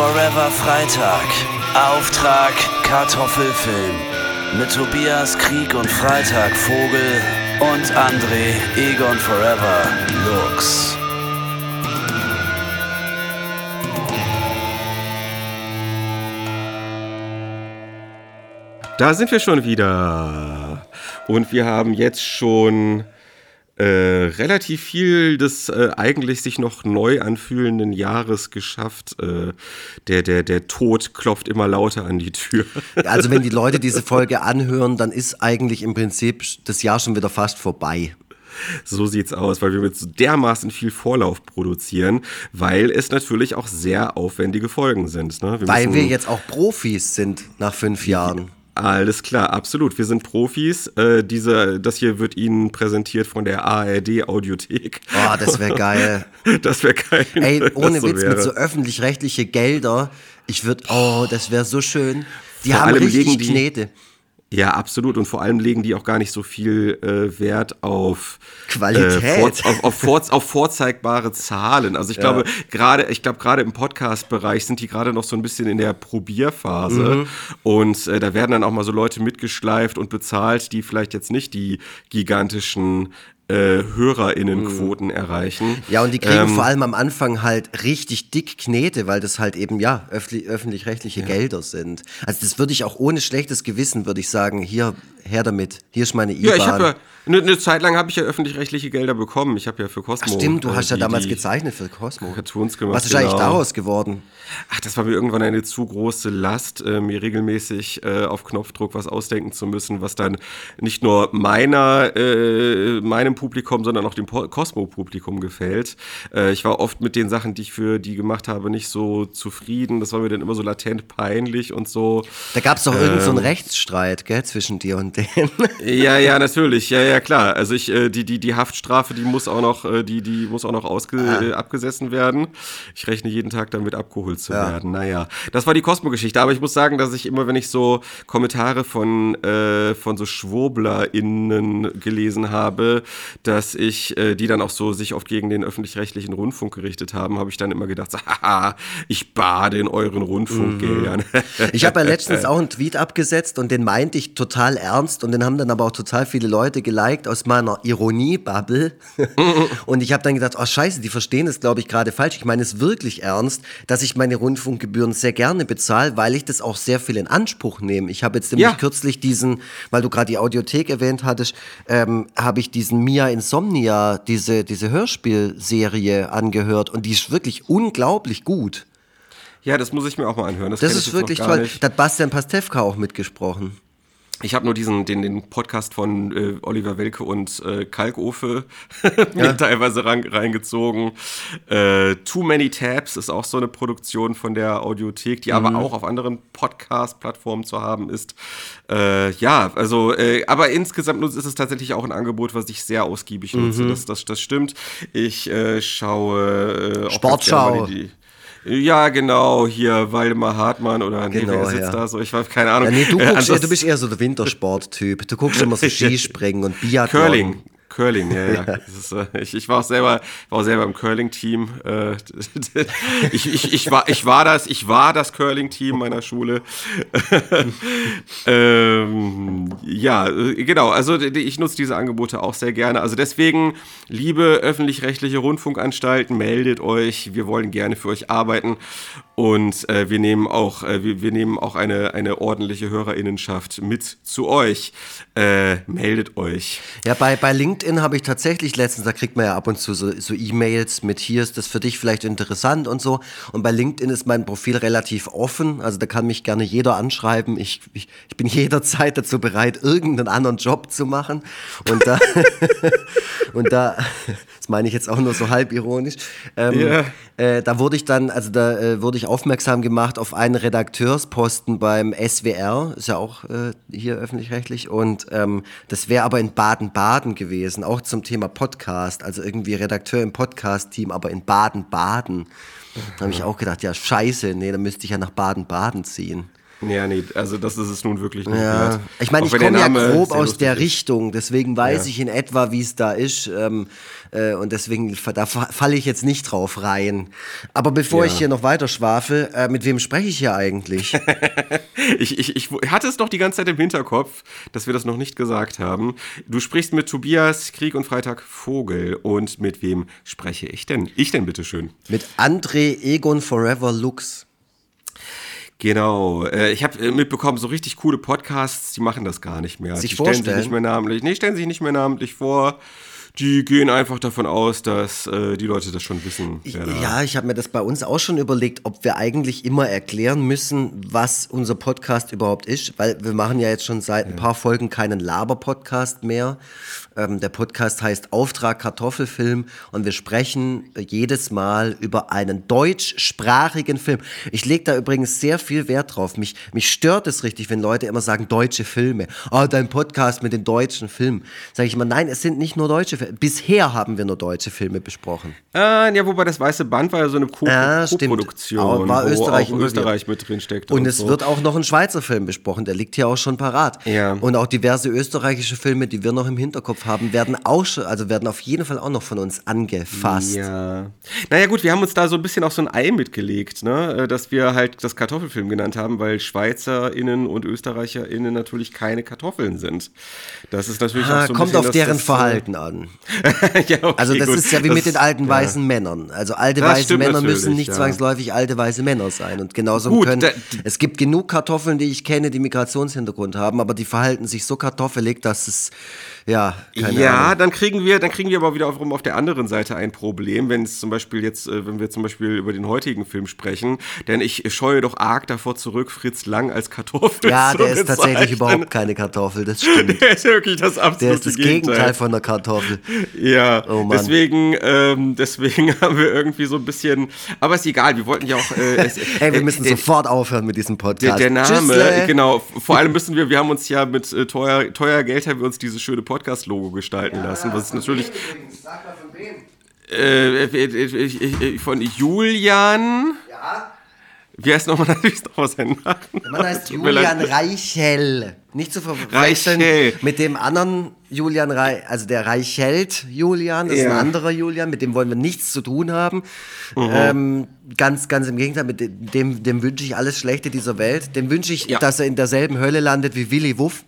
Forever Freitag. Auftrag Kartoffelfilm. Mit Tobias Krieg und Freitag Vogel und André Egon Forever Lux. Da sind wir schon wieder. Und wir haben jetzt schon äh, relativ viel des äh, eigentlich sich noch neu anfühlenden Jahres geschafft. Äh, der, der, der Tod klopft immer lauter an die Tür. Also wenn die Leute diese Folge anhören, dann ist eigentlich im Prinzip das Jahr schon wieder fast vorbei. So sieht's aus, weil wir mit so dermaßen viel Vorlauf produzieren, weil es natürlich auch sehr aufwendige Folgen sind. Ne? Wir weil wir jetzt auch Profis sind nach fünf Jahren. Alles klar, absolut. Wir sind Profis. Äh, diese, das hier wird Ihnen präsentiert von der ARD Audiothek. Oh, das wäre geil. das wäre geil. Ey, ohne so Witz, wäre. mit so öffentlich-rechtliche Gelder. Ich würde, oh, das wäre so schön. Die Vor haben richtig die, Knete. Ja, absolut. Und vor allem legen die auch gar nicht so viel äh, Wert auf Qualität, äh, vor, auf, auf, vor, auf, vorzeigbare Zahlen. Also ich ja. glaube gerade, ich glaube gerade im Podcast-Bereich sind die gerade noch so ein bisschen in der Probierphase. Mhm. Und äh, da werden dann auch mal so Leute mitgeschleift und bezahlt, die vielleicht jetzt nicht die gigantischen äh, HörerInnenquoten mhm. erreichen. Ja, und die kriegen ähm, vor allem am Anfang halt richtig dick Knete, weil das halt eben, ja, öffentlich-rechtliche ja. Gelder sind. Also das würde ich auch ohne schlechtes Gewissen, würde ich sagen, hier, her damit, hier ist meine IBAN. Ja, ich habe ja, eine, eine Zeit lang habe ich ja öffentlich-rechtliche Gelder bekommen. Ich habe ja für Cosmo. Ach stimmt, du äh, hast ja damals gezeichnet für Cosmo. Cartoons gemacht. Was ist genau. eigentlich daraus geworden? Ach, das war mir irgendwann eine zu große Last, äh, mir regelmäßig äh, auf Knopfdruck was ausdenken zu müssen, was dann nicht nur meiner, äh, meinem Publikum, sondern auch dem Cosmo-Publikum gefällt. Äh, ich war oft mit den Sachen, die ich für die gemacht habe, nicht so zufrieden. Das war mir dann immer so latent peinlich und so. Da gab es doch ähm, irgendeinen so Rechtsstreit, gell, zwischen dir und denen. Ja, ja, natürlich. Ja, ja, klar. Also ich, äh, die, die, die Haftstrafe, die muss auch noch, äh, die, die muss auch noch ausge ah. Äh, abgesessen werden. Ich rechne jeden Tag damit, abgeholt zu ja. werden. Naja, das war die Cosmo-Geschichte. Aber ich muss sagen, dass ich immer, wenn ich so Kommentare von, äh, von so SchwurblerInnen gelesen habe, dass ich, äh, die dann auch so sich oft gegen den öffentlich-rechtlichen Rundfunk gerichtet haben, habe ich dann immer gedacht, haha, ich bade in euren Rundfunkgeldern. Mhm. Ich habe ja letztens auch einen Tweet abgesetzt und den meinte ich total ernst und den haben dann aber auch total viele Leute geliked aus meiner Ironie-Bubble. und ich habe dann gedacht, oh scheiße, die verstehen es, glaube ich, gerade falsch. Ich meine es wirklich ernst, dass ich meine Rundfunkgebühren sehr gerne bezahle, weil ich das auch sehr viel in Anspruch nehme. Ich habe jetzt nämlich ja. kürzlich diesen, weil du gerade die Audiothek erwähnt hattest, ähm, habe ich diesen Mia Insomnia, diese, diese Hörspielserie angehört und die ist wirklich unglaublich gut. Ja, das muss ich mir auch mal anhören. Das, das ist wirklich toll. Da hat Bastian Pastewka auch mitgesprochen. Ich habe nur diesen, den, den Podcast von äh, Oliver Welke und äh, Kalkofe mir ja. teilweise ran, reingezogen. Äh, Too Many Tabs ist auch so eine Produktion von der Audiothek, die mhm. aber auch auf anderen Podcast-Plattformen zu haben ist. Äh, ja, also, äh, aber insgesamt ist es tatsächlich auch ein Angebot, was ich sehr ausgiebig nutze. Mhm. Das, das, das stimmt. Ich äh, schaue äh, Sportschau. Die, ja, genau, hier Waldemar Hartmann oder nee, genau, wer sitzt ja. da so? Ich weiß keine Ahnung. Ja, nee, du, guckst, äh, du bist eher so der Wintersporttyp. Du guckst immer so Skispringen und Biathlon. Curling, Curling, ja, ja. Ist, äh, ich, ich, war auch selber, war auch selber im Curling-Team. Äh, ich, ich, ich, war, ich war das, ich war das Curling-Team meiner Schule. ähm, ja, äh, genau. Also ich nutze diese Angebote auch sehr gerne. Also deswegen, liebe öffentlich-rechtliche Rundfunkanstalten, meldet euch. Wir wollen gerne für euch arbeiten. Und äh, wir nehmen auch, äh, wir, wir, nehmen auch eine, eine ordentliche Hörerinnenschaft mit zu euch. Äh, meldet euch. Ja, bei, bei LinkedIn habe ich tatsächlich letztens, da kriegt man ja ab und zu so, so E-Mails mit, hier ist das für dich vielleicht interessant und so. Und bei LinkedIn ist mein Profil relativ offen. Also da kann mich gerne jeder anschreiben. Ich, ich, ich bin jederzeit dazu bereit, irgendeinen anderen Job zu machen. Und da, und da das meine ich jetzt auch nur so halb ironisch. Ähm, yeah. äh, da wurde ich dann, also da äh, wurde ich aufmerksam gemacht auf einen Redakteursposten beim SWR, ist ja auch äh, hier öffentlich-rechtlich, und ähm, das wäre aber in Baden-Baden gewesen, auch zum Thema Podcast, also irgendwie Redakteur im Podcast-Team, aber in Baden-Baden. Da habe ich auch gedacht, ja, scheiße, nee, da müsste ich ja nach Baden-Baden ziehen. Ja, nee, also das ist es nun wirklich nicht ja. wert. Ich meine, ich komme ja grob aus der ist. Richtung, deswegen weiß ja. ich in etwa, wie es da ist. Ähm, äh, und deswegen, da falle ich jetzt nicht drauf rein. Aber bevor ja. ich hier noch weiter schwafel, äh, mit wem spreche ich hier eigentlich? ich, ich, ich hatte es doch die ganze Zeit im Hinterkopf, dass wir das noch nicht gesagt haben. Du sprichst mit Tobias Krieg und Freitag Vogel. Und mit wem spreche ich denn? Ich denn, bitteschön? Mit André Egon Forever Lux. Genau. Äh, ich habe äh, mitbekommen, so richtig coole Podcasts, die machen das gar nicht mehr. Sich die vorstellen? stellen sich nicht mehr namentlich. Nee, stellen sich nicht mehr namentlich vor die gehen einfach davon aus, dass äh, die Leute das schon wissen. Ja, ich habe mir das bei uns auch schon überlegt, ob wir eigentlich immer erklären müssen, was unser Podcast überhaupt ist, weil wir machen ja jetzt schon seit ein paar Folgen keinen Laber-Podcast mehr. Ähm, der Podcast heißt Auftrag Kartoffelfilm und wir sprechen jedes Mal über einen deutschsprachigen Film. Ich lege da übrigens sehr viel Wert drauf. Mich, mich stört es richtig, wenn Leute immer sagen, deutsche Filme. Oh, dein Podcast mit den deutschen Filmen. Sage ich immer, nein, es sind nicht nur deutsche Filme. Bisher haben wir nur deutsche Filme besprochen. Äh, ja, wobei das Weiße Band war ja so eine Co ja, Co-Produktion, war Österreich, wo auch Österreich mit drin steckt. Und, und es so. wird auch noch ein Schweizer Film besprochen, der liegt hier auch schon parat. Ja. Und auch diverse österreichische Filme, die wir noch im Hinterkopf haben, werden auch schon, also werden auf jeden Fall auch noch von uns angefasst. Ja. Naja gut, wir haben uns da so ein bisschen auch so ein Ei mitgelegt, ne? Äh, dass wir halt das Kartoffelfilm genannt haben, weil SchweizerInnen und ÖsterreicherInnen natürlich keine Kartoffeln sind. Das ist natürlich ah, auch so ein Kommt bisschen, auf deren das, Verhalten an. ja, okay, also das gut. ist ja wie das, mit den alten ja. weißen Männern. Also alte das weiße Männer müssen nicht ja. zwangsläufig alte weiße Männer sein. Und genauso gut, können. Da, es gibt genug Kartoffeln, die ich kenne, die Migrationshintergrund haben, aber die verhalten sich so kartoffelig, dass es ja, keine ja, Ahnung. dann kriegen wir, dann kriegen wir aber wiederum auf der anderen Seite ein Problem, wenn es zum Beispiel jetzt, äh, wenn wir zum Beispiel über den heutigen Film sprechen, denn ich scheue doch arg davor zurück, Fritz Lang als Kartoffel Ja, der ist tatsächlich überhaupt keine Kartoffel, das stimmt. der ist wirklich das absolute Der ist das Gegenteil, Gegenteil von der Kartoffel. Ja, oh deswegen, ähm, deswegen haben wir irgendwie so ein bisschen, aber ist egal, wir wollten ja auch. Äh, es, Ey, wir müssen äh, sofort aufhören mit diesem Podcast. Der, der Name, Tschüssle. genau. Vor allem müssen wir, wir haben uns ja mit äh, teuer, teuer Geld haben wir uns diese schöne Podcast-Logo gestalten ja, lassen, was ist natürlich. Sag mal von wem? Äh, äh, äh, von Julian. Ja. Wie heißt nochmal natürlich noch was sein Nachname? Der Mann heißt Julian Reichel. Nicht zu verwechseln mit dem anderen Julian Reich, also der Reichelt Julian, das ja. ist ein anderer Julian, mit dem wollen wir nichts zu tun haben. Mhm. Ähm, ganz, ganz im Gegenteil, mit dem, dem wünsche ich alles Schlechte dieser Welt. Dem wünsche ich, ja. dass er in derselben Hölle landet wie Willy Wuff.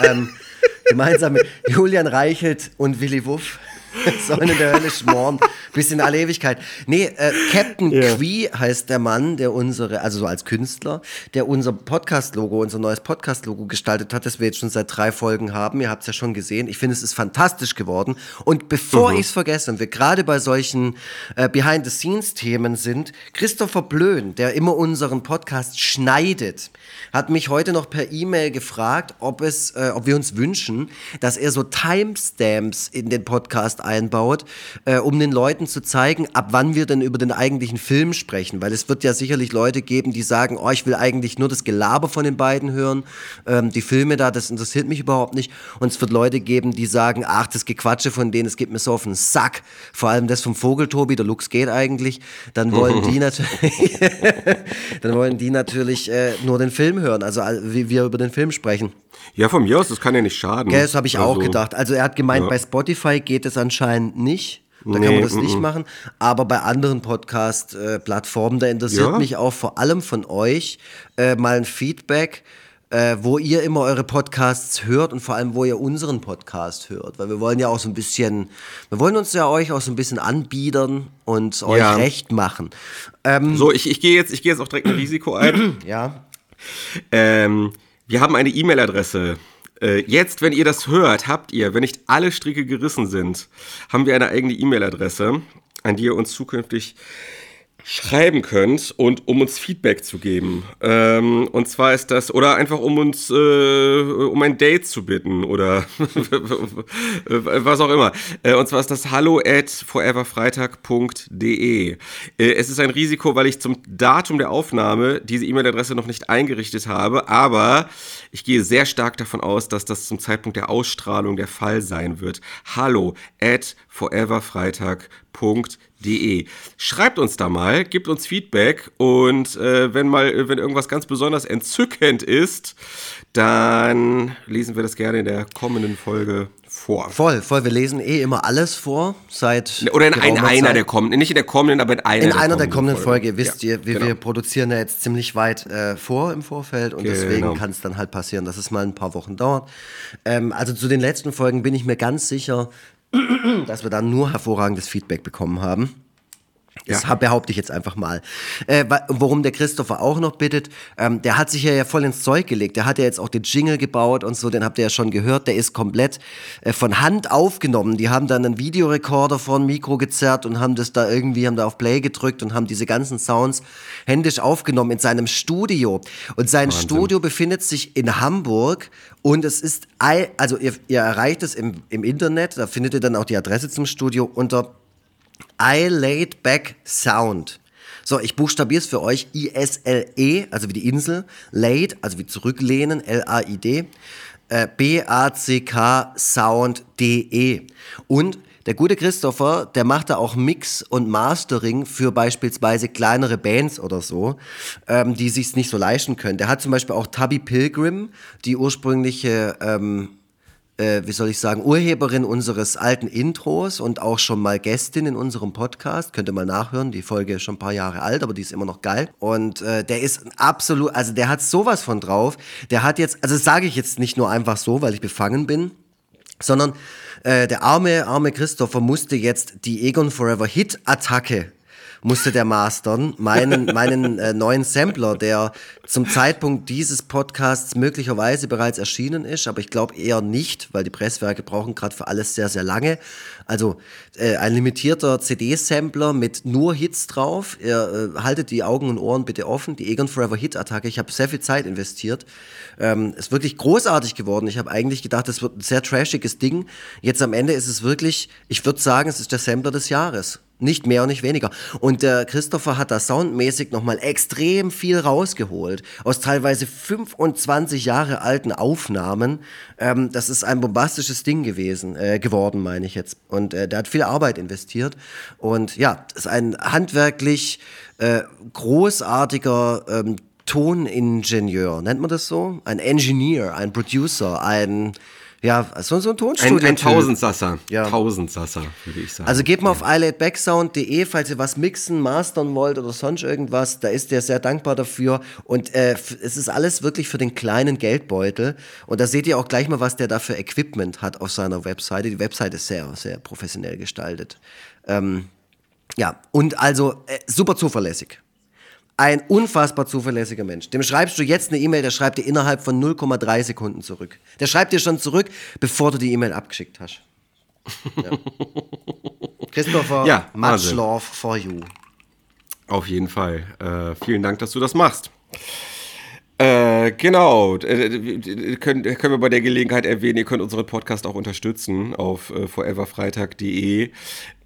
ähm, gemeinsam mit Julian Reichelt und Willy Wuff. sollen in der Hölle schmoren, bis in alle Ewigkeit. Nee, äh, Captain yeah. Quee heißt der Mann, der unsere, also so als Künstler, der unser Podcast-Logo, unser neues Podcast-Logo gestaltet hat, das wir jetzt schon seit drei Folgen haben. Ihr habt es ja schon gesehen. Ich finde, es ist fantastisch geworden. Und bevor mhm. ich es vergesse, und wir gerade bei solchen äh, Behind-the-Scenes-Themen sind, Christopher Blöhn, der immer unseren Podcast schneidet, hat mich heute noch per E-Mail gefragt, ob es, äh, ob wir uns wünschen, dass er so Timestamps in den Podcast einbaut, äh, um den Leuten zu zeigen, ab wann wir denn über den eigentlichen Film sprechen. Weil es wird ja sicherlich Leute geben, die sagen, oh, ich will eigentlich nur das Gelaber von den beiden hören. Ähm, die Filme da, das interessiert mich überhaupt nicht. Und es wird Leute geben, die sagen, ach, das Gequatsche von denen, es geht mir so auf den Sack. Vor allem das vom Vogeltobi, der Lux geht eigentlich. Dann wollen die natürlich, dann wollen die natürlich äh, nur den Film hören, also wie wir über den Film sprechen. Ja, von mir aus, das kann ja nicht schaden. Gell, das habe ich also, auch gedacht. Also er hat gemeint, ja. bei Spotify geht es anscheinend nicht. Da nee, kann man das nicht machen. Aber bei anderen Podcast-Plattformen, da interessiert ja. mich auch vor allem von euch äh, mal ein Feedback, äh, wo ihr immer eure Podcasts hört und vor allem, wo ihr unseren Podcast hört. Weil wir wollen ja auch so ein bisschen, wir wollen uns ja euch auch so ein bisschen anbiedern und euch ja. recht machen. Ähm, so, ich, ich gehe jetzt, geh jetzt auch direkt ein Risiko ein. ja. Ähm, wir haben eine E-Mail-Adresse. Äh, jetzt, wenn ihr das hört, habt ihr, wenn nicht alle Stricke gerissen sind, haben wir eine eigene E-Mail-Adresse, an die ihr uns zukünftig schreiben könnt und um uns Feedback zu geben. Ähm, und zwar ist das, oder einfach um uns, äh, um ein Date zu bitten oder was auch immer. Äh, und zwar ist das hallo at foreverfreitag.de. Äh, es ist ein Risiko, weil ich zum Datum der Aufnahme diese E-Mail-Adresse noch nicht eingerichtet habe, aber ich gehe sehr stark davon aus, dass das zum Zeitpunkt der Ausstrahlung der Fall sein wird. Hallo at foreverfreitag.de De. Schreibt uns da mal, gebt uns Feedback und äh, wenn mal, wenn irgendwas ganz besonders entzückend ist, dann lesen wir das gerne in der kommenden Folge vor. Voll, voll. Wir lesen eh immer alles vor seit. Oder in ein, einer Zeit. der kommenden, nicht in der kommenden, aber in einer in der einer der kommenden Folge. Folge. Wisst ja, ihr, wir, genau. wir, produzieren ja jetzt ziemlich weit äh, vor im Vorfeld und genau. deswegen kann es dann halt passieren, dass es mal ein paar Wochen dauert. Ähm, also zu den letzten Folgen bin ich mir ganz sicher, dass wir dann nur hervorragendes Feedback bekommen haben. Das ja. behaupte ich jetzt einfach mal. Äh, worum der Christopher auch noch bittet, ähm, der hat sich ja, ja voll ins Zeug gelegt. Der hat ja jetzt auch den Jingle gebaut und so, den habt ihr ja schon gehört. Der ist komplett äh, von Hand aufgenommen. Die haben dann einen Videorekorder vor ein Mikro gezerrt und haben das da irgendwie, haben da auf Play gedrückt und haben diese ganzen Sounds händisch aufgenommen in seinem Studio. Und sein Wahnsinn. Studio befindet sich in Hamburg und es ist, also ihr, ihr erreicht es im, im Internet, da findet ihr dann auch die Adresse zum Studio unter I laid back sound. So, ich buchstabiere es für euch. I-S-L-E, also wie die Insel. Laid, also wie zurücklehnen, L-A-I-D. Äh, B-A-C-K Sound-D-E. Und der gute Christopher, der macht da auch Mix und Mastering für beispielsweise kleinere Bands oder so, ähm, die sich's nicht so leisten können. Der hat zum Beispiel auch Tubby Pilgrim, die ursprüngliche ähm, äh, wie soll ich sagen, Urheberin unseres alten Intros und auch schon mal Gästin in unserem Podcast. Könnt ihr mal nachhören. Die Folge ist schon ein paar Jahre alt, aber die ist immer noch geil. Und äh, der ist absolut, also der hat sowas von drauf. Der hat jetzt, also sage ich jetzt nicht nur einfach so, weil ich befangen bin, sondern äh, der arme, arme Christopher musste jetzt die Egon Forever Hit Attacke musste der mastern. Meinen, meinen äh, neuen Sampler, der zum Zeitpunkt dieses Podcasts möglicherweise bereits erschienen ist, aber ich glaube eher nicht, weil die Presswerke brauchen gerade für alles sehr, sehr lange. Also äh, ein limitierter CD-Sampler mit nur Hits drauf. Ihr äh, haltet die Augen und Ohren bitte offen. Die Egon Forever Hit-Attacke. Ich habe sehr viel Zeit investiert. Ähm, ist wirklich großartig geworden. Ich habe eigentlich gedacht, das wird ein sehr trashiges Ding. Jetzt am Ende ist es wirklich, ich würde sagen, es ist der Sampler des Jahres. Nicht mehr und nicht weniger. Und der Christopher hat da soundmäßig nochmal extrem viel rausgeholt. Aus teilweise 25 Jahre alten Aufnahmen. Ähm, das ist ein bombastisches Ding gewesen, äh, geworden, meine ich jetzt. Und äh, der hat viel Arbeit investiert. Und ja, ist ein handwerklich äh, großartiger ähm, Toningenieur, nennt man das so? Ein Engineer, ein Producer, ein ja, so, so ein Tonstudio. Ein, ein Tausendsasser. Ja. Tausendsasser, würde ich sagen. Also geht mal auf iLaidBackSound.de, falls ihr was mixen, mastern wollt oder sonst irgendwas. Da ist der sehr dankbar dafür. Und äh, es ist alles wirklich für den kleinen Geldbeutel. Und da seht ihr auch gleich mal, was der da für Equipment hat auf seiner Webseite. Die Webseite ist sehr, sehr professionell gestaltet. Ähm, ja, und also äh, super zuverlässig. Ein unfassbar zuverlässiger Mensch. Dem schreibst du jetzt eine E-Mail, der schreibt dir innerhalb von 0,3 Sekunden zurück. Der schreibt dir schon zurück, bevor du die E-Mail abgeschickt hast. Ja. Christopher, ja, much love for you. Auf jeden Fall. Äh, vielen Dank, dass du das machst. Äh, genau, äh, können, können wir bei der Gelegenheit erwähnen, ihr könnt unseren Podcast auch unterstützen auf äh, foreverfreitag.de.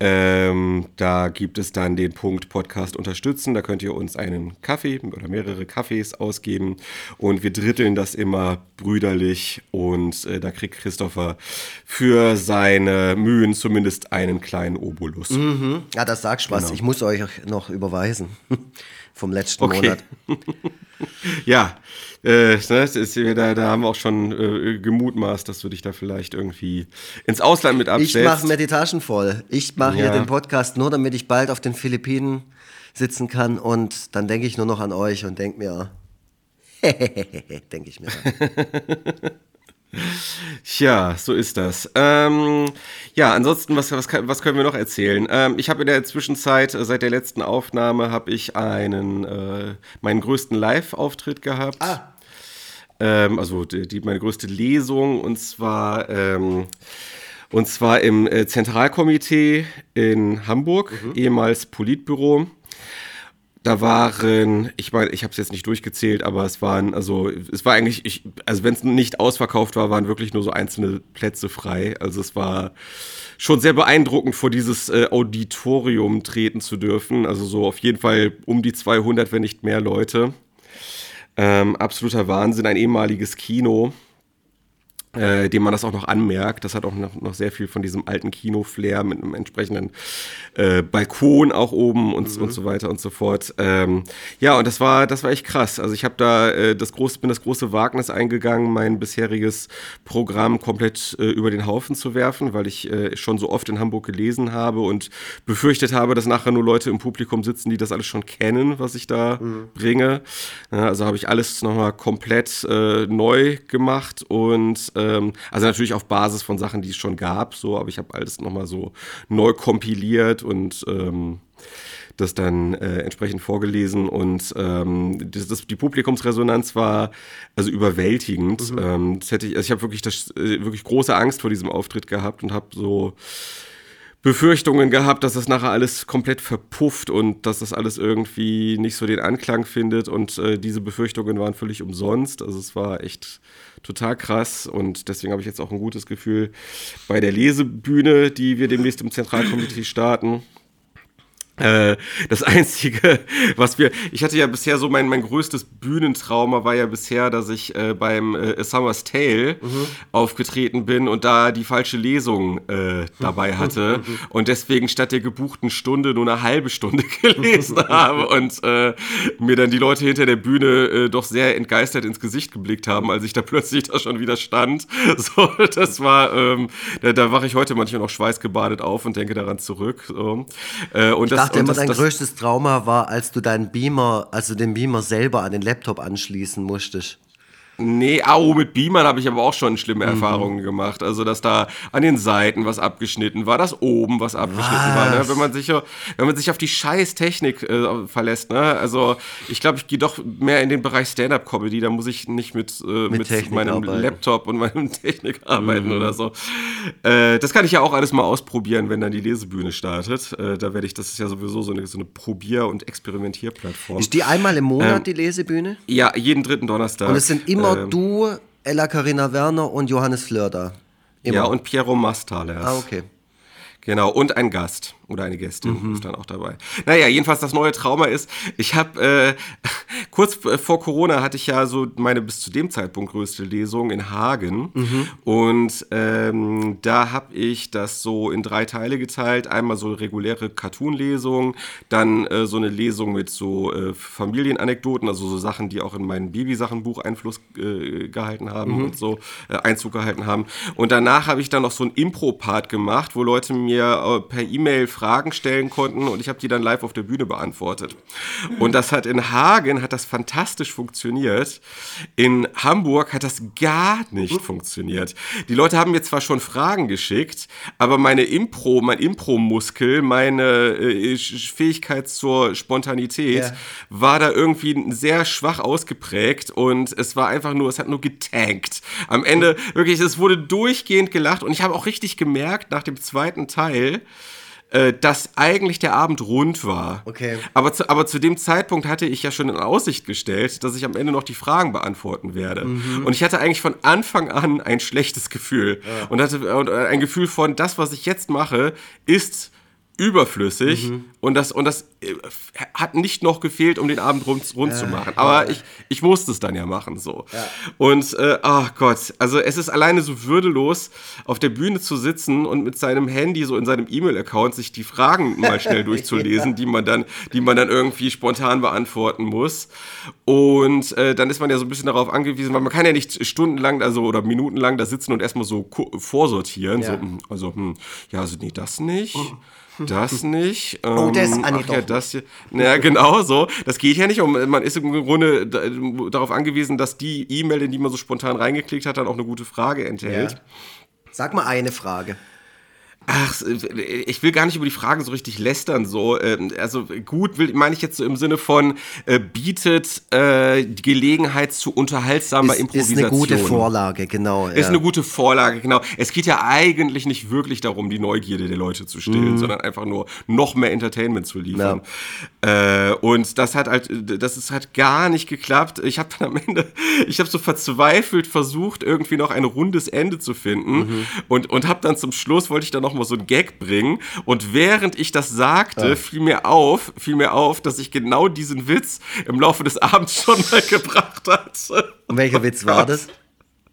Ähm, da gibt es dann den Punkt Podcast unterstützen. Da könnt ihr uns einen Kaffee oder mehrere Kaffees ausgeben und wir dritteln das immer brüderlich und äh, da kriegt Christopher für seine Mühen zumindest einen kleinen Obolus. Mhm. Ja, das sagst was. Genau. Ich muss euch noch überweisen vom letzten okay. Monat. ja, äh, ne, ist, da, da haben wir auch schon äh, gemutmaßt, dass du dich da vielleicht irgendwie ins Ausland mit abstellst. Ich mache mir die Taschen voll. Ich mache ja. hier den Podcast nur, damit ich bald auf den Philippinen sitzen kann und dann denke ich nur noch an euch und denke mir, denke ich mir. Ja, so ist das. Ähm, ja, ansonsten, was, was, was können wir noch erzählen? Ähm, ich habe in der Zwischenzeit, äh, seit der letzten Aufnahme, habe ich einen, äh, meinen größten Live-Auftritt gehabt. Ah. Ähm, also die, die, meine größte Lesung und zwar, ähm, und zwar im äh, Zentralkomitee in Hamburg, mhm. ehemals Politbüro. Da waren, ich meine, ich habe es jetzt nicht durchgezählt, aber es waren, also es war eigentlich, ich, also wenn es nicht ausverkauft war, waren wirklich nur so einzelne Plätze frei. Also es war schon sehr beeindruckend, vor dieses äh, Auditorium treten zu dürfen. Also so auf jeden Fall um die 200, wenn nicht mehr Leute. Ähm, absoluter Wahnsinn, ein ehemaliges Kino. Äh, dem man das auch noch anmerkt. Das hat auch noch, noch sehr viel von diesem alten Kino-Flair mit einem entsprechenden äh, Balkon auch oben und, mhm. und so weiter und so fort. Ähm, ja, und das war, das war echt krass. Also ich habe da äh, das große, bin das große Wagnis eingegangen, mein bisheriges Programm komplett äh, über den Haufen zu werfen, weil ich äh, schon so oft in Hamburg gelesen habe und befürchtet habe, dass nachher nur Leute im Publikum sitzen, die das alles schon kennen, was ich da mhm. bringe. Ja, also habe ich alles nochmal komplett äh, neu gemacht und ähm, also natürlich auf Basis von Sachen, die es schon gab, so, aber ich habe alles nochmal so neu kompiliert und ähm, das dann äh, entsprechend vorgelesen und ähm, das, das, die Publikumsresonanz war also überwältigend. Mhm. Ähm, das hätte ich, also ich habe wirklich das, äh, wirklich große Angst vor diesem Auftritt gehabt und habe so Befürchtungen gehabt, dass das nachher alles komplett verpufft und dass das alles irgendwie nicht so den Anklang findet. Und äh, diese Befürchtungen waren völlig umsonst. Also es war echt total krass und deswegen habe ich jetzt auch ein gutes Gefühl bei der Lesebühne, die wir demnächst im Zentralkomitee starten. Äh, das Einzige, was wir, ich hatte ja bisher so mein, mein größtes Bühnentrauma war ja bisher, dass ich äh, beim äh, A Summer's Tale mhm. aufgetreten bin und da die falsche Lesung äh, dabei hatte und deswegen statt der gebuchten Stunde nur eine halbe Stunde gelesen habe und äh, mir dann die Leute hinter der Bühne äh, doch sehr entgeistert ins Gesicht geblickt haben, als ich da plötzlich da schon wieder stand. So, das war, ähm, da, da wache ich heute manchmal noch schweißgebadet auf und denke daran zurück. So. und das dachte immer, dein größtes Trauma war, als du deinen Beamer, also den Beamer selber an den Laptop anschließen musstest. Nee, au, mit Beamern habe ich aber auch schon schlimme mhm. Erfahrungen gemacht. Also, dass da an den Seiten was abgeschnitten war, dass oben was abgeschnitten was? war. Ne? Wenn, man sich, wenn man sich auf die scheiß Technik äh, verlässt. Ne? Also, ich glaube, ich gehe doch mehr in den Bereich Stand-Up-Comedy. Da muss ich nicht mit, äh, mit, mit meinem arbeiten. Laptop und meinem Technik arbeiten mhm. oder so. Äh, das kann ich ja auch alles mal ausprobieren, wenn dann die Lesebühne startet. Äh, da werde ich, das ist ja sowieso so eine, so eine Probier- und Experimentierplattform. Ist die einmal im Monat, ähm, die Lesebühne? Ja, jeden dritten Donnerstag. Und es sind immer immer ähm, du, Ella Karina Werner und Johannes Flörder. Immer. Ja, und Piero Mastales. Ah, okay. Genau, und ein Gast oder eine Gästin mhm. ist dann auch dabei. Naja, jedenfalls das neue Trauma ist, ich habe äh, kurz vor Corona hatte ich ja so meine bis zu dem Zeitpunkt größte Lesung in Hagen mhm. und ähm, da habe ich das so in drei Teile geteilt. Einmal so reguläre Cartoon-Lesung, dann äh, so eine Lesung mit so äh, Familienanekdoten, also so Sachen, die auch in mein Babysachenbuch Einfluss äh, gehalten haben mhm. und so äh, Einzug gehalten haben. Und danach habe ich dann noch so ein Impro-Part gemacht, wo Leute mir äh, per E-Mail Fragen stellen konnten und ich habe die dann live auf der Bühne beantwortet. Und das hat in Hagen hat das fantastisch funktioniert. In Hamburg hat das gar nicht funktioniert. Die Leute haben mir zwar schon Fragen geschickt, aber meine Impro, mein Impro-Muskel, meine äh, Fähigkeit zur Spontanität ja. war da irgendwie sehr schwach ausgeprägt und es war einfach nur, es hat nur getankt. Am Ende wirklich, es wurde durchgehend gelacht und ich habe auch richtig gemerkt nach dem zweiten Teil, äh, dass eigentlich der Abend rund war. Okay. Aber zu, aber zu dem Zeitpunkt hatte ich ja schon in Aussicht gestellt, dass ich am Ende noch die Fragen beantworten werde. Mhm. Und ich hatte eigentlich von Anfang an ein schlechtes Gefühl. Ja. Und hatte und äh, ein Gefühl von, das, was ich jetzt mache, ist überflüssig mhm. und das und das äh, hat nicht noch gefehlt, um den Abend rund, rund äh, zu machen. Aber ja. ich, ich musste es dann ja machen so. Ja. Und äh, oh Gott, also es ist alleine so würdelos, auf der Bühne zu sitzen und mit seinem Handy so in seinem E-Mail-Account sich die Fragen mal schnell durchzulesen, ja. die man dann, die man dann irgendwie spontan beantworten muss. Und äh, dann ist man ja so ein bisschen darauf angewiesen, weil man kann ja nicht stundenlang, also oder minutenlang da sitzen und erstmal so vorsortieren. So, hm, also, hm, ja, also nee, das nicht. Oh das nicht. Ähm, oh, das, ah, nee, ach, ja, das hier. Naja, genau so. Das geht ja nicht. Und man ist im Grunde darauf angewiesen, dass die E-Mail, in die man so spontan reingeklickt hat, dann auch eine gute Frage enthält. Ja. Sag mal eine Frage. Ach, ich will gar nicht über die Fragen so richtig lästern. So, ähm, also gut, will, meine ich jetzt so im Sinne von äh, bietet äh, die Gelegenheit zu unterhaltsamer ist, Improvisation. Ist eine gute Vorlage, genau. Ist eine gute Vorlage, genau. Es geht ja eigentlich nicht wirklich darum, die Neugierde der Leute zu stillen, mhm. sondern einfach nur noch mehr Entertainment zu liefern. Ja. Äh, und das hat halt, das ist halt gar nicht geklappt. Ich habe dann am Ende, ich habe so verzweifelt versucht, irgendwie noch ein rundes Ende zu finden mhm. und und habe dann zum Schluss wollte ich dann noch mal so einen Gag bringen. Und während ich das sagte, ja. fiel mir auf, fiel mir auf, dass ich genau diesen Witz im Laufe des Abends schon mal gebracht hatte. Und welcher Witz war das?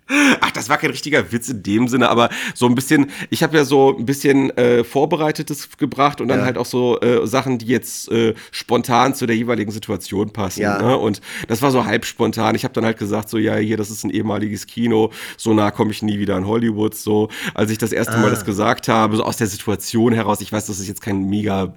Ach, das war kein richtiger Witz in dem Sinne, aber so ein bisschen, ich habe ja so ein bisschen äh, Vorbereitetes gebracht und dann ja. halt auch so äh, Sachen, die jetzt äh, spontan zu der jeweiligen Situation passen. Ja. Ne? Und das war so halb spontan. Ich habe dann halt gesagt, so, ja, hier, das ist ein ehemaliges Kino, so nah komme ich nie wieder in Hollywood. So, als ich das erste ah. Mal das gesagt habe, so aus der Situation heraus, ich weiß, dass es jetzt kein mega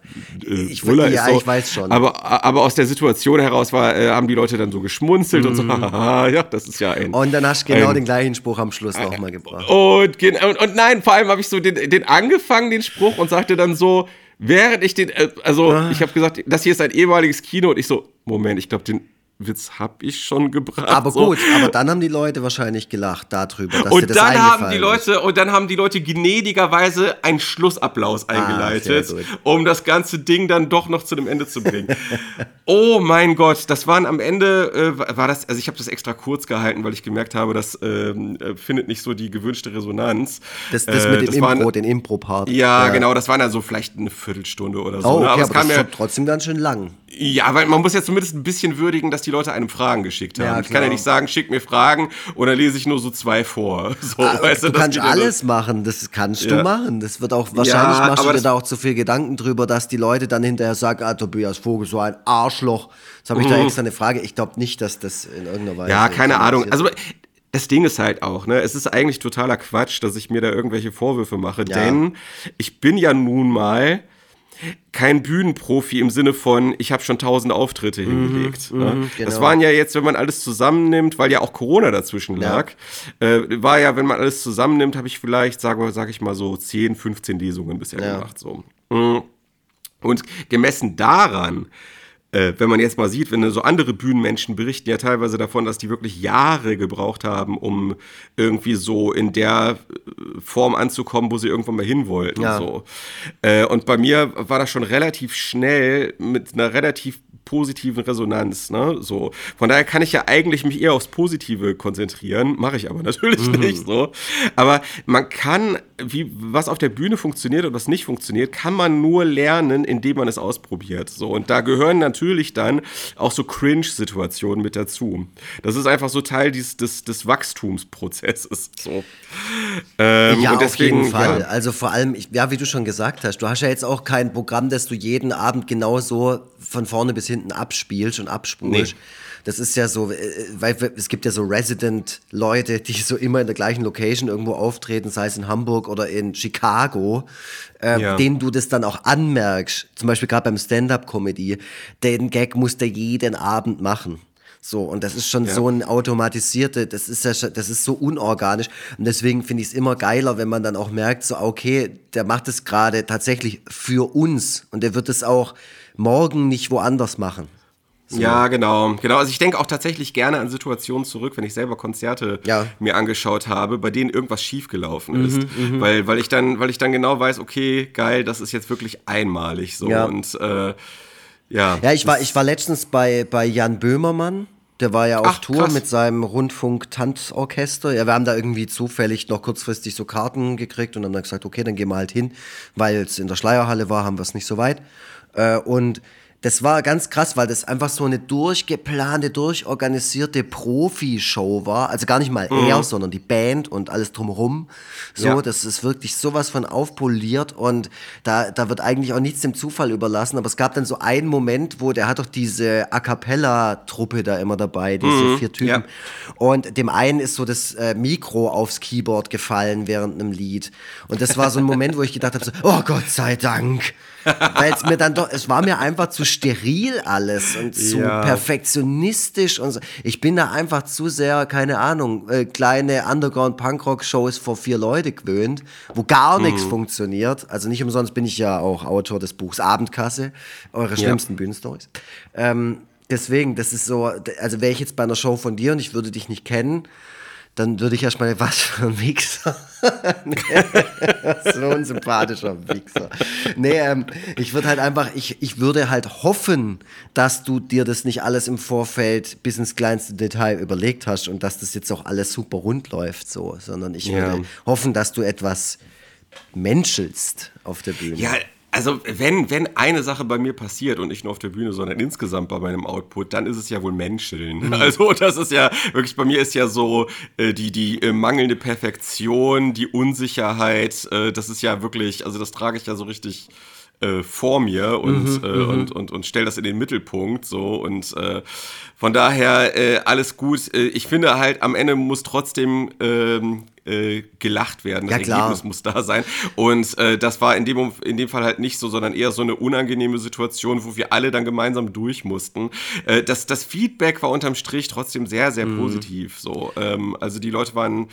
äh, ich, ja, ist. So, ich weiß schon. Aber, aber aus der Situation heraus war, äh, haben die Leute dann so geschmunzelt mm. und so, mhm. haha, ja, das ist ja ein. Und dann hast du genau ein, den gleichen Spruch am Schluss nochmal gebracht. Und, und, und nein, vor allem habe ich so den, den angefangen, den Spruch, und sagte dann so, während ich den, äh, also ah. ich habe gesagt, das hier ist ein ehemaliges Kino und ich so, Moment, ich glaube, den Witz habe ich schon gebracht. Aber so. gut, aber dann haben die Leute wahrscheinlich gelacht darüber, dass und das dann haben die Leute ist. und dann haben die Leute gnädigerweise einen Schlussapplaus ah, eingeleitet, ah, um das ganze Ding dann doch noch zu dem Ende zu bringen. oh mein Gott, das waren am Ende äh, war das, also ich habe das extra kurz gehalten, weil ich gemerkt habe, das ähm, äh, findet nicht so die gewünschte Resonanz. Das, das äh, mit dem das Impro, waren, den Impro-Part. Ja, ja, genau, das waren ja so vielleicht eine Viertelstunde oder so. Oh, ne? okay, ne? aber, aber das ist trotzdem ganz schön lang. Ja, weil man muss ja zumindest ein bisschen würdigen, dass die Leute einem Fragen geschickt haben. Ja, ich kann ja nicht sagen, schick mir Fragen oder lese ich nur so zwei vor. So, ah, weißt du, du kannst alles so. machen, das kannst ja. du machen. Das wird auch, wahrscheinlich ja, machst du dir da auch zu viel Gedanken drüber, dass die Leute dann hinterher sagen, ah, Tobias Vogel, so ein Arschloch. Jetzt habe ich mhm. da extra eine Frage. Ich glaube nicht, dass das in irgendeiner Weise. Ja, keine Ahnung. Also das Ding ist halt auch, ne, es ist eigentlich totaler Quatsch, dass ich mir da irgendwelche Vorwürfe mache, denn ich bin ja nun mal kein Bühnenprofi im Sinne von, ich habe schon tausend Auftritte mhm, hingelegt. Ne? Mhm, genau. Das waren ja jetzt, wenn man alles zusammennimmt, weil ja auch Corona dazwischen lag, ja. äh, war ja, wenn man alles zusammennimmt, habe ich vielleicht, sage sag ich mal so, 10, 15 Lesungen bisher ja. gemacht. So. Mhm. Und gemessen daran, äh, wenn man jetzt mal sieht, wenn so andere Bühnenmenschen berichten ja teilweise davon, dass die wirklich Jahre gebraucht haben, um irgendwie so in der äh, Form anzukommen, wo sie irgendwann mal hin wollten. Ja. So. Äh, und bei mir war das schon relativ schnell mit einer relativ positiven Resonanz. Ne? So. Von daher kann ich ja eigentlich mich eher aufs Positive konzentrieren, mache ich aber natürlich mhm. nicht so. Aber man kann, wie, was auf der Bühne funktioniert und was nicht funktioniert, kann man nur lernen, indem man es ausprobiert. So. Und da gehören natürlich dann auch so Cringe-Situationen mit dazu. Das ist einfach so Teil dieses, des, des Wachstumsprozesses. So. Ähm, ja, deswegen, auf jeden Fall. Ja. Also vor allem, ja, wie du schon gesagt hast, du hast ja jetzt auch kein Programm, das du jeden Abend genauso von vorne bis hinten abspielst und abspulst. Nee. Das ist ja so, äh, weil es gibt ja so Resident-Leute, die so immer in der gleichen Location irgendwo auftreten, sei es in Hamburg oder in Chicago, äh, ja. denen du das dann auch anmerkst. Zum Beispiel gerade beim Stand-up-Comedy. Den Gag muss der jeden Abend machen. So, und das ist schon ja. so ein automatisierte, das ist ja das ist so unorganisch. Und deswegen finde ich es immer geiler, wenn man dann auch merkt, so, okay, der macht es gerade tatsächlich für uns und der wird es auch morgen nicht woanders machen. So. Ja, genau. Genau. Also ich denke auch tatsächlich gerne an Situationen zurück, wenn ich selber Konzerte ja. mir angeschaut habe, bei denen irgendwas schiefgelaufen ist. Mhm, mhm, weil, weil, ich dann, weil ich dann genau weiß, okay, geil, das ist jetzt wirklich einmalig so. Ja. Und äh, ja. Ja, ich war, ich war letztens bei, bei Jan Böhmermann. Der war ja auf Ach, Tour krass. mit seinem Rundfunk-Tanzorchester. Ja, wir haben da irgendwie zufällig noch kurzfristig so Karten gekriegt und dann haben wir gesagt, okay, dann gehen wir halt hin, weil es in der Schleierhalle war, haben wir es nicht so weit. Äh, und das war ganz krass, weil das einfach so eine durchgeplante, durchorganisierte Profi-Show war. Also gar nicht mal mhm. er, sondern die Band und alles drumherum. So, ja. das ist wirklich sowas von aufpoliert und da, da wird eigentlich auch nichts dem Zufall überlassen. Aber es gab dann so einen Moment, wo der hat doch diese A Cappella-Truppe da immer dabei, diese mhm. vier Typen. Ja. Und dem einen ist so das äh, Mikro aufs Keyboard gefallen während einem Lied. Und das war so ein Moment, wo ich gedacht habe, so, oh Gott sei Dank. Weil es mir dann doch, es war mir einfach zu steril alles und zu ja. perfektionistisch und so. Ich bin da einfach zu sehr, keine Ahnung, äh, kleine Underground-Punkrock-Shows vor vier Leute gewöhnt, wo gar mhm. nichts funktioniert. Also nicht umsonst bin ich ja auch Autor des Buchs Abendkasse, eure schlimmsten ja. Bühnenstories. Ähm, deswegen, das ist so, also wäre ich jetzt bei einer Show von dir und ich würde dich nicht kennen, dann würde ich erstmal, was für ein Wichser. so ein sympathischer Wichser. Nee, ähm, ich würde halt einfach, ich, ich würde halt hoffen, dass du dir das nicht alles im Vorfeld bis ins kleinste Detail überlegt hast und dass das jetzt auch alles super rund läuft, so, sondern ich ja. würde hoffen, dass du etwas menschelst auf der Bühne. Ja, Also, wenn, wenn eine Sache bei mir passiert und nicht nur auf der Bühne, sondern insgesamt bei meinem Output, dann ist es ja wohl Menscheln. Mhm. Also, das ist ja wirklich, bei mir ist ja so äh, die, die äh, mangelnde Perfektion, die Unsicherheit, äh, das ist ja wirklich, also das trage ich ja so richtig äh, vor mir und, mhm, äh, mhm. und, und, und stelle das in den Mittelpunkt. So und äh, von daher äh, alles gut. Äh, ich finde halt, am Ende muss trotzdem ähm, äh, gelacht werden. Das ja, Ergebnis muss da sein. Und äh, das war in dem, in dem Fall halt nicht so, sondern eher so eine unangenehme Situation, wo wir alle dann gemeinsam durch mussten. Äh, das, das Feedback war unterm Strich trotzdem sehr, sehr mhm. positiv. So, ähm, also die Leute waren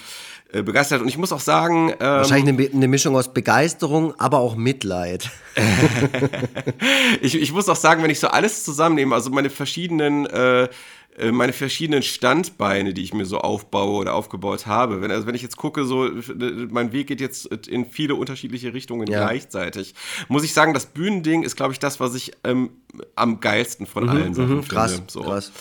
äh, begeistert. Und ich muss auch sagen. Ähm, Wahrscheinlich eine, eine, Mischung aus Begeisterung, aber auch Mitleid. ich, ich muss auch sagen, wenn ich so alles zusammennehme, also meine verschiedenen. Äh, äh, meine verschiedenen Standbeine, die ich mir so aufbaue oder aufgebaut habe. Wenn, also wenn ich jetzt gucke, so mein Weg geht jetzt in viele unterschiedliche Richtungen ja. gleichzeitig, muss ich sagen, das Bühnending ist, glaube ich, das, was ich ähm, am geilsten von mhm, allen Sachen mhm, finde. Krass, so. krass.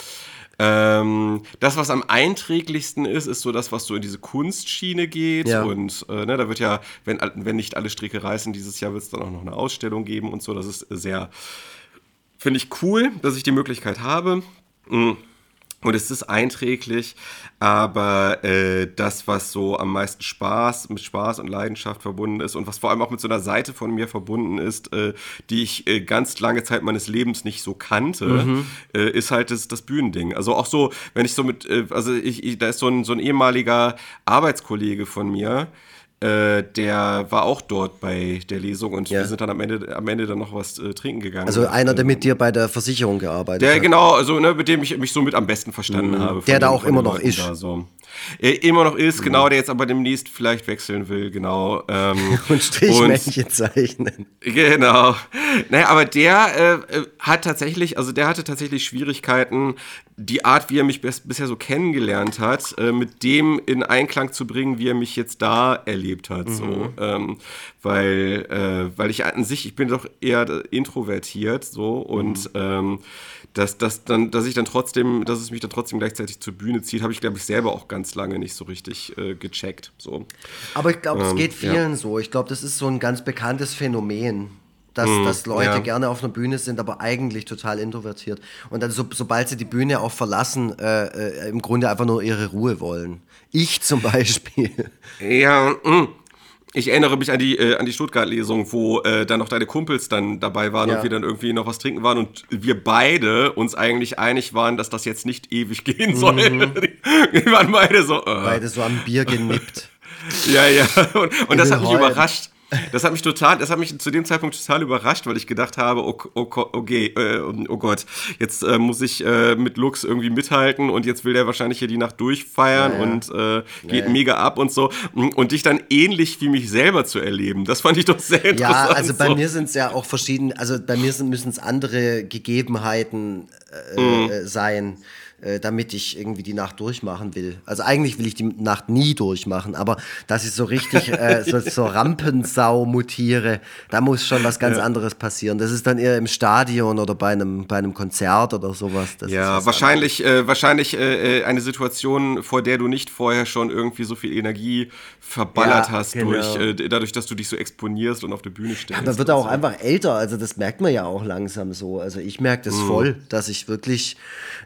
Ähm, das, was am einträglichsten ist, ist so das, was so in diese Kunstschiene geht. Ja. Und äh, ne, da wird ja, wenn, wenn nicht alle Stricke reißen, dieses Jahr wird es dann auch noch eine Ausstellung geben und so. Das ist sehr, finde ich cool, dass ich die Möglichkeit habe. Mhm. Und es ist einträglich, aber äh, das, was so am meisten Spaß, mit Spaß und Leidenschaft verbunden ist und was vor allem auch mit so einer Seite von mir verbunden ist, äh, die ich äh, ganz lange Zeit meines Lebens nicht so kannte, mhm. Äh, ist halt das, das Bühnending. Also auch so, wenn ich so mit, äh, also ich, ich, da ist so ein, so ein ehemaliger Arbeitskollege von mir, äh, der war auch dort bei der Lesung und ja. wir sind dann am Ende, am Ende dann noch was äh, trinken gegangen. Also einer, der mit dir bei der Versicherung gearbeitet der, hat. Genau, also ne, mit dem ich mich so mit am besten verstanden mhm. habe. Der da auch immer noch ist. Da, so. Äh, immer noch ist, genau, der jetzt aber demnächst vielleicht wechseln will, genau. Ähm, und Strichmännchen zeichnen. Genau. Naja, aber der äh, äh, hat tatsächlich, also der hatte tatsächlich Schwierigkeiten, die Art, wie er mich bis, bisher so kennengelernt hat, äh, mit dem in Einklang zu bringen, wie er mich jetzt da erlebt hat. Mhm. So, ähm, weil, äh, weil ich an sich, ich bin doch eher introvertiert so und mhm. ähm, dass, dass, dann, dass ich dann trotzdem, dass es mich dann trotzdem gleichzeitig zur Bühne zieht, habe ich, glaube ich, selber auch ganz lange nicht so richtig äh, gecheckt. So. Aber ich glaube, ähm, es geht vielen ja. so. Ich glaube, das ist so ein ganz bekanntes Phänomen dass, mm, dass Leute ja. gerne auf einer Bühne sind, aber eigentlich total introvertiert. Und dann, so, sobald sie die Bühne auch verlassen, äh, äh, im Grunde einfach nur ihre Ruhe wollen. Ich zum Beispiel. Ja, mh. Ich erinnere mich an die, äh, an die Stuttgart-Lesung, wo äh, dann noch deine Kumpels dann dabei waren ja. und wir dann irgendwie noch was trinken waren und wir beide uns eigentlich einig waren, dass das jetzt nicht ewig gehen soll. Mhm. wir waren beide so. Äh. Beide so am Bier genippt. ja, ja. Und, und das hat mich überrascht. Das hat mich total, das hat mich zu dem Zeitpunkt total überrascht, weil ich gedacht habe, oh, oh, okay, äh, oh Gott, jetzt äh, muss ich äh, mit Lux irgendwie mithalten und jetzt will der wahrscheinlich hier die Nacht durchfeiern ja, ja. und äh, geht ja, mega ab und so. Und dich dann ähnlich wie mich selber zu erleben, das fand ich doch sehr interessant. Ja, also bei so. mir sind es ja auch verschiedene, also bei mir müssen es andere Gegebenheiten äh, mhm. Äh, sein äh, damit ich irgendwie die Nacht durchmachen will. Also eigentlich will ich die Nacht nie durchmachen, aber dass ich so richtig äh, so, so Rampensau mutiere, da muss schon was ganz ja. anderes passieren. Das ist dann eher im Stadion oder bei einem, bei einem Konzert oder sowas. Das ja, wahrscheinlich, äh, wahrscheinlich äh, äh, eine Situation, vor der du nicht vorher schon irgendwie so viel Energie verballert ja, hast, genau. durch, äh, dadurch, dass du dich so exponierst und auf der Bühne stehst. Ja, man wird auch so. einfach älter, also das merkt man ja auch langsam so. Also ich merke das mhm. voll, dass ich wirklich,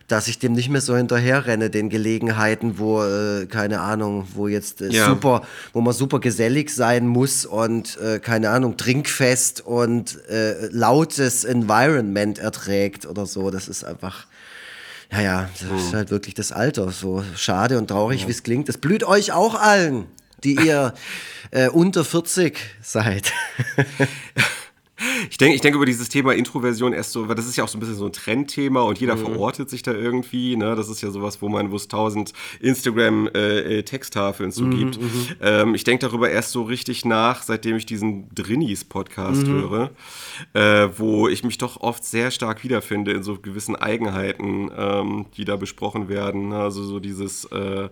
dass ich dem nicht nicht mehr so hinterherrenne, den Gelegenheiten, wo, äh, keine Ahnung, wo jetzt äh, ja. super, wo man super gesellig sein muss und, äh, keine Ahnung, trinkfest und äh, lautes Environment erträgt oder so. Das ist einfach. Ja, ja, das ist hm. halt wirklich das Alter. So schade und traurig, ja. wie es klingt. Das blüht euch auch allen, die ihr äh, unter 40 seid. Ich denke, ich denke über dieses Thema Introversion erst so, weil das ist ja auch so ein bisschen so ein Trendthema und jeder mhm. verortet sich da irgendwie. Ne? Das ist ja sowas, wo man, wo es tausend Instagram-Texttafeln äh, zu mhm, gibt. Mhm. Ähm, ich denke darüber erst so richtig nach, seitdem ich diesen Drinnies-Podcast mhm. höre, äh, wo ich mich doch oft sehr stark wiederfinde in so gewissen Eigenheiten, ähm, die da besprochen werden. Also so dieses äh,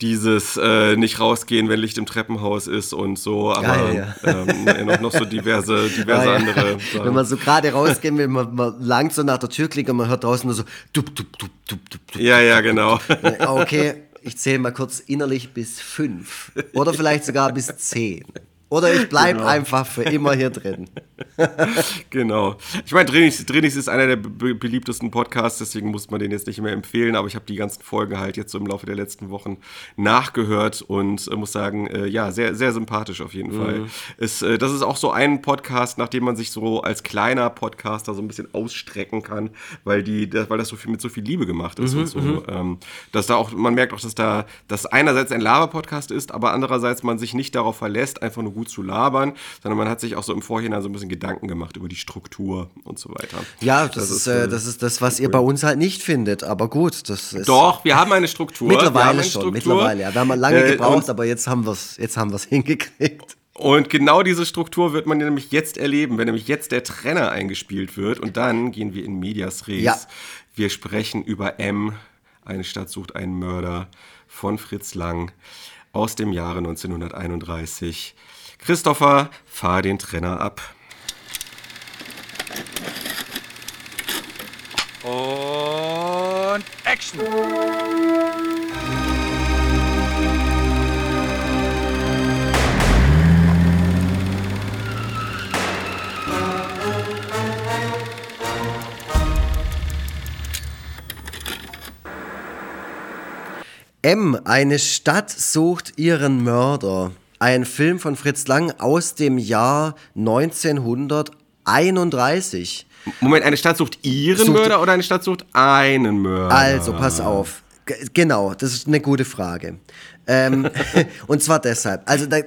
dieses äh, nicht rausgehen, wenn Licht im Treppenhaus ist und so, aber Geil, ja. ähm, noch, noch, so diverse, diverse ah, andere. Ja. Wenn man so gerade rausgehen will, man, man langt so nach der Tür klingt und man hört draußen nur so dup, dup, dup, dup, dup, dup. Ja, ja, genau. Okay, ich zähle mal kurz innerlich bis fünf oder vielleicht sogar bis zehn. Oder ich bleibe genau. einfach für immer hier drin. genau. Ich meine, Drenix, Drenix ist einer der be beliebtesten Podcasts, deswegen muss man den jetzt nicht mehr empfehlen, aber ich habe die ganzen Folgen halt jetzt so im Laufe der letzten Wochen nachgehört und äh, muss sagen, äh, ja, sehr, sehr sympathisch auf jeden mhm. Fall. Es, äh, das ist auch so ein Podcast, nach dem man sich so als kleiner Podcaster so ein bisschen ausstrecken kann, weil, die, das, weil das so viel mit so viel Liebe gemacht ist mhm, und so. Mhm. Ähm, dass da auch, man merkt auch, dass da das einerseits ein Laber-Podcast ist, aber andererseits man sich nicht darauf verlässt, einfach nur gut gut zu labern, sondern man hat sich auch so im Vorhinein so ein bisschen Gedanken gemacht über die Struktur und so weiter. Ja, das, das ist, äh, das ist das, was ihr bei uns halt nicht findet, aber gut, das ist. Doch, wir haben eine Struktur. Mittlerweile eine schon, Struktur. mittlerweile, ja. Wir haben lange äh, gebraucht, aber jetzt haben wir es jetzt haben wir's hingekriegt. Und genau diese Struktur wird man nämlich jetzt erleben, wenn nämlich jetzt der Trenner eingespielt wird und dann gehen wir in Medias Res. Ja. Wir sprechen über M, eine Stadt sucht einen Mörder von Fritz Lang aus dem Jahre 1931. Christopher, fahr den Trenner ab. Und Action! M. Eine Stadt sucht ihren Mörder ein Film von Fritz Lang aus dem Jahr 1931. Moment, eine Stadt sucht ihren sucht Mörder oder eine Stadt sucht einen Mörder? Also, pass auf. G genau, das ist eine gute Frage. Ähm, und zwar deshalb. Also da,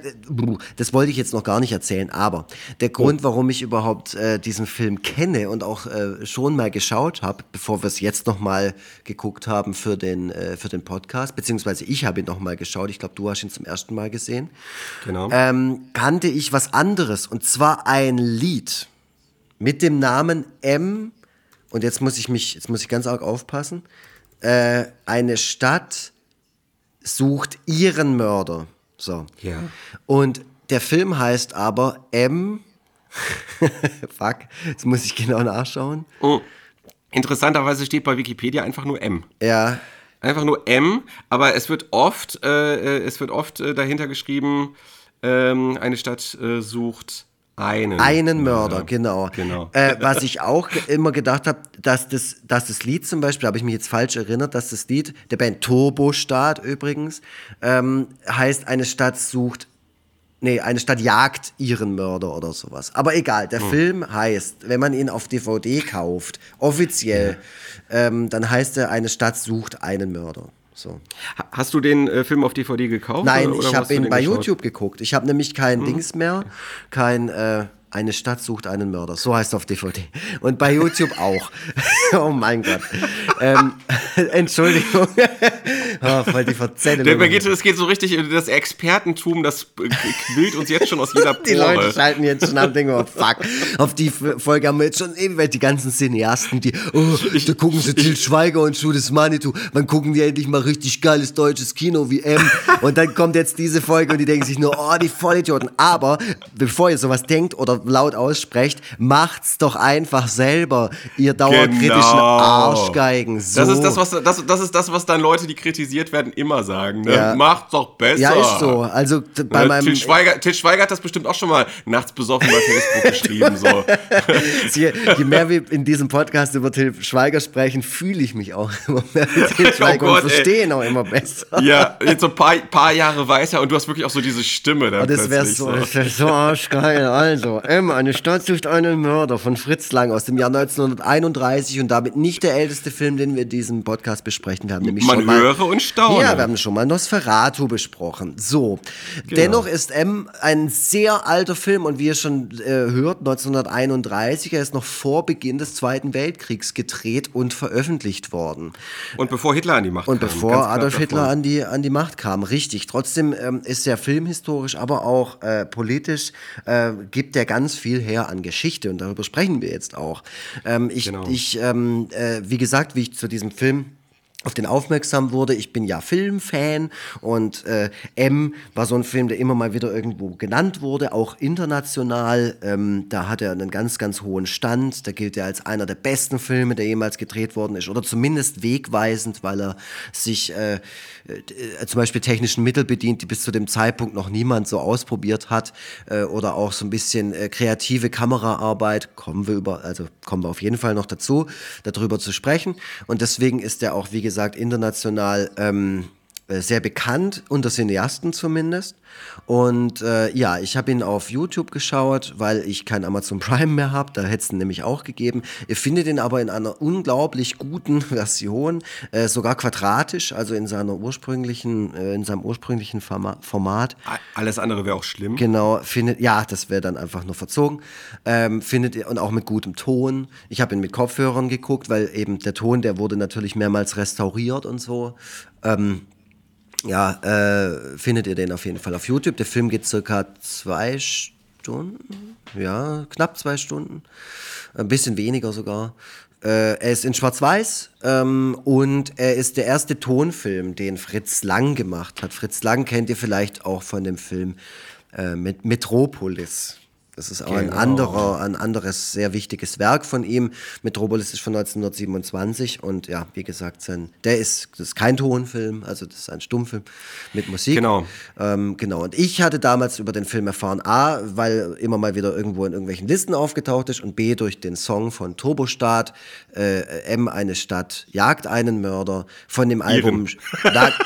das wollte ich jetzt noch gar nicht erzählen, aber der Grund, warum ich überhaupt äh, diesen Film kenne und auch äh, schon mal geschaut habe, bevor wir es jetzt noch mal geguckt haben für den äh, für den Podcast, beziehungsweise ich habe ihn noch mal geschaut. Ich glaube, du hast ihn zum ersten Mal gesehen. Genau. Ähm, kannte ich was anderes und zwar ein Lied mit dem Namen M. Und jetzt muss ich mich, jetzt muss ich ganz arg aufpassen. Äh, eine Stadt sucht ihren Mörder. So. Ja. Und der Film heißt aber M. Fuck, jetzt muss ich genau nachschauen. Oh. Interessanterweise steht bei Wikipedia einfach nur M. Ja. Einfach nur M, aber es wird oft, äh, äh es wird oft äh, dahinter geschrieben, ähm, eine Stadt äh, sucht einen. Einen Mörder, ja, genau. genau. Äh, was ich auch immer gedacht habe, dass das, dass das Lied zum Beispiel, habe ich mich jetzt falsch erinnert, dass das Lied der Band Turbostadt übrigens ähm, heißt, eine Stadt sucht, nee, eine Stadt jagt ihren Mörder oder sowas. Aber egal, der hm. Film heißt, wenn man ihn auf DVD kauft, offiziell, ja. ähm, dann heißt er, eine Stadt sucht einen Mörder. So. Hast du den äh, Film auf DVD gekauft? Nein, oder, oder ich habe ihn bei geschaut? YouTube geguckt. Ich habe nämlich kein hm. Dings mehr, kein äh, eine Stadt sucht einen Mörder. So heißt es auf DVD. Und bei YouTube auch. oh mein Gott. Ähm, Entschuldigung. oh, voll die Verzettelung. Geht, es geht so richtig, das Expertentum, das quillt uns jetzt schon aus jeder Pore. Die Leute schalten jetzt schon am Ding, oh fuck. Auf die Folge haben wir jetzt schon ewig die ganzen Cineasten, die, oh, ich, da gucken sie Til Schweiger und Judith Manitou. Wann gucken die endlich mal richtig geiles deutsches Kino wie M? Und dann kommt jetzt diese Folge und die denken sich nur, oh, die Vollidioten. Aber bevor ihr sowas denkt oder laut aussprecht, macht's doch einfach selber, ihr dauerkritischen genau. Arschgeigen. So. Das, ist das, was, das, das ist das, was dann Leute, die kritisiert werden, immer sagen. Ne? Ja. Macht's doch besser. Ja, ist so. Also bei ne? meinem Til Schweiger, Til Schweiger hat das bestimmt auch schon mal nachts besoffen bei Facebook geschrieben. So. je, je, mehr wir in diesem Podcast über Til Schweiger sprechen, fühle ich mich auch immer mehr mit Til oh Schweiger oh Gott, und verstehe ihn auch immer besser. Ja, jetzt so ein paar, paar Jahre weiter und du hast wirklich auch so diese Stimme. Dann oh, das wäre so, so. Wär so arschgeil. Also, immer eine Stadt sucht einen Mörder von Fritz Lang aus dem Jahr 1931 und damit nicht der älteste Film, den wir in diesem Podcast besprechen. Wir haben nämlich Man schon höre mal, und staune. Ja, wir haben schon mal Nosferatu besprochen. So, genau. dennoch ist M ein sehr alter Film und wie ihr schon äh, hört, 1931, er ist noch vor Beginn des Zweiten Weltkriegs gedreht und veröffentlicht worden. Und bevor Hitler an die Macht und kam. Und bevor Adolf Hitler an die, an die Macht kam, richtig. Trotzdem ähm, ist er filmhistorisch, aber auch äh, politisch, äh, gibt er ganz viel her an Geschichte und darüber sprechen wir jetzt auch. Ähm, ich, genau. ich ähm, äh, wie gesagt, wie ich zu diesem Film auf den aufmerksam wurde. Ich bin ja Filmfan und äh, M war so ein Film, der immer mal wieder irgendwo genannt wurde, auch international. Ähm, da hat er einen ganz, ganz hohen Stand. Da gilt er als einer der besten Filme, der jemals gedreht worden ist oder zumindest wegweisend, weil er sich äh, äh, zum Beispiel technischen Mittel bedient, die bis zu dem Zeitpunkt noch niemand so ausprobiert hat äh, oder auch so ein bisschen äh, kreative Kameraarbeit. Kommen wir über, also kommen wir auf jeden Fall noch dazu, darüber zu sprechen. Und deswegen ist er auch, wie gesagt, gesagt, international ähm, äh, sehr bekannt, unter Cineasten zumindest. Und äh, ja, ich habe ihn auf YouTube geschaut, weil ich kein Amazon Prime mehr habe. Da hätte es ihn nämlich auch gegeben. Ihr findet ihn aber in einer unglaublich guten Version, äh, sogar quadratisch, also in seiner ursprünglichen, äh, in seinem ursprünglichen Format. Alles andere wäre auch schlimm. Genau, findet, ja, das wäre dann einfach nur verzogen. Ähm, findet ihr und auch mit gutem Ton. Ich habe ihn mit Kopfhörern geguckt, weil eben der Ton, der wurde natürlich mehrmals restauriert und so. Ähm, ja, äh, findet ihr den auf jeden Fall auf YouTube. Der Film geht circa zwei Stunden, ja, knapp zwei Stunden, ein bisschen weniger sogar. Äh, er ist in Schwarz-Weiß ähm, und er ist der erste Tonfilm, den Fritz Lang gemacht hat. Fritz Lang kennt ihr vielleicht auch von dem Film äh, mit Metropolis. Das ist auch genau. ein anderer, ein anderes sehr wichtiges Werk von ihm. Metropolis ist von 1927 und ja, wie gesagt, sein, der ist, das ist kein Tonfilm, also das ist ein Stummfilm mit Musik. Genau. Ähm, genau. Und ich hatte damals über den Film erfahren, A, weil immer mal wieder irgendwo in irgendwelchen Listen aufgetaucht ist und B, durch den Song von Turbostaat, äh, M, eine Stadt jagt einen Mörder, von dem Album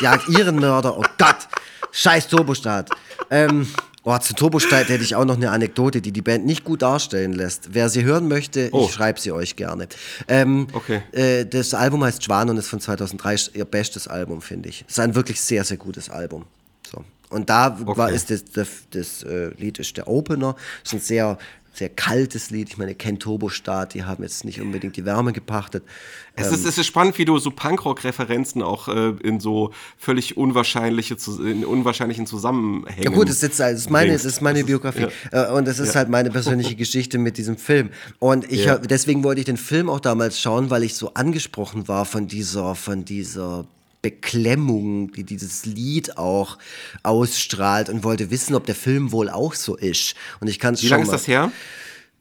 Jagt ihren Mörder, oh Gott, scheiß Turbostaat. Ähm, Oh, zu Turbostein hätte ich auch noch eine Anekdote, die die Band nicht gut darstellen lässt. Wer sie hören möchte, oh. ich schreibe sie euch gerne. Ähm, okay. Äh, das Album heißt Schwan und ist von 2003 ihr bestes Album, finde ich. Es ist ein wirklich sehr, sehr gutes Album. So. Und da okay. war, ist das, das, das äh, Lied ist der Opener. Es ist ein sehr sehr kaltes Lied. Ich meine, kennt Turbostaat, die haben jetzt nicht unbedingt die Wärme gepachtet. Es, ähm, ist, es ist spannend, wie du so Punkrock-Referenzen auch äh, in so völlig unwahrscheinliche, in unwahrscheinlichen Zusammenhängen. Ja gut, das ist, das ist meine, das ist meine Biografie ja. Äh, und das ist ja. halt meine persönliche Geschichte mit diesem Film. Und ich ja. deswegen wollte ich den Film auch damals schauen, weil ich so angesprochen war von dieser, von dieser Beklemmung, die dieses Lied auch ausstrahlt und wollte wissen, ob der Film wohl auch so ist. Und ich kann es Wie lange ist das her?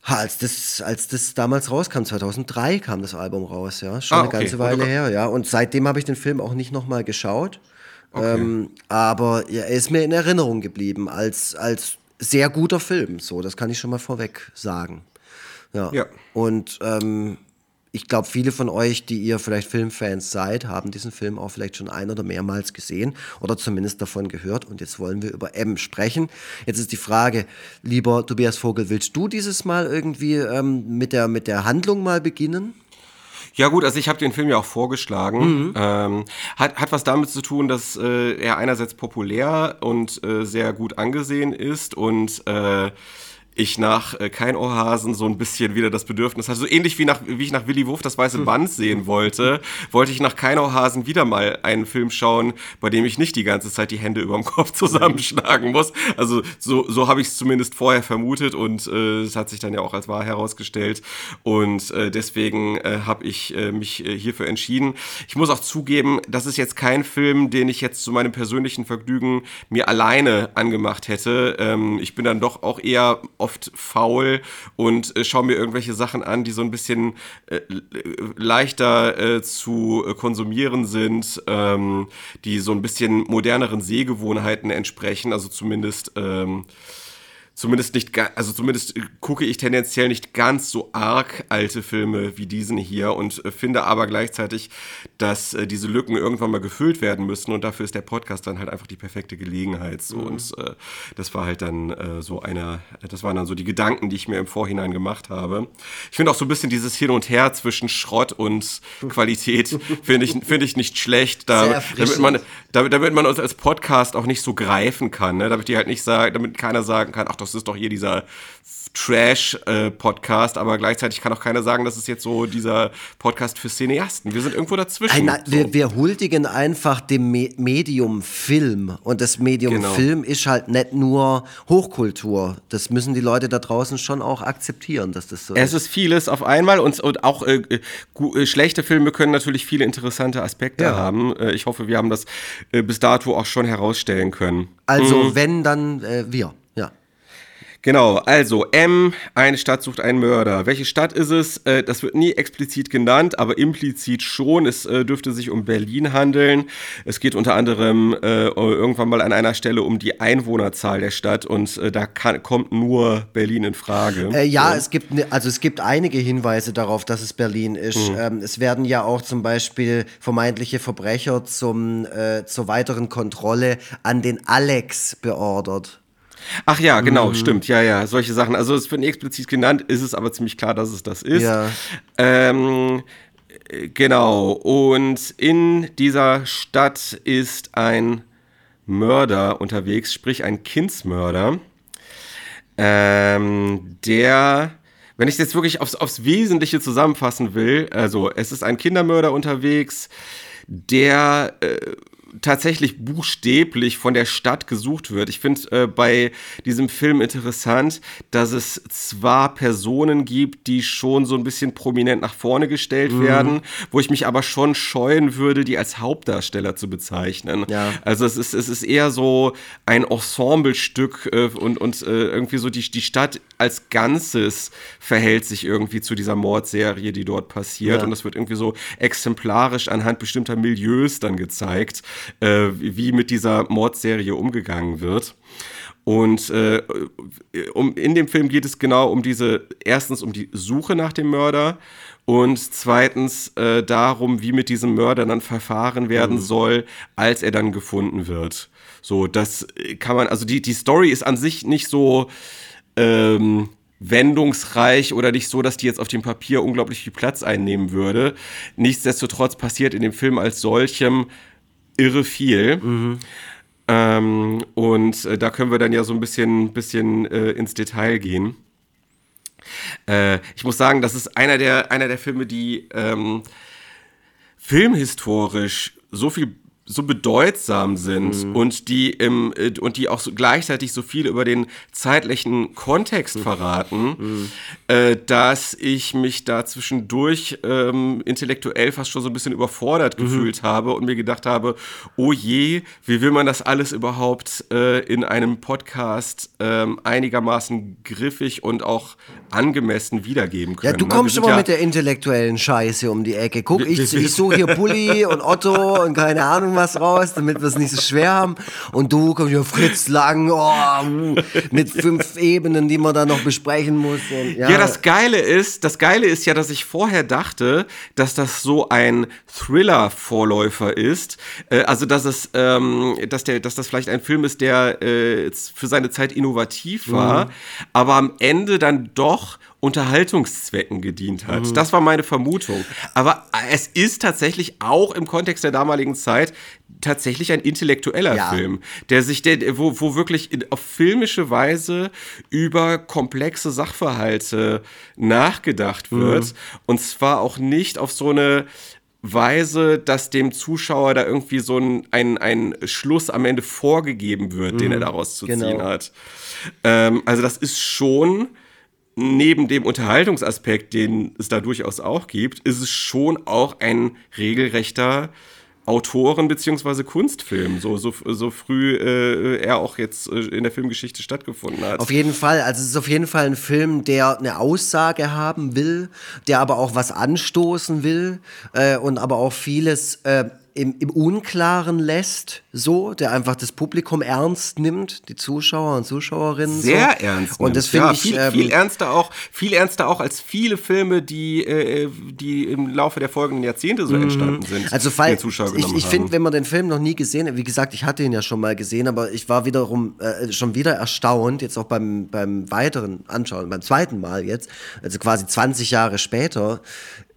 als das, als das damals rauskam, 2003 kam das Album raus, ja, schon ah, okay. eine ganze Weile her, ja. Und seitdem habe ich den Film auch nicht nochmal geschaut. Okay. Ähm, aber ja, er ist mir in Erinnerung geblieben als, als sehr guter Film, so, das kann ich schon mal vorweg sagen. Ja. ja. Und ähm, ich glaube, viele von euch, die ihr vielleicht Filmfans seid, haben diesen Film auch vielleicht schon ein oder mehrmals gesehen oder zumindest davon gehört. Und jetzt wollen wir über M sprechen. Jetzt ist die Frage, lieber Tobias Vogel, willst du dieses Mal irgendwie ähm, mit, der, mit der Handlung mal beginnen? Ja gut, also ich habe den Film ja auch vorgeschlagen. Mhm. Ähm, hat, hat was damit zu tun, dass äh, er einerseits populär und äh, sehr gut angesehen ist und äh, ich nach äh, Kein Ohrhasen so ein bisschen wieder das Bedürfnis hatte. So ähnlich wie, nach, wie ich nach Willy Wurf das weiße hm. Band sehen wollte, wollte ich nach Kein Ohrhasen wieder mal einen Film schauen, bei dem ich nicht die ganze Zeit die Hände über dem Kopf zusammenschlagen muss. Also so, so habe ich es zumindest vorher vermutet und äh, es hat sich dann ja auch als wahr herausgestellt. Und äh, deswegen äh, habe ich äh, mich äh, hierfür entschieden. Ich muss auch zugeben, das ist jetzt kein Film, den ich jetzt zu meinem persönlichen Vergnügen mir alleine angemacht hätte. Ähm, ich bin dann doch auch eher oft faul und äh, schaue mir irgendwelche Sachen an, die so ein bisschen äh, leichter äh, zu konsumieren sind, ähm, die so ein bisschen moderneren Sehgewohnheiten entsprechen, also zumindest ähm, zumindest nicht, also zumindest gucke ich tendenziell nicht ganz so arg alte Filme wie diesen hier und äh, finde aber gleichzeitig, dass äh, diese Lücken irgendwann mal gefüllt werden müssen und dafür ist der Podcast dann halt einfach die perfekte Gelegenheit. So. Mhm. Und äh, das war halt dann äh, so einer, das waren dann so die Gedanken, die ich mir im Vorhinein gemacht habe. Ich finde auch so ein bisschen dieses Hin und Her zwischen Schrott und Qualität finde ich, finde ich nicht schlecht, da, damit man, damit, damit man uns als Podcast auch nicht so greifen kann, ne? damit die halt nicht sagen, damit keiner sagen kann, ach, das das ist doch hier dieser Trash-Podcast, aber gleichzeitig kann auch keiner sagen, das ist jetzt so dieser Podcast für Cineasten. Wir sind irgendwo dazwischen. Nein, so. wir, wir huldigen einfach dem Me Medium Film. Und das Medium Genau. Film ist halt nicht nur Hochkultur. Das müssen die Leute da draußen schon auch akzeptieren, dass das so Es ist vieles auf einmal und, und auch äh, äh, äh, schlechte Filme können natürlich viele interessante Aspekte Ja. haben. Äh, ich hoffe, wir haben das äh, bis dato auch schon herausstellen können. Also, Mhm. wenn, dann äh, wir. Ja. Genau, also M, eine Stadt sucht einen Mörder. Welche Stadt ist es? Äh, das wird nie explizit genannt, aber implizit schon. Es äh, dürfte sich um Berlin handeln. Es geht unter anderem äh, irgendwann mal an einer Stelle um die Einwohnerzahl der Stadt und äh, da kann, kommt nur Berlin in Frage. Äh, ja, es gibt ne, also es gibt einige Hinweise darauf, dass es Berlin ist. Mhm. Ähm, es werden ja auch zum Beispiel vermeintliche Verbrecher zum äh, zur weiteren Kontrolle an den Alex beordert. Ach ja, genau, Mhm. stimmt, ja, ja, solche Sachen. Also es wird nicht explizit genannt, ist es aber ziemlich klar, dass es das ist. Ja. Ähm, äh, genau, und in dieser Stadt ist ein Mörder unterwegs, sprich ein Kindsmörder, ähm, der, wenn ich es jetzt wirklich aufs, aufs Wesentliche zusammenfassen will, also es ist ein Kindermörder unterwegs, der äh, tatsächlich buchstäblich von der Stadt gesucht wird. Ich finde äh, bei diesem Film interessant, dass es zwar Personen gibt, die schon so ein bisschen prominent nach vorne gestellt werden, wo ich mich aber schon scheuen würde, die als Hauptdarsteller zu bezeichnen. Ja. Also es ist, es ist eher so ein Ensemblestück äh, und, und äh, irgendwie so die, die Stadt als Ganzes verhält sich irgendwie zu dieser Mordserie, die dort passiert. Ja. Und das wird irgendwie so exemplarisch anhand bestimmter Milieus dann gezeigt, äh, wie mit dieser Mordserie umgegangen wird. Und äh, um, in dem Film geht es genau um diese, erstens um die Suche nach dem Mörder und zweitens äh, darum, wie mit diesem Mörder dann verfahren werden soll, als er dann gefunden wird. So, das kann man, also die, die Story ist an sich nicht so ähm, wendungsreich oder nicht so, dass die jetzt auf dem Papier unglaublich viel Platz einnehmen würde. Nichtsdestotrotz passiert in dem Film als solchem irre viel. Ähm, und äh, da können wir dann ja so ein bisschen, bisschen äh, ins Detail gehen. Äh, ich muss sagen, das ist einer der, einer der Filme, die ähm, filmhistorisch so viel so bedeutsam sind und die im äh, und die auch so gleichzeitig so viel über den zeitlichen Kontext verraten, äh, dass ich mich da zwischendurch ähm, intellektuell fast schon so ein bisschen überfordert gefühlt habe und mir gedacht habe, oh je, wie will man das alles überhaupt äh, in einem Podcast ähm, einigermaßen griffig und auch angemessen wiedergeben können? Ja, du ne? Kommst immer ja- mit der intellektuellen Scheiße um die Ecke. Guck, ich, ich suche hier Bulli und Otto und keine Ahnung was raus, damit wir es nicht so schwer haben. Und du kommst hier Fritz Lang, oh, uh, mit fünf Ebenen, die man da noch besprechen muss. Und, ja, Ja, das Geile ist, das Geile ist ja, dass ich vorher dachte, dass das so ein Thriller-Vorläufer ist. Äh, also, dass es, ähm, dass der, dass das vielleicht ein Film ist, der äh, für seine Zeit innovativ war, aber am Ende dann doch Unterhaltungszwecken gedient hat. Das war meine Vermutung. Aber es ist tatsächlich auch im Kontext der damaligen Zeit tatsächlich ein intellektueller Ja. Film, der sich, der, wo, wo wirklich in, auf filmische Weise über komplexe Sachverhalte nachgedacht wird. Und zwar auch nicht auf so eine Weise, dass dem Zuschauer da irgendwie so ein, ein, ein Schluss am Ende vorgegeben wird, den er daraus zu ziehen Genau. hat. Ähm, also das ist schon neben dem Unterhaltungsaspekt, den es da durchaus auch gibt, ist es schon auch ein regelrechter Autoren- bzw. Kunstfilm, so, so, so früh äh, er auch jetzt äh, in der Filmgeschichte stattgefunden hat. Auf jeden Fall. Also es ist auf jeden Fall ein Film, der eine Aussage haben will, der aber auch was anstoßen will äh, und aber auch vieles äh, im, im Unklaren lässt, so, der einfach das Publikum ernst nimmt, die Zuschauer und Zuschauerinnen. sehr so. ernst. Und das finde ja, ich viel, ähm, viel ernster auch, viel ernster auch als viele Filme, die, äh, die im Laufe der folgenden Jahrzehnte so entstanden sind. Also Zuschauer ich, ich finde, wenn man den Film noch nie gesehen hat, wie gesagt, ich hatte ihn ja schon mal gesehen, aber ich war wiederum äh, schon wieder erstaunt, jetzt auch beim, beim weiteren Anschauen, beim zweiten Mal jetzt, also quasi 20 Jahre später,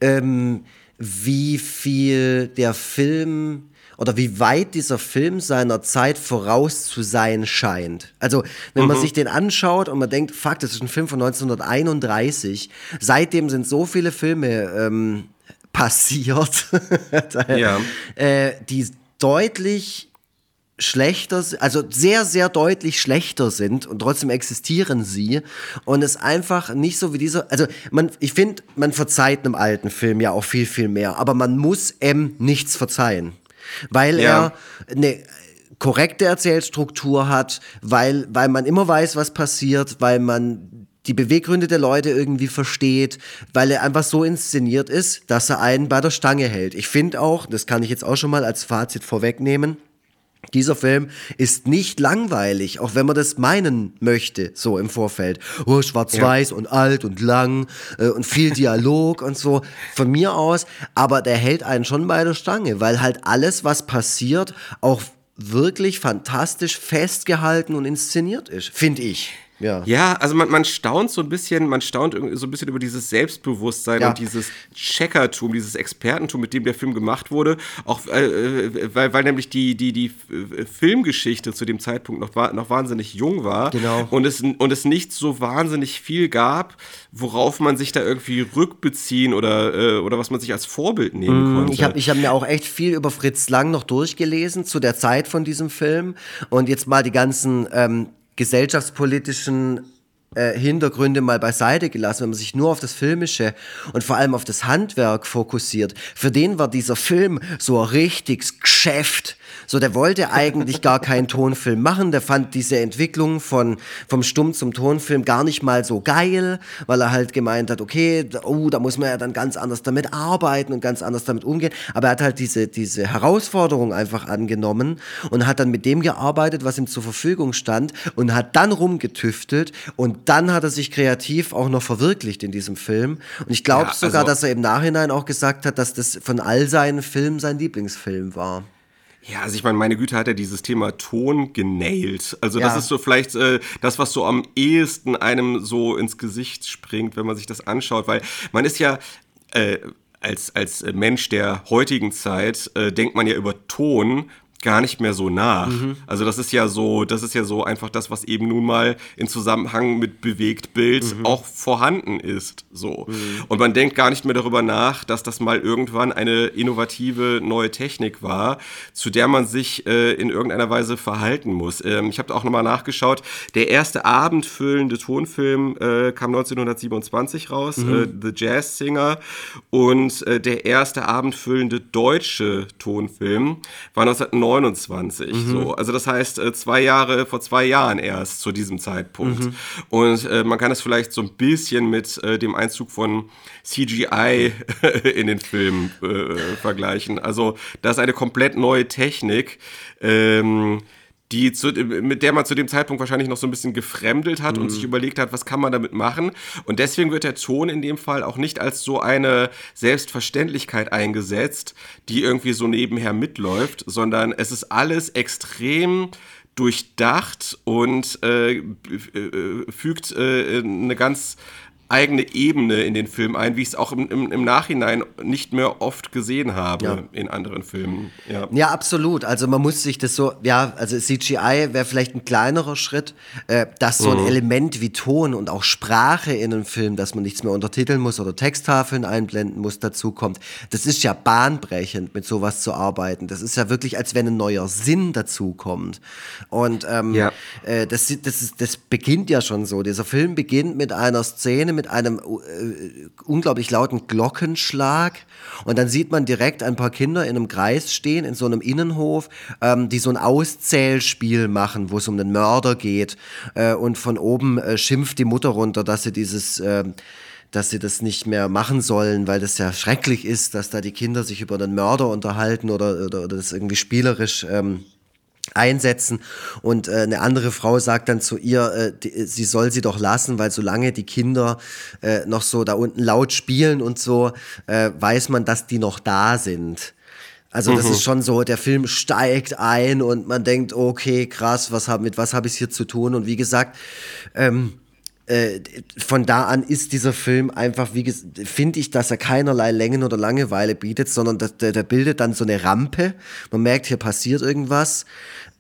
ähm, wie viel der Film oder wie weit dieser Film seiner Zeit voraus zu sein scheint. Also, wenn man sich den anschaut und man denkt, fuck, das ist ein Film von 1931, seitdem sind so viele Filme ähm, passiert, ja. äh, die deutlich schlechter, also sehr, sehr deutlich schlechter sind und trotzdem existieren sie und es einfach nicht so wie dieser, also man, ich finde, man verzeiht einem alten Film ja auch viel, viel mehr, aber man muss M nichts verzeihen, weil ja. er eine korrekte Erzählstruktur hat, weil, weil man immer weiß, was passiert, weil man die Beweggründe der Leute irgendwie versteht, weil er einfach so inszeniert ist, dass er einen bei der Stange hält. Ich finde auch, das kann ich jetzt auch schon mal als Fazit vorwegnehmen, dieser Film ist nicht langweilig, auch wenn man das meinen möchte, so im Vorfeld. Oh, schwarz-weiß ja. und alt und lang äh, und viel Dialog und so. Von mir aus, aber der hält einen schon bei der Stange, weil halt alles, was passiert, auch wirklich fantastisch festgehalten und inszeniert ist, finde ich. Ja. ja, also man, man staunt so ein bisschen, man staunt so ein bisschen über dieses Selbstbewusstsein ja. und dieses Checkertum, dieses Expertentum, mit dem der Film gemacht wurde. Auch äh, äh weil, weil nämlich die, die, die Filmgeschichte zu dem Zeitpunkt noch, noch wahnsinnig jung war. Genau. Und es, und es nicht so wahnsinnig viel gab, worauf man sich da irgendwie rückbeziehen oder, äh, oder was man sich als Vorbild nehmen mm, konnte. Ich habe ich hab mir auch echt viel über Fritz Lang noch durchgelesen zu der Zeit von diesem Film. Und jetzt mal die ganzen ähm, gesellschaftspolitischen äh, Hintergründe mal beiseite gelassen, wenn man sich nur auf das Filmische und vor allem auf das Handwerk fokussiert. Für den war dieser Film so ein richtiges Geschäft. So, der wollte eigentlich gar keinen Tonfilm machen. Der fand diese Entwicklung von, vom Stumm zum Tonfilm gar nicht mal so geil, weil er halt gemeint hat, okay, oh, da muss man ja dann ganz anders damit arbeiten und ganz anders damit umgehen. Aber er hat halt diese, diese Herausforderung einfach angenommen und hat dann mit dem gearbeitet, was ihm zur Verfügung stand und hat dann rumgetüftelt und dann hat er sich kreativ auch noch verwirklicht in diesem Film. Und ich glaube ja, sogar, also dass er im Nachhinein auch gesagt hat, dass das von all seinen Filmen sein Lieblingsfilm war. Ja, also ich meine, meine Güte hat er dieses Thema Ton genailt. Also ja. das ist so vielleicht äh, das, was so am ehesten einem so ins Gesicht springt, wenn man sich das anschaut, weil man ist ja äh, als, als Mensch der heutigen Zeit, äh, denkt man ja über Ton gar nicht mehr so nach. Mhm. Also das ist ja so, das ist ja so einfach das, was eben nun mal in Zusammenhang mit Bewegtbild mhm. auch vorhanden ist. So. Mhm. Und man denkt gar nicht mehr darüber nach, dass das mal irgendwann eine innovative neue Technik war, zu der man sich äh, in irgendeiner Weise verhalten muss. Ähm, ich habe auch nochmal nachgeschaut. Der erste abendfüllende Tonfilm äh, kam 1927 raus, mhm. äh, The Jazz Singer. Und äh, der erste abendfüllende deutsche Tonfilm war 1990 29. Mhm. So. Also das heißt, äh, zwei Jahre, vor zwei Jahren erst zu diesem Zeitpunkt. Mhm. Und äh, man kann es vielleicht so ein bisschen mit äh, dem Einzug von CGI in den Film äh, vergleichen. Also das ist eine komplett neue Technik. Ähm, die zu, mit der man zu dem Zeitpunkt wahrscheinlich noch so ein bisschen gefremdelt hat mhm. und sich überlegt hat, was kann man damit machen. Und deswegen wird der Ton in dem Fall auch nicht als so eine Selbstverständlichkeit eingesetzt, die irgendwie so nebenher mitläuft, sondern es ist alles extrem durchdacht und äh, äh fügt äh, eine ganz eigene Ebene in den Film ein, wie ich es auch im, im, im, Nachhinein nicht mehr oft gesehen habe ja. in anderen Filmen. Ja. ja. absolut. Also man muss sich das so, ja, also CGI wäre vielleicht ein kleinerer Schritt, äh, dass so ein mhm. Element wie Ton und auch Sprache in einem Film, dass man nichts mehr untertiteln muss oder Texttafeln einblenden muss, dazu kommt. Das ist ja bahnbrechend, mit sowas zu arbeiten. Das ist ja wirklich, als wenn ein neuer Sinn dazu kommt. Und ähm, ja. äh, das, das, ist, das beginnt ja schon so. Dieser Film beginnt mit einer Szene, mit einem äh, unglaublich lauten Glockenschlag. Und dann sieht man direkt ein paar Kinder in einem Kreis stehen, in so einem Innenhof, ähm, die so ein Auszählspiel machen, wo es um den Mörder geht. Äh, und von oben äh, schimpft die Mutter runter, dass sie dieses ähm, dass sie das nicht mehr machen sollen, weil das ja schrecklich ist, dass da die Kinder sich über den Mörder unterhalten oder, oder, oder das irgendwie spielerisch ähm, einsetzen und äh, eine andere Frau sagt dann zu ihr, äh, die, sie soll sie doch lassen, weil solange die Kinder äh, noch so da unten laut spielen und so, äh, weiß man, dass die noch da sind. Also das mhm. ist schon so, der Film steigt ein und man denkt, okay, krass, was hab, mit was habe ich hier zu tun? Und wie gesagt, ähm, äh, von da an ist dieser Film einfach, wie finde ich, dass er keinerlei Längen oder Langeweile bietet, sondern der, der bildet dann so eine Rampe. Man merkt, hier passiert irgendwas.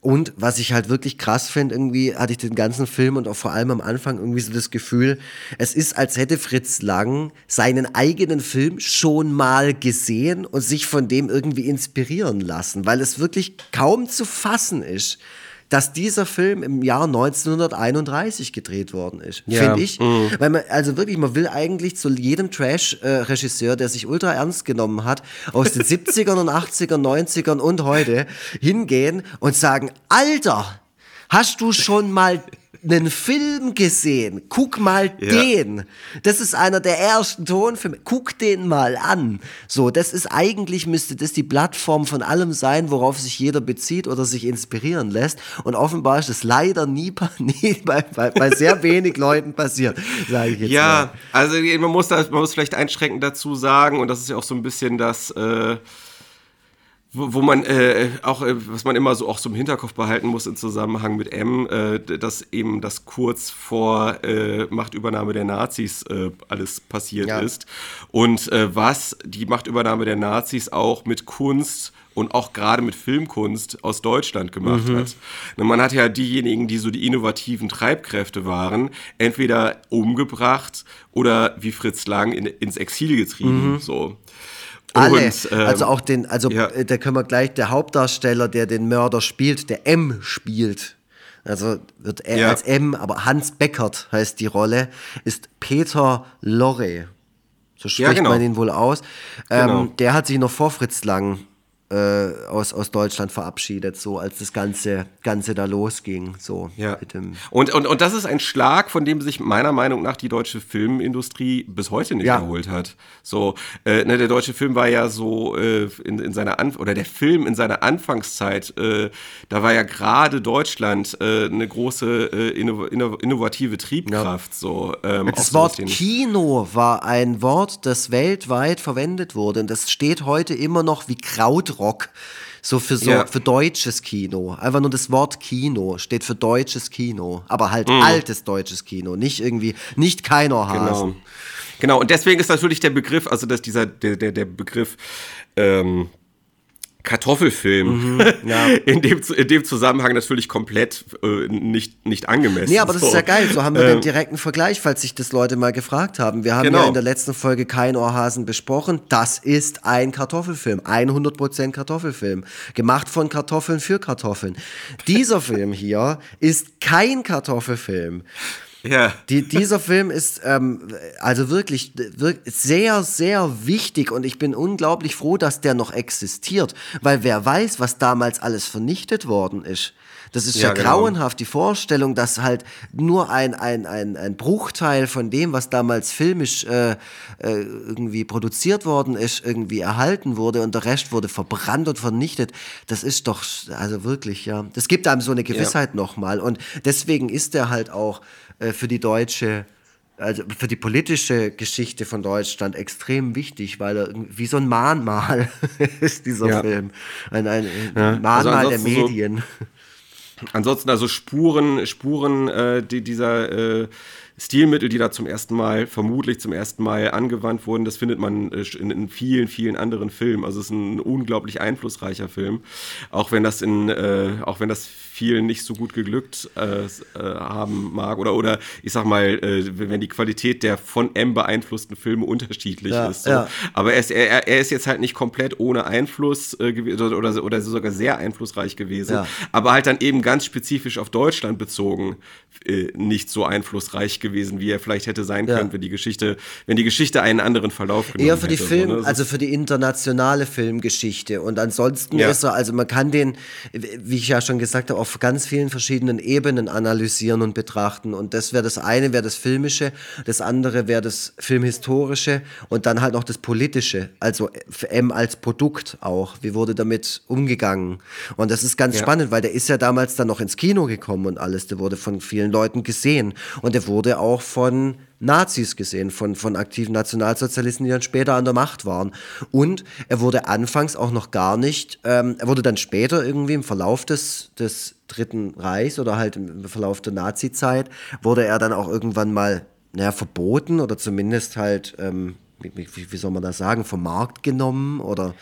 Und was ich halt wirklich krass finde, irgendwie hatte ich den ganzen Film und auch vor allem am Anfang irgendwie so das Gefühl, es ist, als hätte Fritz Lang seinen eigenen Film schon mal gesehen und sich von dem irgendwie inspirieren lassen, weil es wirklich kaum zu fassen ist dass dieser Film im Jahr 1931 gedreht worden ist. Ja. Finde ich. Mhm. Weil man, also wirklich, man will eigentlich zu jedem Trash-Regisseur, der sich ultra ernst genommen hat, aus den 70ern und 80ern, 90ern und heute hingehen und sagen, Alter, hast du schon mal einen Film gesehen. Guck mal ja. den. Das ist einer der ersten Tonfilme. Guck den mal an. So, das ist eigentlich, müsste das die Plattform von allem sein, worauf sich jeder bezieht oder sich inspirieren lässt. Und offenbar ist das leider nie, nie bei, bei, bei sehr wenig Leuten passiert, sage ich jetzt Ja, mal. also man muss, da, man muss vielleicht einschränkend dazu sagen, und das ist ja auch so ein bisschen das... Äh wo, wo man äh, auch, äh, was man immer so auch so im Hinterkopf behalten muss im Zusammenhang mit M, äh, dass eben das kurz vor äh, Machtübernahme der Nazis äh, alles passiert ja. ist. Und äh, was die Machtübernahme der Nazis auch mit Kunst und auch gerade mit Filmkunst aus Deutschland gemacht mhm. hat. Man hat ja diejenigen, die so die innovativen Treibkräfte waren, entweder umgebracht oder wie Fritz Lang in, ins Exil getrieben. Mhm. So. Alle. Und, ähm, also auch den, also ja. Äh, da können wir gleich, der Hauptdarsteller, der den Mörder spielt, der M spielt. Also wird er ja. als M, aber Hans Beckert heißt die Rolle, ist Peter Lorre. So spricht ja, genau. man ihn wohl aus. Ähm, genau. Der hat sich noch vor Fritz Lang äh, aus, aus Deutschland verabschiedet, so als das Ganze, Ganze da losging. So ja. und, und, und das ist ein Schlag, von dem sich meiner Meinung nach die deutsche Filmindustrie bis heute nicht ja. erholt hat. So, äh, ne, der deutsche Film war ja so äh, in, in seiner An oder der Film in seiner Anfangszeit, äh, da war ja gerade Deutschland äh, eine große äh, inno, inno, innovative Triebkraft. Ja. So, ähm, das Wort Kino war ein Wort, das weltweit verwendet wurde und das steht heute immer noch wie Krautrock Rock. So für so ja. für deutsches Kino. Einfach nur das Wort Kino steht für deutsches Kino, aber halt mhm. altes deutsches Kino, nicht irgendwie nicht keiner Hasen. Genau. Genau, und deswegen ist natürlich der Begriff, also dass dieser, der, der, der Begriff ähm, Kartoffelfilm mhm, ja. in, dem, in dem Zusammenhang natürlich komplett äh, nicht, nicht angemessen. Nee, aber das so. ist ja geil. So haben wir ähm, den direkten Vergleich, falls sich das Leute mal gefragt haben. Wir haben genau. ja in der letzten Folge kein Ohrhasen besprochen. Das ist ein Kartoffelfilm. 100% Kartoffelfilm. Gemacht von Kartoffeln für Kartoffeln. Dieser Film hier ist kein Kartoffelfilm. Ja. Die, dieser Film ist ähm, also wirklich, wirklich sehr, sehr wichtig und ich bin unglaublich froh, dass der noch existiert, weil wer weiß, was damals alles vernichtet worden ist. Das ist ja, ja genau. grauenhaft, die Vorstellung, dass halt nur ein, ein, ein, ein Bruchteil von dem, was damals filmisch äh, äh, irgendwie produziert worden ist, irgendwie erhalten wurde und der Rest wurde verbrannt und vernichtet. Das ist doch, also wirklich, ja. Das gibt einem so eine Gewissheit ja. nochmal. Und deswegen ist er halt auch für die deutsche also für die politische Geschichte von Deutschland extrem wichtig, weil er wie so ein Mahnmal ist dieser ja. Film. Ein, ein, ja. Mahnmal also der Medien. So, ansonsten also Spuren, Spuren äh, die, dieser äh, Stilmittel, die da zum ersten Mal, vermutlich zum ersten Mal angewandt wurden, das findet man äh, in, in vielen, vielen anderen Filmen. Also es ist ein unglaublich einflussreicher Film, auch wenn das in, äh, auch wenn das vielen nicht so gut geglückt äh, äh, haben mag oder oder ich sag mal, äh, wenn die Qualität der von M beeinflussten Filme unterschiedlich ja, ist. So. Ja. Aber er ist, er, er ist jetzt halt nicht komplett ohne Einfluss äh, oder, oder, oder sogar sehr einflussreich gewesen, ja. aber halt dann eben ganz spezifisch auf Deutschland bezogen äh, nicht so einflussreich gewesen, wie er vielleicht hätte sein können, wenn die Geschichte, wenn die Geschichte einen anderen Verlauf genommen Eher für die hätte, Film, so, ne? also für die internationale Filmgeschichte und ansonsten ist er, also man kann den, wie ich ja schon gesagt habe, auf ganz vielen verschiedenen Ebenen analysieren und betrachten. Und das wäre das eine, wäre das Filmische, das andere wäre das Filmhistorische und dann halt noch das Politische, also M als Produkt auch. Wie wurde damit umgegangen? Und das ist ganz ja. spannend, weil der ist ja damals dann noch ins Kino gekommen und alles. Der wurde von vielen Leuten gesehen. Und der wurde auch von Nazis gesehen, von, von aktiven Nationalsozialisten, die dann später an der Macht waren. Und er wurde anfangs auch noch gar nicht, ähm, er wurde dann später irgendwie im Verlauf des, des Dritten Reichs oder halt im Verlauf der Nazi-Zeit, wurde er dann auch irgendwann mal naja, verboten oder zumindest halt, ähm, wie, wie, soll man das sagen, vom Markt genommen oder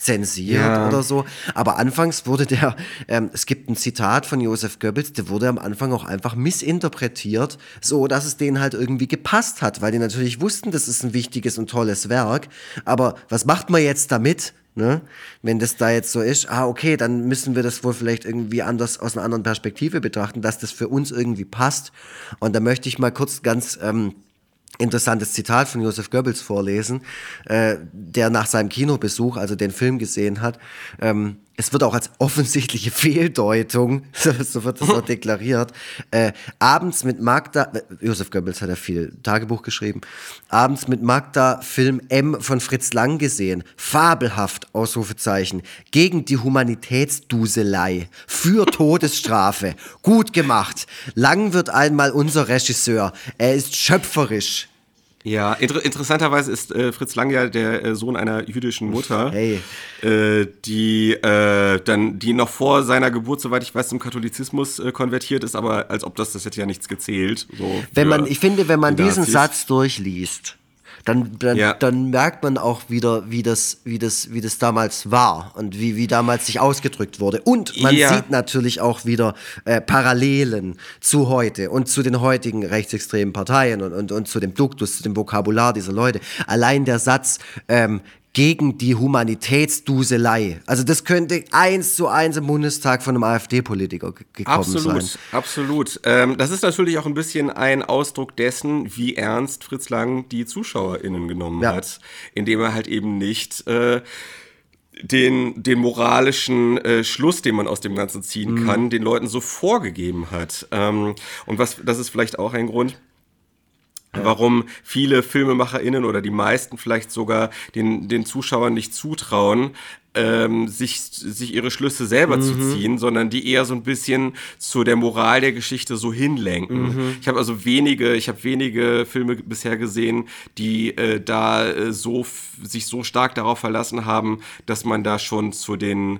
zensiert ja. oder so. Aber anfangs wurde der, ähm, es gibt ein Zitat von Josef Goebbels, der wurde am Anfang auch einfach missinterpretiert, so dass es denen halt irgendwie gepasst hat, weil die natürlich wussten, das ist ein wichtiges und tolles Werk. Aber was macht man jetzt damit? Ne? Wenn das da jetzt so ist, ah, okay, dann müssen wir das wohl vielleicht irgendwie anders aus einer anderen Perspektive betrachten, dass das für uns irgendwie passt. Und da möchte ich mal kurz ganz ähm, interessantes Zitat von Josef Goebbels vorlesen, äh, der nach seinem Kinobesuch, also den Film gesehen hat, ähm, es wird auch als offensichtliche Fehldeutung, so wird das auch deklariert, äh, abends mit Magda, Josef Goebbels hat ja viel Tagebuch geschrieben, abends mit Magda Film M von Fritz Lang gesehen, fabelhaft, Ausrufezeichen, gegen die Humanitätsduselei, für Todesstrafe, gut gemacht, Lang wird einmal unser Regisseur, er ist schöpferisch, ja, inter interessanterweise ist äh, Fritz Lang ja der äh, Sohn einer jüdischen Mutter, hey. äh, die äh, dann, die noch vor seiner Geburt, soweit ich weiß, zum Katholizismus äh, konvertiert ist, aber als ob das, das hätte ja nichts gezählt. So wenn man, ich finde, wenn man diesen Satz durchliest, dann, dann, ja. dann merkt man auch wieder, wie das, wie das, wie das damals war und wie, wie damals sich ausgedrückt wurde. Und man ja. sieht natürlich auch wieder äh, Parallelen zu heute und zu den heutigen rechtsextremen Parteien und, und, und zu dem Duktus, zu dem Vokabular dieser Leute. Allein der Satz, ähm, gegen die Humanitätsduselei. Also das könnte eins zu eins im Bundestag von einem AfD-Politiker gekommen absolut, sein. Absolut, absolut. Ähm, das ist natürlich auch ein bisschen ein Ausdruck dessen, wie ernst Fritz Lang die ZuschauerInnen genommen ja. hat, indem er halt eben nicht äh, den, den moralischen äh, Schluss, den man aus dem Ganzen ziehen mhm. kann, den Leuten so vorgegeben hat. Ähm, und was, das ist vielleicht auch ein Grund, warum viele FilmemacherInnen oder die meisten vielleicht sogar den, den Zuschauern nicht zutrauen, ähm, sich, sich ihre Schlüsse selber mhm. zu ziehen, sondern die eher so ein bisschen zu der Moral der Geschichte so hinlenken. Mhm. Ich habe also wenige, ich habe wenige Filme bisher gesehen, die äh, da äh, so sich so stark darauf verlassen haben, dass man da schon zu den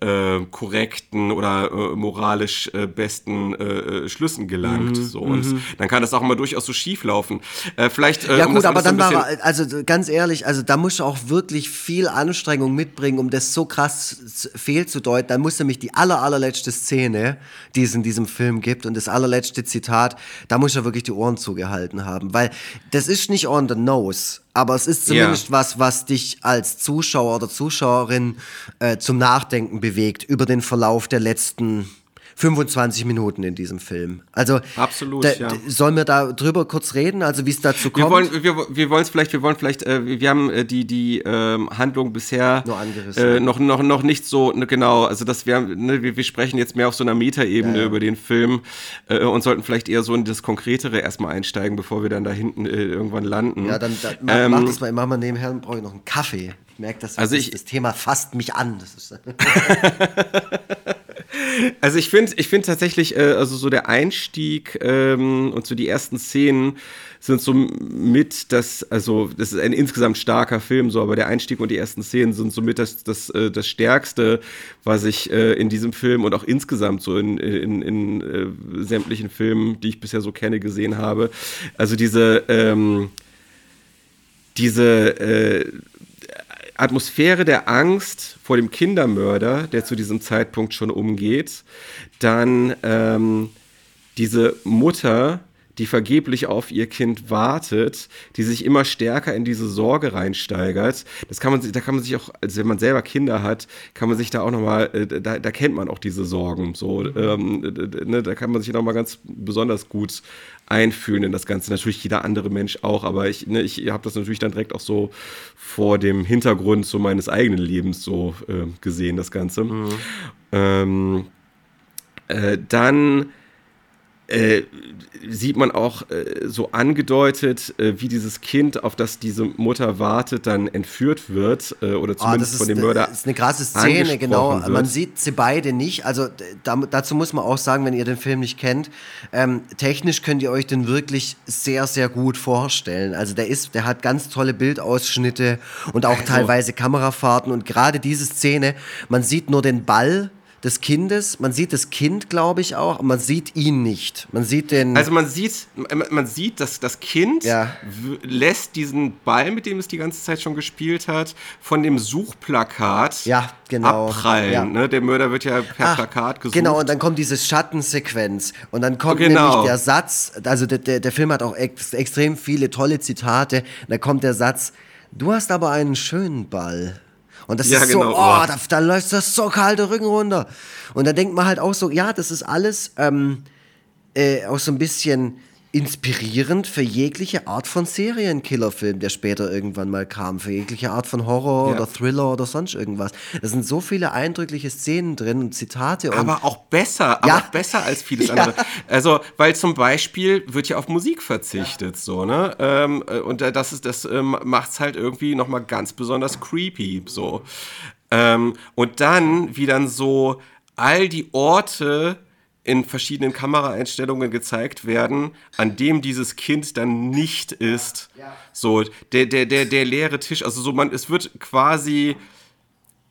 äh, korrekten oder äh, moralisch äh, besten äh, äh, Schlüssen gelangt. Mhm, so. Und mhm. dann kann das auch immer durchaus so schief laufen. Äh, vielleicht, ja um gut, aber dann war, also ganz ehrlich, also da musst du auch wirklich viel Anstrengung mitbringen, um das so krass fehlzudeuten. Dann muss nämlich die aller, allerletzte Szene, die es in diesem Film gibt und das allerletzte Zitat, da muss er wirklich die Ohren zugehalten haben, weil das ist nicht on the nose. Aber es ist zumindest ja. was, was dich als Zuschauer oder Zuschauerin äh, zum Nachdenken bewegt über den Verlauf der letzten 25 Minuten in diesem Film. Also absolut. Da, ja. Sollen wir da drüber kurz reden? Also wie es dazu kommt? Wir wollen, wir, wir wollen es vielleicht, wir wollen vielleicht, äh, wir haben äh, die die ähm, Handlung bisher äh, noch noch noch nicht so ne, genau. Also dass wir, ne, wir wir sprechen jetzt mehr auf so einer Metaebene ja, ja. über den Film äh, und sollten vielleicht eher so in das Konkretere erstmal einsteigen, bevor wir dann da hinten äh, irgendwann landen. Ja, dann da, mach, ähm, mach das mal. Mach mal nebenher, brauche ich noch einen Kaffee. Ich merke, dass also das, ich, das Thema fasst mich an. Das Also ich finde ich find tatsächlich, äh, also so der Einstieg ähm, und so die ersten Szenen sind so mit das, also das ist ein insgesamt starker Film, so, aber der Einstieg und die ersten Szenen sind somit das, das, äh, das Stärkste, was ich äh, in diesem Film und auch insgesamt so in, in, in äh, sämtlichen Filmen, die ich bisher so kenne, gesehen habe. Also diese, ähm, diese äh, Atmosphäre der Angst vor dem Kindermörder, der zu diesem Zeitpunkt schon umgeht, dann ähm, diese Mutter, die vergeblich auf ihr Kind wartet, die sich immer stärker in diese Sorge reinsteigert. Das kann man, da kann man sich auch, also wenn man selber Kinder hat, kann man sich da auch nochmal, äh, da, da kennt man auch diese Sorgen. So, ähm, ne, da kann man sich nochmal ganz besonders gut einfühlen in das Ganze. Natürlich jeder andere Mensch auch, aber ich, ne, ich habe das natürlich dann direkt auch so vor dem Hintergrund so meines eigenen Lebens so äh, gesehen, das Ganze. Mhm. Ähm, äh, dann äh, sieht man auch äh, so angedeutet, äh, wie dieses Kind, auf das diese Mutter wartet, dann entführt wird äh, oder ah, zumindest oh, von dem Mörder. Das ist eine krasse Szene, genau. Wird. Man sieht sie beide nicht. Also da, dazu muss man auch sagen, wenn ihr den Film nicht kennt, ähm, technisch könnt ihr euch den wirklich sehr, sehr gut vorstellen. Also der ist, der hat ganz tolle Bildausschnitte und auch also. teilweise Kamerafahrten und gerade diese Szene, man sieht nur den Ball des Kindes. Man sieht das Kind, glaube ich, auch. Man sieht ihn nicht. Man sieht den. Also man sieht, man sieht, dass das Kind Ja. lässt diesen Ball, mit dem es die ganze Zeit schon gespielt hat, von dem Suchplakat Ja, genau. abprallen. Ja. Ne? Der Mörder wird ja per Ach, Plakat gesucht. Genau, und dann kommt diese Schattensequenz. Und dann kommt Genau. nämlich der Satz, also der, der, der Film hat auch ex, extrem viele tolle Zitate. Da kommt der Satz, du hast aber einen schönen Ball. Und das Ja, ist genau. so, oh, da, da läuft das so kalte Rücken runter. Und da denkt man halt auch so, ja, das ist alles ähm, äh, auch so ein bisschen inspirierend für jegliche Art von Serienkillerfilm, der später irgendwann mal kam, für jegliche Art von Horror Ja. oder Thriller oder sonst irgendwas. Da sind so viele eindrückliche Szenen drin und Zitate und aber auch besser, aber Ja. auch besser als vieles Ja. andere. Also, weil zum Beispiel wird ja auf Musik verzichtet, so, ne? Ähm, äh, und äh, das ist, das ähm, macht's halt irgendwie nochmal ganz besonders creepy, so. Ähm, und dann, wie dann so all die Orte in verschiedenen Kameraeinstellungen gezeigt werden, an dem dieses Kind dann nicht ist. So, der, der, der, der leere Tisch, also so man, es wird quasi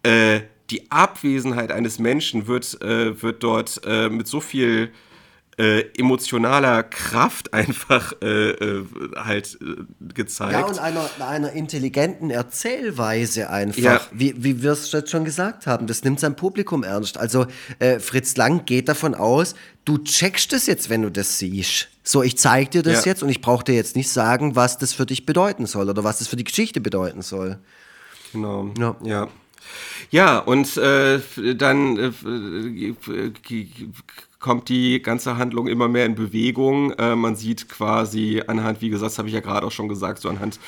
äh, die Abwesenheit eines Menschen wird, äh, wird dort äh, mit so viel äh, emotionaler Kraft einfach äh, äh, halt äh, gezeigt. Ja, und einer, einer intelligenten Erzählweise einfach. Ja. Wie, wie wir es jetzt schon gesagt haben, das nimmt sein Publikum ernst. Also äh, Fritz Lang geht davon aus, du checkst es jetzt, wenn du das siehst. So, ich zeig dir das Ja. jetzt und ich brauche dir jetzt nicht sagen, was das für dich bedeuten soll oder was das für die Geschichte bedeuten soll. Genau. Ja. Ja. Ja, und äh, dann äh, äh, kommt die ganze Handlung immer mehr in Bewegung. Äh, man sieht quasi anhand, wie gesagt, das habe ich ja gerade auch schon gesagt, so anhand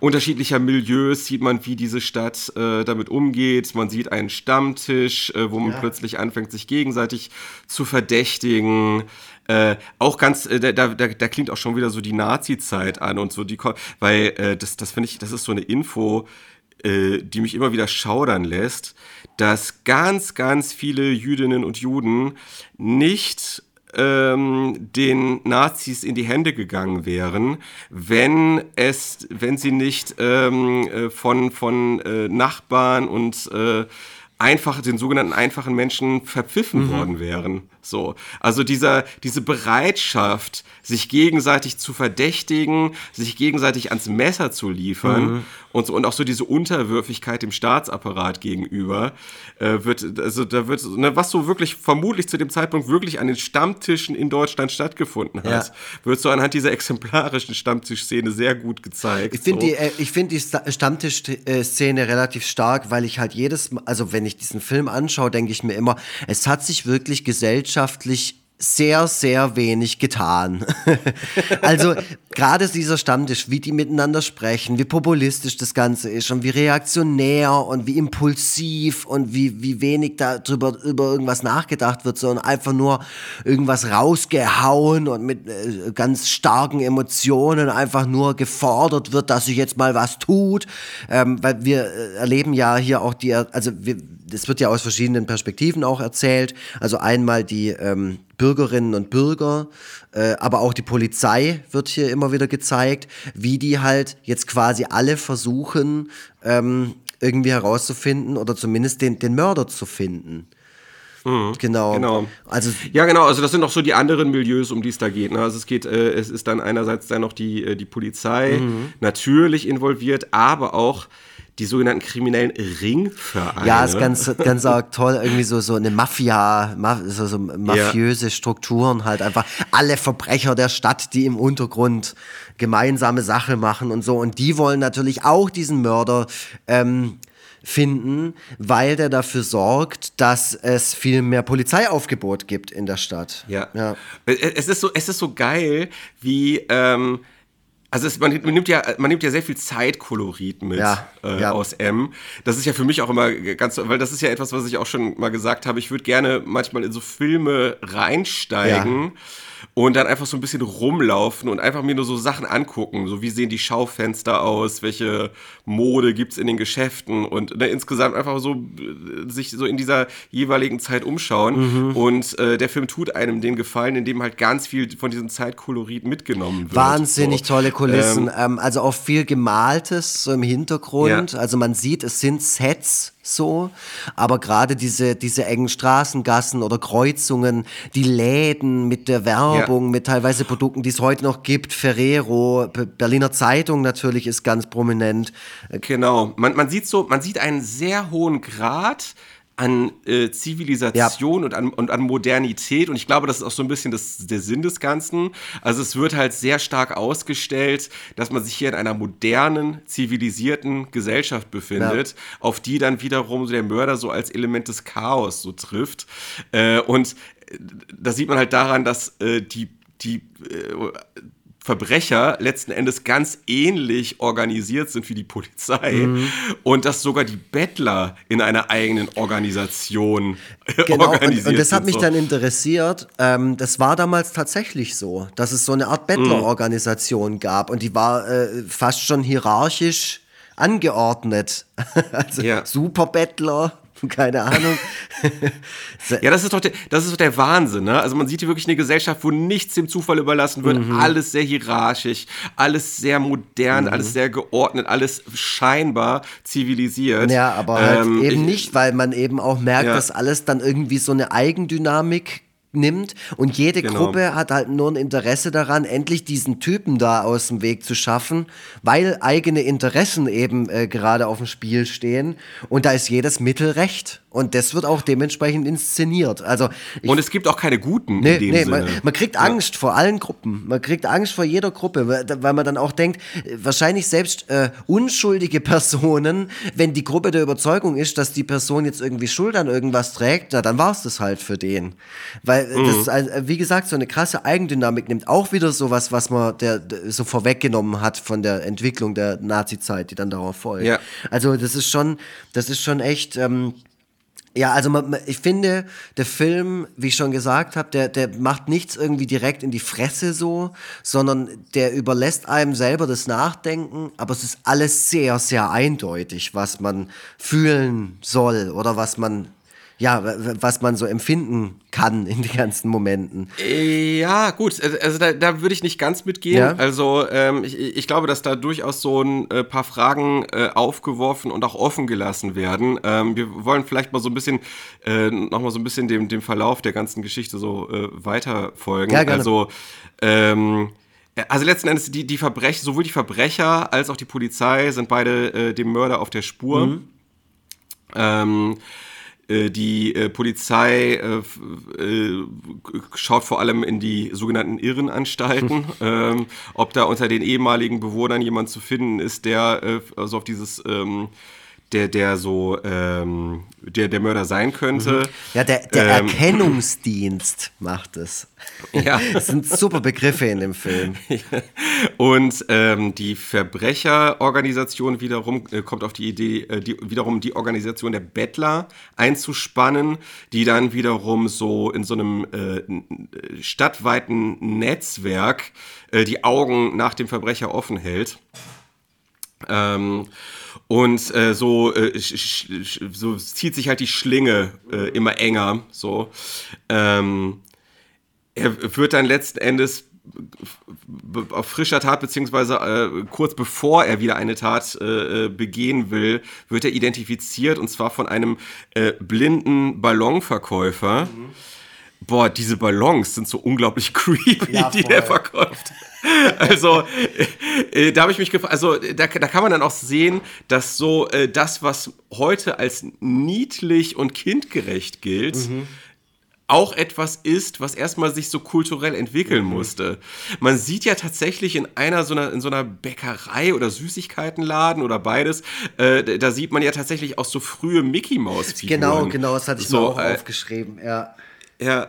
unterschiedlicher Milieus sieht man, wie diese Stadt äh, damit umgeht. Man sieht einen Stammtisch, äh, wo man plötzlich anfängt, sich gegenseitig zu verdächtigen. Äh, auch ganz, äh, da, da, da klingt auch schon wieder so die Nazi-Zeit an und so, die, weil äh, das, das finde ich, das ist so eine Info, äh, die mich immer wieder schaudern lässt, dass ganz, ganz viele Jüdinnen und Juden nicht ähm, den Nazis in die Hände gegangen wären, wenn es, wenn sie nicht ähm, äh, von, von äh, Nachbarn und äh, einfach, den sogenannten einfachen Menschen verpfiffen worden wären. So. Also dieser, diese Bereitschaft, sich gegenseitig zu verdächtigen, sich gegenseitig ans Messer zu liefern und, so, und auch so diese Unterwürfigkeit dem Staatsapparat gegenüber, äh, wird, also da wird, ne, was so wirklich vermutlich zu dem Zeitpunkt wirklich an den Stammtischen in Deutschland stattgefunden hat, Ja. wird so anhand dieser exemplarischen Stammtischszene sehr gut gezeigt. Ich finde so. die, äh, ich find die Sta- Stammtisch-Szene relativ stark, weil ich halt jedes Mal, also wenn ich diesen Film anschaue, denke ich mir immer, es hat sich wirklich gesellschaftlich sehr, sehr wenig getan. also gerade dieser Stammtisch, wie die miteinander sprechen, wie populistisch das Ganze ist und wie reaktionär und wie impulsiv und wie, wie wenig darüber über irgendwas nachgedacht wird, sondern einfach nur irgendwas rausgehauen und mit äh, ganz starken Emotionen einfach nur gefordert wird, dass sich jetzt mal was tut. Ähm, weil wir äh, erleben ja hier auch die, also wir, das wird ja aus verschiedenen Perspektiven auch erzählt. Also einmal die ähm, Bürgerinnen und Bürger, äh, aber auch die Polizei wird hier immer wieder gezeigt, wie die halt jetzt quasi alle versuchen, ähm, irgendwie herauszufinden oder zumindest den, den Mörder zu finden. Genau. Genau. Also Ja, genau, also das sind auch so die anderen Milieus, um die es da geht. Ne? Also es geht, äh, es ist dann einerseits dann noch die, äh, die Polizei Mhm. natürlich involviert, aber auch die sogenannten kriminellen Ringvereine. Ja, ist ganz, ganz arg toll. Irgendwie so, so eine Mafia, ma, so, so mafiöse Strukturen halt einfach. Alle Verbrecher der Stadt, die im Untergrund gemeinsame Sache machen und so. Und die wollen natürlich auch diesen Mörder ähm, finden, weil der dafür sorgt, dass es viel mehr Polizeiaufgebot gibt in der Stadt. Ja. ja. Es ist so, es ist so geil, wie, ähm, also es, man, man, nimmt ja, man nimmt ja sehr viel Zeitkolorit mit Ja, äh, ja. aus M. Das ist ja für mich auch immer ganz, weil das ist ja etwas, was ich auch schon mal gesagt habe. Ich würde gerne manchmal in so Filme reinsteigen. Und dann einfach so ein bisschen rumlaufen und einfach mir nur so Sachen angucken. So wie sehen die Schaufenster aus, welche Mode gibt es in den Geschäften und ne, insgesamt einfach so äh, sich so in dieser jeweiligen Zeit umschauen. Mhm. Und äh, der Film tut einem den Gefallen, indem halt ganz viel von diesem Zeitkolorit mitgenommen wird. Wahnsinnig so. tolle Kulissen. Ähm, ähm, also auch viel Gemaltes so im Hintergrund. Ja. Also man sieht, es sind Sets so, aber gerade diese, diese engen Straßengassen oder Kreuzungen, die Läden mit der Werbung, ja. mit teilweise Produkten, die es heute noch gibt, Ferrero, Berliner Zeitung natürlich ist ganz prominent. Genau, man, man sieht so, man sieht einen sehr hohen Grad an äh, Zivilisation ja. und, an, und an Modernität. Und ich glaube, das ist auch so ein bisschen das, der Sinn des Ganzen. Also es wird halt sehr stark ausgestellt, dass man sich hier in einer modernen, zivilisierten Gesellschaft befindet, ja. auf die dann wiederum so der Mörder so als Element des Chaos so trifft. Äh, und äh, da sieht man halt daran, dass äh, die die äh, Verbrecher letzten Endes ganz ähnlich organisiert sind wie die Polizei mhm. und dass sogar die Bettler in einer eigenen Organisation genau, organisiert und, und das hat mich so. dann interessiert. Ähm, das war damals tatsächlich so, dass es so eine Art Bettlerorganisation mhm. gab und die war äh, fast schon hierarchisch angeordnet. also ja. Superbettler, keine Ahnung. ja, das ist doch der, das ist doch der Wahnsinn. Ne? Also man sieht hier wirklich eine Gesellschaft, wo nichts dem Zufall überlassen wird. Mhm. Alles sehr hierarchisch, alles sehr modern, mhm. alles sehr geordnet, alles scheinbar zivilisiert. Ja, aber halt ähm, eben ich, nicht, weil man eben auch merkt, ja. dass alles dann irgendwie so eine Eigendynamik nimmt und jede genau. Gruppe hat halt nur ein Interesse daran, endlich diesen Typen da aus dem Weg zu schaffen, weil eigene Interessen eben äh, gerade auf dem Spiel stehen und da ist jedes Mittel recht. Und das wird auch dementsprechend inszeniert. Also und es gibt auch keine guten. Nee, nee man, man, kriegt Angst ja. vor allen Gruppen. Man kriegt Angst vor jeder Gruppe, weil man dann auch denkt, wahrscheinlich selbst äh, unschuldige Personen, wenn die Gruppe der Überzeugung ist, dass die Person jetzt irgendwie Schuld an irgendwas trägt, na, dann war es das halt für den. Weil mhm. das, wie gesagt, so eine krasse Eigendynamik nimmt. Auch wieder sowas, was man der, der so vorweggenommen hat von der Entwicklung der Nazi-Zeit, die dann darauf folgt. Ja. Also das ist schon, das ist schon echt. Ähm, ja, also man, ich finde, der Film, wie ich schon gesagt habe, der, der macht nichts irgendwie direkt in die Fresse so, sondern der überlässt einem selber das Nachdenken, aber es ist alles sehr, sehr eindeutig, was man fühlen soll oder was man ja, was man so empfinden kann in den ganzen Momenten. Ja, gut, also, also da, da würde ich nicht ganz mitgehen. Ja? Also ähm, ich, ich, glaube, dass da durchaus so ein äh, paar Fragen äh, aufgeworfen und auch offen gelassen werden. Ähm, wir wollen vielleicht mal so ein bisschen, äh, nochmal so ein bisschen dem, dem Verlauf der ganzen Geschichte so äh, weiterfolgen. Ja, gerne. Also, ähm, also letzten Endes, die, die Verbrecher, sowohl die Verbrecher als auch die Polizei sind beide äh, dem Mörder auf der Spur. Mhm. Ähm, äh, die äh, Polizei äh, äh, schaut vor allem in die sogenannten Irrenanstalten, ähm, ob da unter den ehemaligen Bewohnern jemand zu finden ist, der äh, also auf dieses ähm, der, der so ähm, der, der Mörder sein könnte. Mhm. Ja, der, der ähm, Erkennungsdienst macht es. Ja. Das sind super Begriffe in dem Film. Und ähm, die Verbrecherorganisation wiederum äh, kommt auf die Idee, äh, die, wiederum die Organisation der Bettler einzuspannen, die dann wiederum so in so einem äh, stadtweiten Netzwerk äh, die Augen nach dem Verbrecher offen hält. Ähm, und äh, so, äh, so zieht sich halt die Schlinge äh, immer enger. So. Ähm, er wird dann letzten Endes auf frischer Tat, beziehungsweise äh, kurz bevor er wieder eine Tat äh, äh, begehen will, wird er identifiziert und zwar von einem blinden Ballonverkäufer. Mhm. Boah, diese Ballons sind so unglaublich creepy, ja, die er verkauft. Also, äh, da habe ich mich gefragt, also da, da kann man dann auch sehen, dass so äh, das, was heute als niedlich und kindgerecht gilt, mhm. auch etwas ist, was erstmal sich so kulturell entwickeln mhm. musste. Man sieht ja tatsächlich in einer so einer, in so einer Bäckerei oder Süßigkeitenladen oder beides, äh, da sieht man ja tatsächlich auch so frühe Mickey Maus Figuren. Genau, genau, das hatte ich so, mir auch äh, aufgeschrieben, ja. Ja,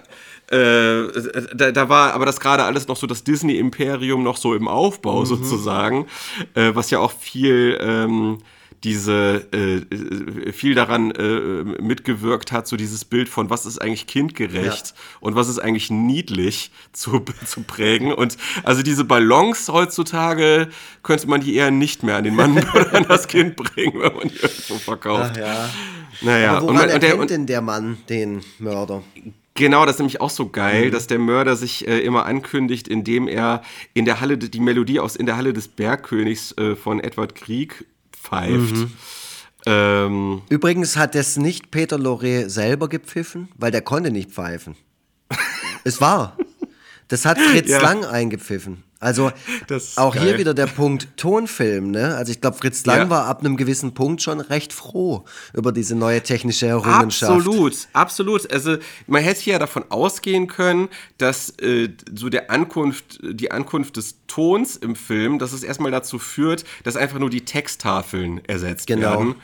äh, da, da, war aber das gerade alles noch so das Disney-Imperium noch so im Aufbau mhm. sozusagen, äh, was ja auch viel ähm, diese äh, viel daran äh, mitgewirkt hat, so dieses Bild von was ist eigentlich kindgerecht ja. und was ist eigentlich niedlich zu, zu prägen. Und also diese Ballons heutzutage könnte man die eher nicht mehr an den Mann oder an das Kind bringen, wenn man die irgendwo verkauft. Ach ja. Naja, Aber woran und, und der, erkennt denn der Mann den Mörder? Genau, das ist nämlich auch so geil, mhm. dass der Mörder sich äh, immer ankündigt, indem er in der Halle, die Melodie aus In der Halle des Bergkönigs äh, von Edward Krieg pfeift. Mhm. Ähm, Übrigens hat es nicht Peter Lorre selber gepfiffen, weil der konnte nicht pfeifen. es war. Das hat Fritz ja. Lang eingepfiffen. Also auch geil. hier wieder der Punkt Tonfilm. Ne? Also ich glaube, Fritz Lang ja. war ab einem gewissen Punkt schon recht froh über diese neue technische Errungenschaft. Absolut, absolut. Also man hätte ja davon ausgehen können, dass äh, so der Ankunft, die Ankunft des Tons im Film, dass es erstmal dazu führt, dass einfach nur die Texttafeln ersetzt genau. werden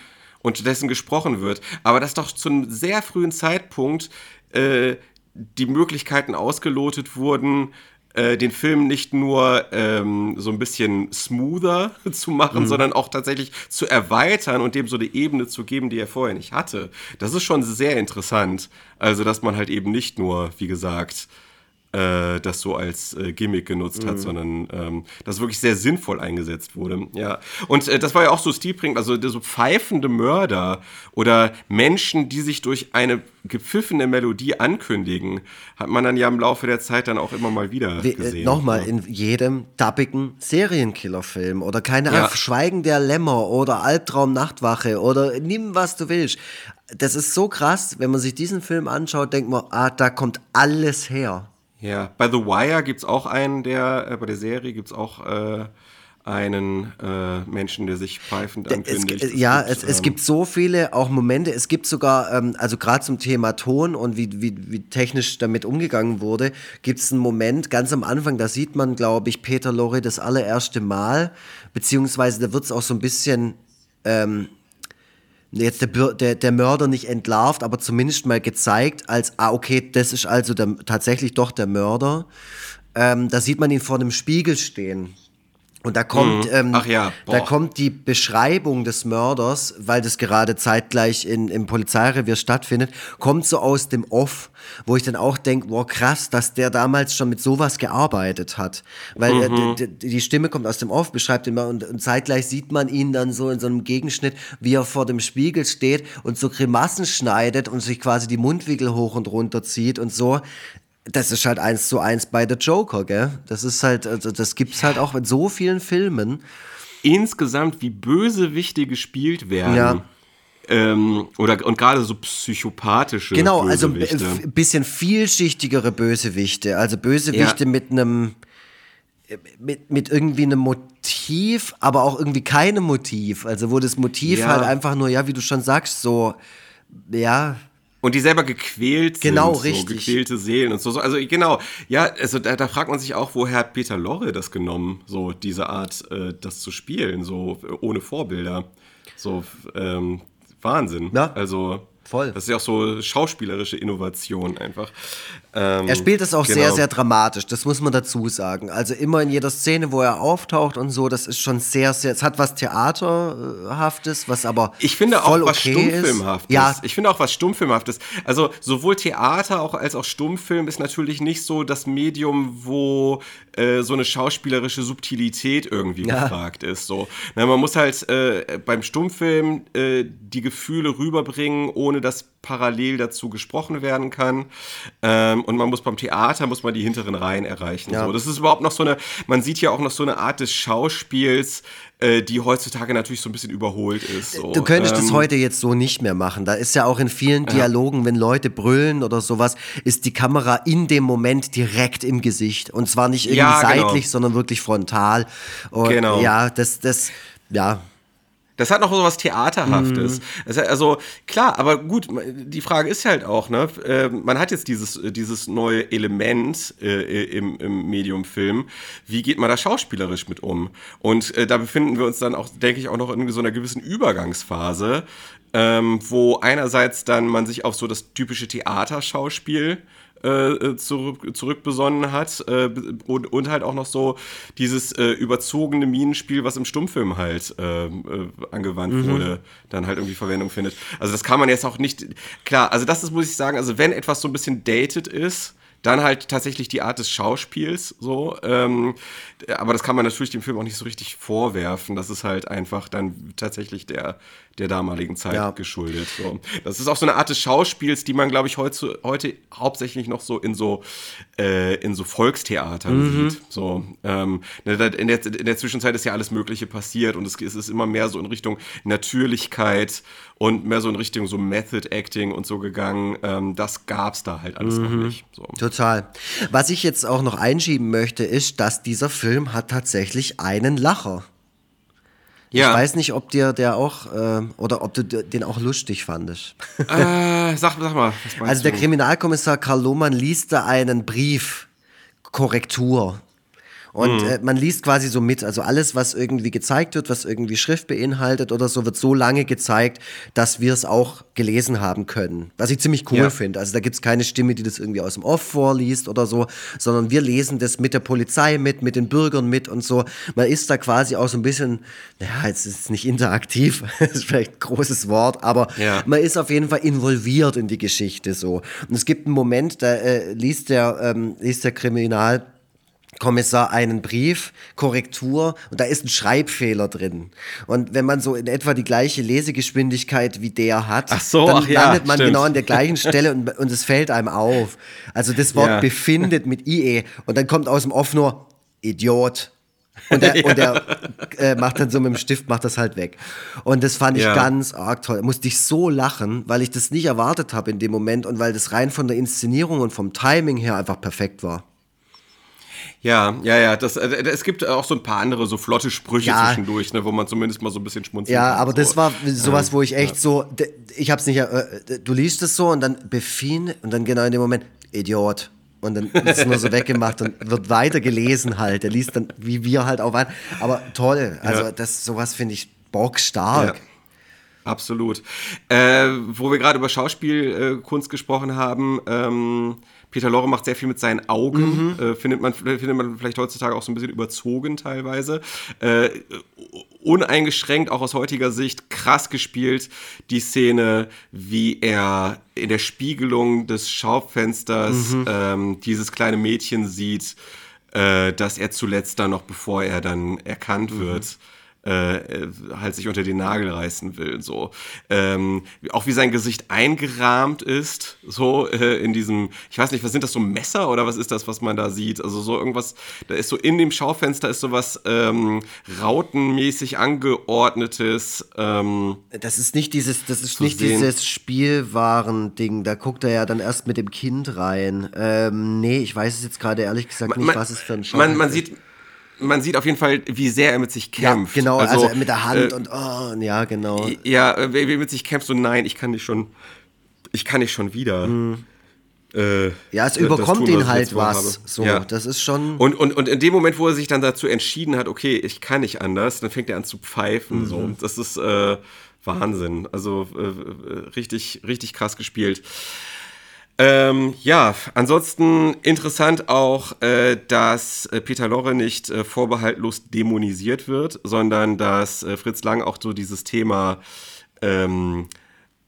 und stattdessen gesprochen wird. Aber dass doch zu einem sehr frühen Zeitpunkt äh, die Möglichkeiten ausgelotet wurden, äh, den Film nicht nur ähm, so ein bisschen smoother zu machen, mhm. sondern auch tatsächlich zu erweitern und dem so eine Ebene zu geben, die er vorher nicht hatte. Das ist schon sehr interessant. Also, dass man halt eben nicht nur, wie gesagt, äh, das so als äh, Gimmick genutzt mhm. hat, sondern ähm, das wirklich sehr sinnvoll eingesetzt wurde. Ja. Und äh, das war ja auch so stilprägend, also so pfeifende Mörder oder Menschen, die sich durch eine gepfiffene Melodie ankündigen, hat man dann ja im Laufe der Zeit dann auch immer mal wieder Wie, äh, gesehen. Nochmal, ja. in jedem dappigen Serienkillerfilm oder keine Ahnung, ja. Schweigen der Lämmer oder Albtraum Nachtwache oder nimm was du willst. Das ist so krass, wenn man sich diesen Film anschaut, denkt man, ah, da kommt alles her. Ja, bei The Wire gibt es auch einen, der, äh, bei der Serie gibt es auch äh, einen äh, Menschen, der sich pfeifend ankündigt. Es, ja, es, gibt, es, ähm, gibt so viele auch Momente. Es gibt sogar, ähm, also gerade zum Thema Ton und wie, wie, wie technisch damit umgegangen wurde, gibt es einen Moment ganz am Anfang, da sieht man, glaube ich, Peter Lorre das allererste Mal, beziehungsweise da wird es auch so ein bisschen... Ähm, jetzt der, der, der Mörder nicht entlarvt, aber zumindest mal gezeigt, als, ah, okay, das ist also der, tatsächlich doch der Mörder. Ähm, da sieht man ihn vor einem Spiegel stehen. Und da kommt, mhm. ähm, ja, da kommt die Beschreibung des Mörders, weil das gerade zeitgleich in, im Polizeirevier stattfindet, kommt so aus dem Off, wo ich dann auch denke, wow, krass, dass der damals schon mit sowas gearbeitet hat. Weil mhm. äh, die, die, Stimme kommt aus dem Off, beschreibt mal und, und, zeitgleich sieht man ihn dann so in so einem Gegenschnitt, wie er vor dem Spiegel steht und so Grimassen schneidet und sich quasi die Mundwinkel hoch und runter zieht und so das ist halt eins zu eins bei The Joker, gell? Das ist halt, also das gibt's halt auch in so vielen Filmen. Insgesamt, wie Bösewichte gespielt werden. Ja. Ähm, oder und gerade so psychopathische genau also ein bisschen vielschichtigere Bösewichte also Bösewichte ja. mit einem mit, mit irgendwie einem Motiv aber auch irgendwie keinem Motiv also wo das Motiv ja. halt einfach nur ja wie du schon sagst so ja und die selber gequält genau, sind. Genau, richtig. So gequälte Seelen und so. Also genau, ja, also da, da, fragt man sich auch, woher hat Peter Lorre das genommen, so diese Art, äh, das zu spielen, so ohne Vorbilder. So, ähm, Wahnsinn. Ja. Also Voll. Das ist ja auch so schauspielerische Innovation einfach. Ähm, er spielt es auch genau. sehr, sehr dramatisch, das muss man dazu sagen. Also immer in jeder Szene, wo er auftaucht und so, das ist schon sehr, sehr, es hat was Theaterhaftes, was aber Ich finde auch was okay Stummfilmhaftes. Ja. Ich finde auch was Stummfilmhaftes. Also sowohl Theater auch als auch Stummfilm ist natürlich nicht so das Medium, wo äh, so eine schauspielerische Subtilität irgendwie ja. gefragt ist. So. Na, man muss halt äh, beim Stummfilm äh, die Gefühle rüberbringen, ohne ohne dass parallel dazu gesprochen werden kann. Ähm, und man muss beim Theater, muss man die hinteren Reihen erreichen. Ja. So. Das ist überhaupt noch so eine, man sieht ja auch noch so eine Art des Schauspiels, äh, die heutzutage natürlich so ein bisschen überholt ist. So. Du könntest ähm, das heute jetzt so nicht mehr machen. Da ist ja auch in vielen Dialogen, ja. wenn Leute brüllen oder sowas, ist die Kamera in dem Moment direkt im Gesicht. Und zwar nicht irgendwie ja, genau. seitlich, sondern wirklich frontal. Und genau. Ja, das, das, ja. Das hat noch so was Theaterhaftes. Mhm. Also klar, aber gut, die Frage ist halt auch, ne, ähm, man hat jetzt dieses, dieses neue Element äh, im, im Medium-Film. Wie geht man da schauspielerisch mit um? Und äh, da befinden wir uns dann auch, denke ich, auch noch in so einer gewissen Übergangsphase, ähm, wo einerseits dann man sich auf so das typische Theaterschauspiel äh, äh, zurück, zurückbesonnen hat äh, und, und, halt auch noch so dieses äh, überzogene Minenspiel, was im Stummfilm halt äh, äh, angewandt mhm. wurde, dann halt irgendwie Verwendung findet. Also das kann man jetzt auch nicht, klar, also das ist, muss ich sagen, also wenn etwas so ein bisschen dated ist, Dann halt tatsächlich die Art des Schauspiels, so. Ähm, aber das kann man natürlich dem Film auch nicht so richtig vorwerfen. Das ist halt einfach dann tatsächlich der, der damaligen Zeit ja. geschuldet. So. Das ist auch so eine Art des Schauspiels, die man, glaube ich, heute, heute hauptsächlich noch so in so, äh, in so Volkstheatern mhm. sieht. So, ähm, ne, in, der, in der Zwischenzeit ist ja alles Mögliche passiert und es, es ist immer mehr so in Richtung Natürlichkeit und mehr so in Richtung so Method Acting und so gegangen. Ähm, das es da halt alles mhm. noch nicht. So. Total. Was ich jetzt auch noch einschieben möchte, ist, dass dieser Film hat tatsächlich einen Lacher. Ja. Ich weiß nicht, ob dir der auch, äh, oder ob du den auch lustig fandest. Äh, sag, sag mal. also der Kriminalkommissar Karl Lohmann liest da einen Brief, Korrektur, und mhm. äh, man liest quasi so mit. Also alles, was irgendwie gezeigt wird, was irgendwie Schrift beinhaltet oder so, wird so lange gezeigt, dass wir es auch gelesen haben können. Was ich ziemlich cool ja. finde. Also da gibt es keine Stimme, die das irgendwie aus dem Off vorliest oder so, sondern wir lesen das mit der Polizei mit, mit den Bürgern mit und so. Man ist da quasi auch so ein bisschen, naja, jetzt ist es nicht interaktiv, das ist vielleicht ein großes Wort, aber ja. man ist auf jeden Fall involviert in die Geschichte so. Und es gibt einen Moment, da äh, liest der, ähm, liest der Kriminal Kommissar einen Brief, Korrektur und da ist ein Schreibfehler drin. Und wenn man so in etwa die gleiche Lesegeschwindigkeit wie der hat, so, dann ja, landet man stimmt. genau an der gleichen Stelle und, und es fällt einem auf. Also das Wort ja. befindet mit IE und dann kommt aus dem Off nur Idiot. Und der, ja. und der äh, macht dann so mit dem Stift, macht das halt weg. Und das fand ich ja. ganz arg toll. Musste ich so lachen, weil ich das nicht erwartet habe in dem Moment und weil das rein von der Inszenierung und vom Timing her einfach perfekt war. Ja, ja, ja. Das, äh, es gibt auch so ein paar andere so flotte Sprüche ja. zwischendurch, ne, wo man zumindest mal so ein bisschen schmunzelt. Ja, aber so. das war sowas, wo ich echt ja. so, ich hab's nicht, äh, du liest es so und dann Befin und dann genau in dem Moment, Idiot. Und dann ist es nur so weggemacht und wird weiter gelesen halt. Er liest dann, wie wir halt auch an. Aber toll. Also, ja. das, sowas finde ich bockstark. Ja. Absolut. Äh, wo wir gerade über Schauspielkunst gesprochen haben, ähm, Peter Lorre macht sehr viel mit seinen Augen, mhm. äh, findet, man, findet man vielleicht heutzutage auch so ein bisschen überzogen teilweise. Äh, uneingeschränkt, auch aus heutiger Sicht, krass gespielt, die Szene, wie er in der Spiegelung des Schaufensters mhm. ähm, dieses kleine Mädchen sieht, äh, das er zuletzt dann noch, bevor er dann erkannt mhm. Äh, halt sich unter den Nagel reißen will. So ähm, auch wie sein Gesicht eingerahmt ist, so äh, in diesem, ich weiß nicht, was sind das so Messer oder was ist das, was man da sieht? Also so irgendwas, da ist so in dem Schaufenster ist so was ähm, rautenmäßig angeordnetes. Ähm, das ist nicht dieses, das ist nicht sehen. dieses Spielwaren-Ding. Da guckt er ja dann erst mit dem Kind rein. Ähm, nee, ich weiß es jetzt gerade ehrlich gesagt nicht, man, was es für ein Schaufenster man, man sieht man sieht auf jeden Fall, wie sehr er mit sich kämpft. Ja, genau, also, also mit der Hand äh, und oh, ja, genau. Ja, wie er mit sich kämpft, so nein, ich kann nicht schon, ich kann nicht schon wieder. Mhm. Äh, ja, es überkommt tun, ihn halt was. So, ja. das ist schon. Und, und, und in dem Moment, wo er sich dann dazu entschieden hat, okay, ich kann nicht anders, dann fängt er an zu pfeifen. Mhm. So. Das ist äh, Wahnsinn. Also äh, äh richtig, richtig krass gespielt. Ähm, ja, ansonsten interessant auch, äh, dass äh, Peter Lorre nicht äh, vorbehaltlos dämonisiert wird, sondern dass äh, Fritz Lang auch so dieses Thema ähm,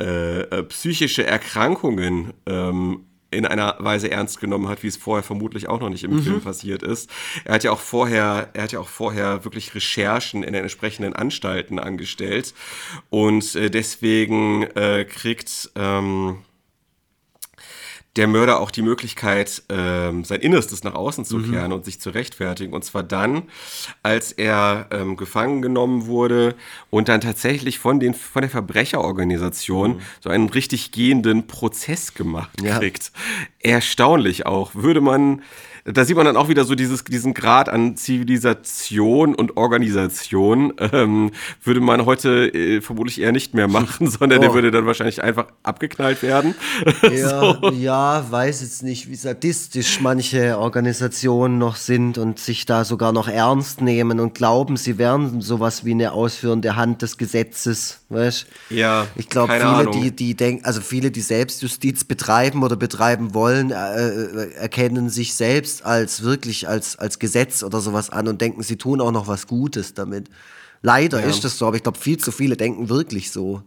äh, äh, psychische Erkrankungen ähm, in einer Weise ernst genommen hat, wie es vorher vermutlich auch noch nicht im mhm. Film passiert ist. Er hat ja auch vorher, er hat ja auch vorher wirklich Recherchen in den entsprechenden Anstalten angestellt und deswegen kriegt ähm, der Mörder auch die Möglichkeit, ähm, sein Innerstes nach außen zu mhm. kehren und sich zu rechtfertigen. Und zwar dann, als er ähm, gefangen genommen wurde und dann tatsächlich von, den, von der Verbrecherorganisation mhm. so einen richtig gehenden Prozess gemacht ja. kriegt. Erstaunlich auch. Würde man da sieht man dann auch wieder so dieses, diesen Grad an Zivilisation und Organisation. Ähm, würde man heute äh, vermutlich eher nicht mehr machen, sondern oh. der würde dann wahrscheinlich einfach abgeknallt werden. Ja, so. ja, weiß jetzt nicht, wie sadistisch manche Organisationen noch sind und sich da sogar noch ernst nehmen und glauben, sie wären sowas wie eine ausführende Hand des Gesetzes. Weißt? Ja. Ich glaube, viele, Ahnung. die, die denken, also viele, die Selbstjustiz betreiben oder betreiben wollen, äh, äh erkennen sich selbst als wirklich als, als Gesetz oder sowas an und denken, sie tun auch noch was Gutes damit. Leider ja. ist das so, aber ich glaube, viel zu viele denken wirklich so.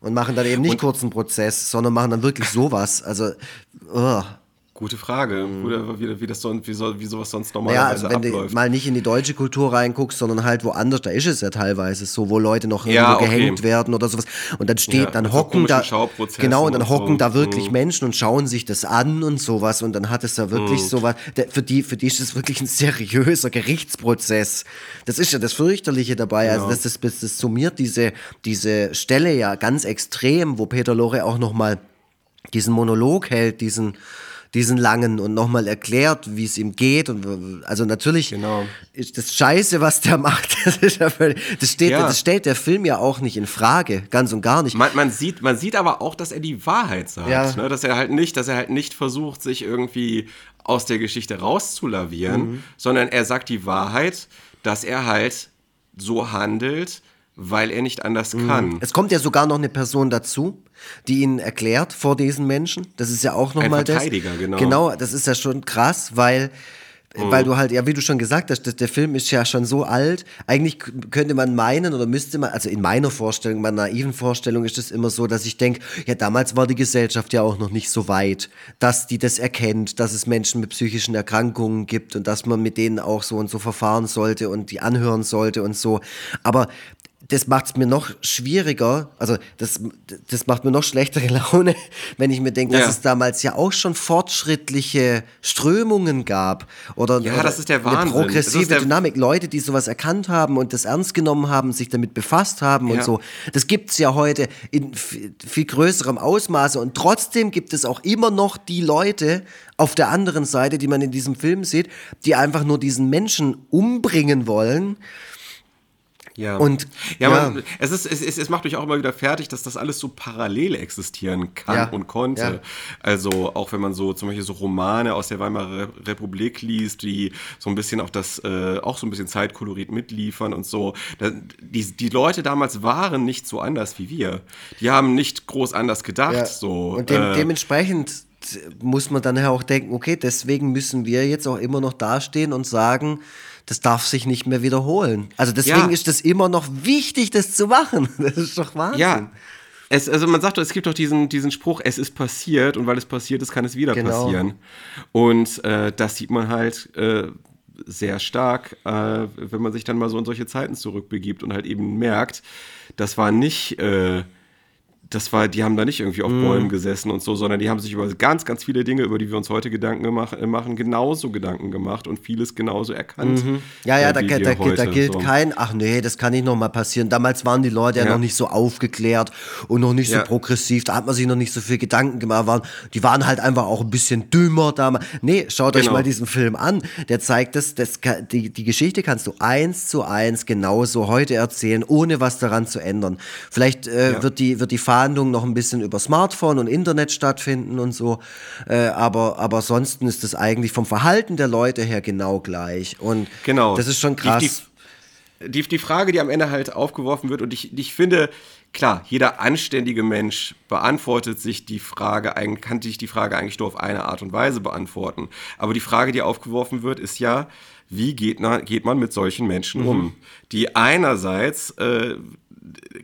Und machen dann eben nicht und, kurzen Prozess, sondern machen dann wirklich sowas. Also, oh. Gute Frage, mhm. wie, wie, das so, wie, so, wie sowas sonst normalerweise ja, also wenn abläuft. du mal nicht in die deutsche Kultur reinguckst, sondern halt woanders, da ist es ja teilweise so, wo Leute noch ja, okay. gehängt werden oder sowas. Und dann steht, ja, dann hocken da, genau, und dann hocken so. da wirklich mhm. Menschen und schauen sich das an und sowas. Und dann hat es ja wirklich mhm. sowas, für die, für die ist es wirklich ein seriöser Gerichtsprozess. Das ist ja das Fürchterliche dabei. Also das, das, das summiert diese, diese Stelle ja ganz extrem, wo Peter Lorre auch nochmal diesen Monolog hält, diesen diesen langen und nochmal erklärt, wie es ihm geht. Und also natürlich genau. ist das Scheiße, was der macht. Das, ja völlig, das, steht, ja. das stellt der Film ja auch nicht in Frage, ganz und gar nicht. Man, man sieht, man sieht aber auch, dass er die Wahrheit sagt. Ja. Ne? Dass er halt nicht, dass er halt nicht versucht, sich irgendwie aus der Geschichte rauszulavieren, mhm. sondern er sagt die Wahrheit, dass er halt so handelt, weil er nicht anders mhm. kann. Es kommt ja sogar noch eine Person dazu, die ihn erklärt vor diesen Menschen. Das ist ja auch nochmal das. Verteidiger, genau. Genau, das ist ja schon krass, weil mhm. weil du halt, ja, wie du schon gesagt hast, der Film ist ja schon so alt. Eigentlich könnte man meinen oder müsste man, also in meiner Vorstellung, meiner naiven Vorstellung ist es immer so, dass ich denke, ja, damals war die Gesellschaft ja auch noch nicht so weit, dass die das erkennt, dass es Menschen mit psychischen Erkrankungen gibt und dass man mit denen auch so und so verfahren sollte und die anhören sollte und so. Aber das macht es mir noch schwieriger, also das, das macht mir noch schlechtere Laune, wenn ich mir denke, ja. dass es damals ja auch schon fortschrittliche Strömungen gab. Oder, ja, oder das ist der Wahnsinn. Eine progressive Dynamik, Leute, die sowas erkannt haben und das ernst genommen haben, sich damit befasst haben ja. und so. Das gibt es ja heute in viel größerem Ausmaße und trotzdem gibt es auch immer noch die Leute auf der anderen Seite, die man in diesem Film sieht, die einfach nur diesen Menschen umbringen wollen ja. Und ja, ja. Man, es, ist, es, es, es macht mich auch immer wieder fertig, dass das alles so parallel existieren kann ja. und konnte. Ja. Also auch wenn man so zum Beispiel so Romane aus der Weimarer Republik liest, die so ein bisschen auch das, äh, auch so ein bisschen Zeitkolorit mitliefern und so. Da, die, die Leute damals waren nicht so anders wie wir. Die haben nicht groß anders gedacht. So. Und de äh, dementsprechend muss man dann ja auch denken, okay, deswegen müssen wir jetzt auch immer noch dastehen und sagen, das darf sich nicht mehr wiederholen. Also deswegen ja. ist das immer noch wichtig, das zu machen. Das ist doch Wahnsinn. Ja. Es, also man sagt doch, es gibt doch diesen, diesen Spruch, es ist passiert und weil es passiert ist, kann es wieder genau. passieren. Und äh, das sieht man halt äh, sehr stark, äh, wenn man sich dann mal so in solche Zeiten zurückbegibt und halt eben merkt, das war nicht äh, das war, die haben da nicht irgendwie auf mm. Bäumen gesessen und so, sondern die haben sich über ganz, ganz viele Dinge, über die wir uns heute Gedanken gemacht, äh, machen, genauso Gedanken gemacht und vieles genauso erkannt. Mhm. Ja, ja, äh, da, da, da, da, gilt so. kein, ach nee, das kann nicht nochmal passieren. Damals waren die Leute ja, ja, noch nicht so aufgeklärt und noch nicht so ja. progressiv, da hat man sich noch nicht so viel Gedanken gemacht. Waren, die waren halt einfach auch ein bisschen dümmer damals. Nee, schaut genau. euch mal diesen Film an. Der zeigt das, das die, die Geschichte kannst du eins zu eins genauso heute erzählen, ohne was daran zu ändern. Vielleicht äh, wird die, wird die Phase Verhandlungen noch ein bisschen über Smartphone und Internet stattfinden und so. Äh, aber, aber ansonsten ist es eigentlich vom Verhalten der Leute her genau gleich. Und genau. das ist schon krass. Die, die, die Frage, die am Ende halt aufgeworfen wird, und ich, ich finde, klar, jeder anständige Mensch beantwortet sich die Frage, kann sich die Frage eigentlich nur auf eine Art und Weise beantworten. Aber die Frage, die aufgeworfen wird, ist ja, wie geht, na, geht man mit solchen Menschen mhm. um, die einerseits äh,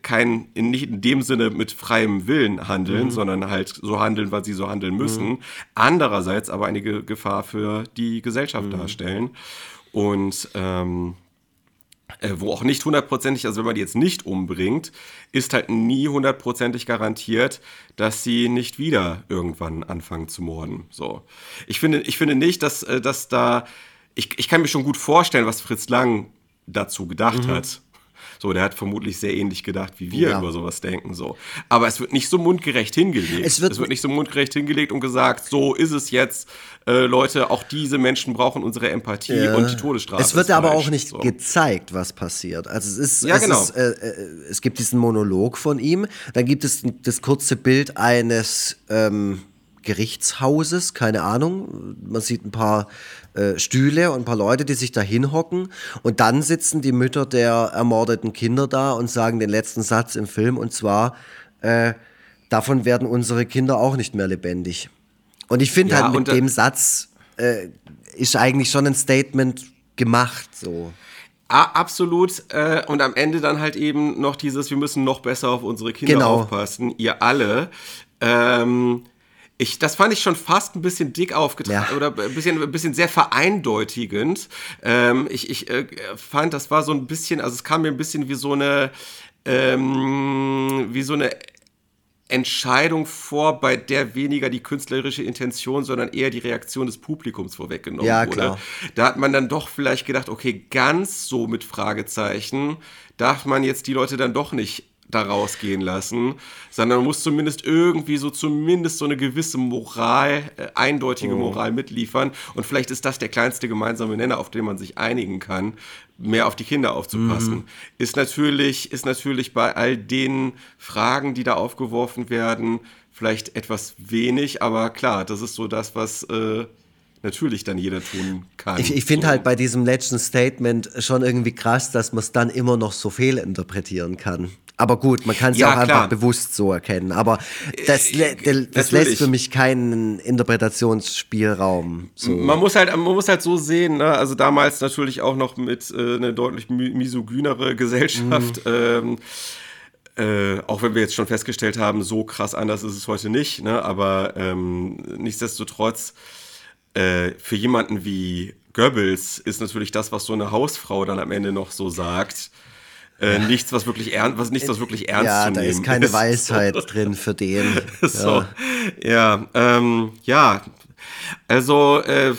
kein, in, nicht in dem Sinne mit freiem Willen handeln, mhm. sondern halt so handeln, weil sie so handeln müssen. Mhm. Andererseits aber eine Ge Gefahr für die Gesellschaft mhm. darstellen. Und ähm, äh, wo auch nicht hundertprozentig, also wenn man die jetzt nicht umbringt, ist halt nie hundertprozentig garantiert, dass sie nicht wieder irgendwann anfangen zu morden. So. Ich finde, ich finde nicht, dass, äh, dass da, ich, ich kann mir schon gut vorstellen, was Fritz Lang dazu gedacht mhm. hat. So, der hat vermutlich sehr ähnlich gedacht, wie wir ja. über sowas denken. So. Aber es wird nicht so mundgerecht hingelegt. Es wird, es wird nicht so mundgerecht hingelegt und gesagt, so ist es jetzt. Äh, Leute, auch diese Menschen brauchen unsere Empathie ja. und die Todesstrafe. Es wird aber auch nicht so. gezeigt, was passiert. Also es ist, ja, es, genau. ist äh, äh, es gibt diesen Monolog von ihm, dann gibt es das kurze Bild eines ähm, Gerichtshauses, keine Ahnung. Man sieht ein paar äh, Stühle und ein paar Leute, die sich da hinhocken. Und dann sitzen die Mütter der ermordeten Kinder da und sagen den letzten Satz im Film. Und zwar, äh, davon werden unsere Kinder auch nicht mehr lebendig. Und ich finde ja, halt mit dem Satz äh, ist eigentlich schon ein Statement gemacht. So. absolut. Äh, und am Ende dann halt eben noch dieses, wir müssen noch besser auf unsere Kinder genau. aufpassen, ihr alle. Ähm, Ich, das fand ich schon fast ein bisschen dick aufgetragen ja. oder ein bisschen, ein bisschen sehr vereindeutigend. Ähm, ich ich äh, fand, das war so ein bisschen, also es kam mir ein bisschen wie so eine, ähm, wie so eine Entscheidung vor, bei der weniger die künstlerische Intention, sondern eher die Reaktion des Publikums vorweggenommen ja, wurde. Klar. Da hat man dann doch vielleicht gedacht, okay, ganz so mit Fragezeichen darf man jetzt die Leute dann doch nicht da rausgehen lassen, sondern man muss zumindest irgendwie so zumindest so eine gewisse Moral, äh, eindeutige oh. Moral mitliefern. Und vielleicht ist das der kleinste gemeinsame Nenner, auf den man sich einigen kann, mehr auf die Kinder aufzupassen. Mhm. Ist natürlich, ist natürlich bei all den Fragen, die da aufgeworfen werden, vielleicht etwas wenig, aber klar, das ist so das, was äh, natürlich dann jeder tun kann. Ich, ich finde so. halt bei diesem letzten Statement schon irgendwie krass, dass man es dann immer noch so fehlinterpretieren kann. Aber gut, man kann es ja, auch klar. einfach bewusst so erkennen. Aber das, äh, das lässt für mich keinen Interpretationsspielraum. So. Man, muss halt, man muss halt so sehen, ne? also damals natürlich auch noch mit äh, einer deutlich misogynere Gesellschaft. Mhm. Ähm, äh, auch wenn wir jetzt schon festgestellt haben, so krass anders ist es heute nicht, ne? aber ähm, nichtsdestotrotz äh, für jemanden wie Goebbels ist natürlich das, was so eine Hausfrau dann am Ende noch so sagt, äh, nichts, was wirklich ernst, was nichts, was wirklich ernst ja, zu nehmen ist. Ja, da ist keine Weisheit drin für den. so, ja, ähm, ja. Also, äh,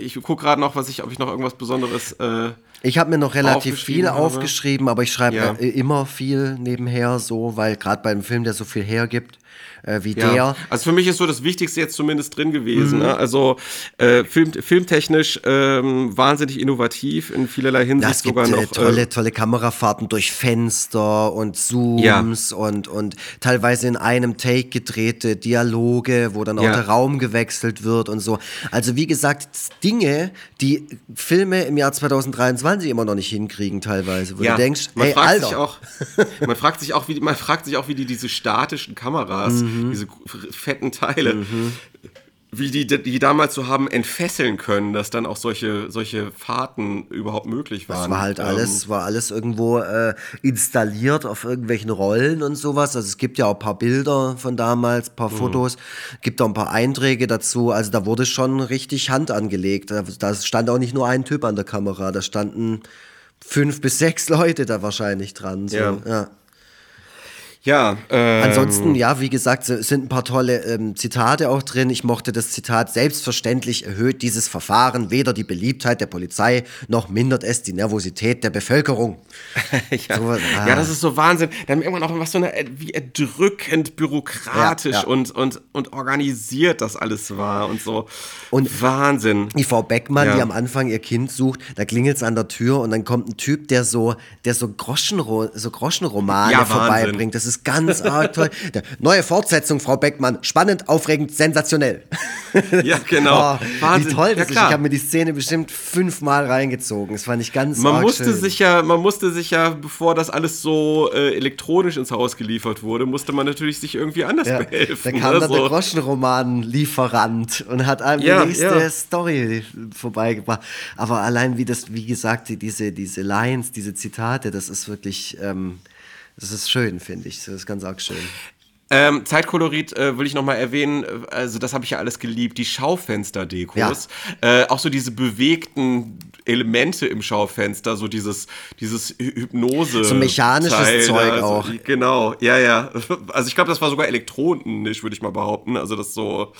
ich gucke gerade noch, was ich, ob ich noch irgendwas Besonderes. Äh, ich habe mir noch relativ viel habe. aufgeschrieben, aber ich schreibe ja. immer viel nebenher so, weil gerade beim Film, der so viel hergibt, äh, wie ja. der. Also für mich ist so das Wichtigste jetzt zumindest drin gewesen. Mhm. Ne? Also äh, film, filmtechnisch ähm, wahnsinnig innovativ in vielerlei Hinsicht ja, es gibt, sogar noch. Äh, tolle, äh, tolle Kamerafahrten durch Fenster und Zooms ja. und, und teilweise in einem Take gedrehte Dialoge, wo dann auch der Raum gewechselt wird und so. Also wie gesagt, Dinge, die Filme im Jahr 2023 immer noch nicht hinkriegen teilweise, wo du denkst, man hey, fragt Alter. Sich auch, man fragt sich auch, wie man fragt sich auch, wie die diese statischen Kameras mhm mhm. diese fetten Teile. Mhm. Wie die, die damals so haben entfesseln können, dass dann auch solche, solche Fahrten überhaupt möglich waren. Das war halt alles, ähm, war alles irgendwo äh, installiert auf irgendwelchen Rollen und sowas. Also es gibt ja auch ein paar Bilder von damals, ein paar mhm. Fotos, gibt auch ein paar Einträge dazu. Also da wurde schon richtig Hand angelegt. Da stand auch nicht nur ein Typ an der Kamera, da standen fünf bis sechs Leute da wahrscheinlich dran. So. ja. ja. Ja. Ähm, Ansonsten, ja, wie gesagt, sind ein paar tolle ähm, Zitate auch drin. Ich mochte das Zitat, selbstverständlich erhöht dieses Verfahren weder die Beliebtheit der Polizei noch mindert es die Nervosität der Bevölkerung. ja. So, ah. ja. das ist so Wahnsinn. Dann irgendwann auch was so eine, äh, wie erdrückend bürokratisch ja, ja. Und, und, und organisiert das alles war und so. Und Wahnsinn. Die Frau Beckmann, die am Anfang ihr Kind sucht, da klingelt es an der Tür und dann kommt ein Typ, der so, der so, Groschenro so Groschenromane vorbeibringt. Das ist ist ganz arg toll. Neue Fortsetzung, Frau Beckmann. Spannend, aufregend, sensationell. Ja, genau. oh, Wahnsinn. Wie toll das ja, ist. Ich habe mir die Szene bestimmt fünfmal reingezogen. Das fand ich ganz man musste schön. sich ja, Man musste sich ja, bevor das alles so äh, elektronisch ins Haus geliefert wurde, musste man natürlich sich irgendwie anders ja, behelfen. Da kam dann so. der Groschenroman-Lieferant und hat einem ja, die nächste ja. Story vorbeigebracht. Aber allein wie das, wie gesagt, diese, diese Lines, diese Zitate, das ist wirklich... Ähm, das ist schön, finde ich. Das ist ganz arg schön. Ähm, Zeitkolorit äh, will ich nochmal erwähnen, also das habe ich ja alles geliebt, die Schaufenster-Dekos, ja. äh, auch so diese bewegten Elemente im Schaufenster, so dieses, dieses Hypnose. So mechanisches Teil, Zeug also, auch. Genau, ja, ja. Also ich glaube, das war sogar elektronisch, würde ich mal behaupten. Also das so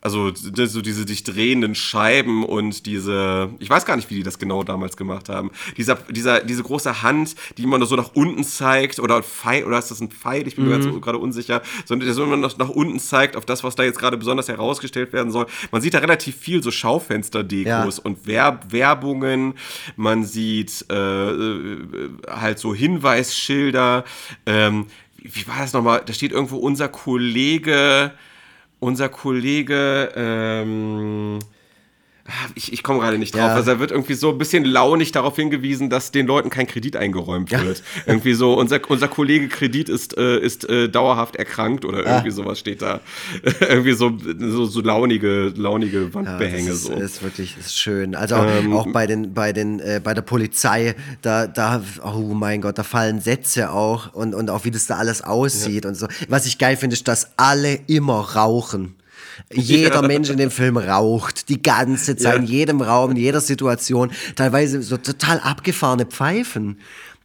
also so diese sich drehenden Scheiben und diese, ich weiß gar nicht, wie die das genau damals gemacht haben. Dieser, dieser, diese große Hand, die immer nur so nach unten zeigt oder Pfeil, oder ist das ein Pfeil? Ich bin mhm. mir gerade unsicher, sondern der so immer noch nach unten zeigt auf das, was da jetzt gerade besonders herausgestellt werden soll. Man sieht da relativ viel so Schaufensterdekos ja. und Werb Werbungen. Man sieht äh, äh halt so Hinweisschilder. Ähm, wie war das nochmal? Da steht irgendwo unser Kollege unser Kollege, ähm, ich, ich komme gerade nicht drauf. Ja. Also er wird irgendwie so ein bisschen launig darauf hingewiesen, dass den Leuten kein Kredit eingeräumt wird. Ja. Irgendwie so, unser, unser Kollege Kredit ist, äh, ist äh, dauerhaft erkrankt oder irgendwie ja. sowas steht da. irgendwie so, so, so launige, launige Wandbehänge. Ja, das ist, so. ist wirklich ist schön. Also auch, ähm, auch bei den, bei den, äh, bei der Polizei, da, da, oh mein Gott, da fallen Sätze auch und, und auch wie das da alles aussieht und so. Was ich geil finde, ist, dass alle immer rauchen. Jeder. Mensch in dem Film raucht, die ganze Zeit, ja. in jedem Raum, in jeder Situation. Teilweise so total abgefahrene Pfeifen.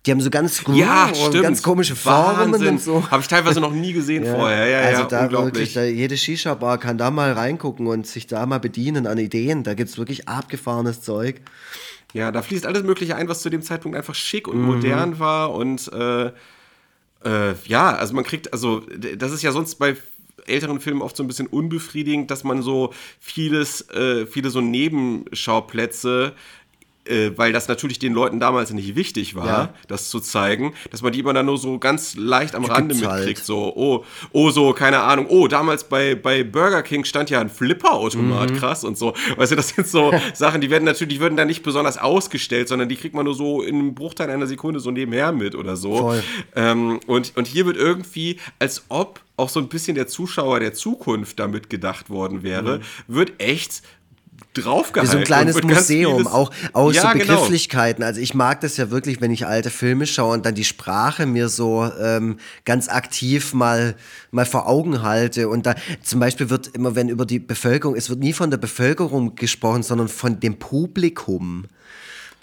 Die haben so ganz, ja, ganz komische Formen Wahnsinn. und so. Habe ich teilweise noch nie gesehen ja. vorher. Ja, also ja, da wirklich, da, jede Shisha-Bar kann da mal reingucken und sich da mal bedienen an Ideen. Da gibt es wirklich abgefahrenes Zeug. Ja, da fließt alles Mögliche ein, was zu dem Zeitpunkt einfach schick und mhm. modern war. Und äh, äh, ja, also man kriegt, also das ist ja sonst bei älteren Filmen oft so ein bisschen unbefriedigend, dass man so vieles, äh, viele so Nebenschauplätze äh, weil das natürlich den Leuten damals nicht wichtig war, ja. das zu zeigen, dass man die immer dann nur so ganz leicht am die Rande mitkriegt. Halt. So, oh, oh, so, keine Ahnung, oh, damals bei, bei Burger King stand ja ein Flipper-Automat, mhm. krass und so. Weißt du, das sind so Sachen, die werden natürlich, die würden da nicht besonders ausgestellt, sondern die kriegt man nur so in einem Bruchteil einer Sekunde so nebenher mit oder so. Ähm, und, und hier wird irgendwie, als ob auch so ein bisschen der Zuschauer der Zukunft damit gedacht worden wäre, mhm. wird echt draufgehalten. Wie so ein kleines Museum, auch, auch ja, so genau. Begrifflichkeiten. Genau. Also ich mag das ja wirklich, wenn ich alte Filme schaue und dann die Sprache mir so ähm, ganz aktiv mal, mal vor Augen halte. Und da zum Beispiel wird immer, wenn über die Bevölkerung, es wird nie von der Bevölkerung gesprochen, sondern von dem Publikum.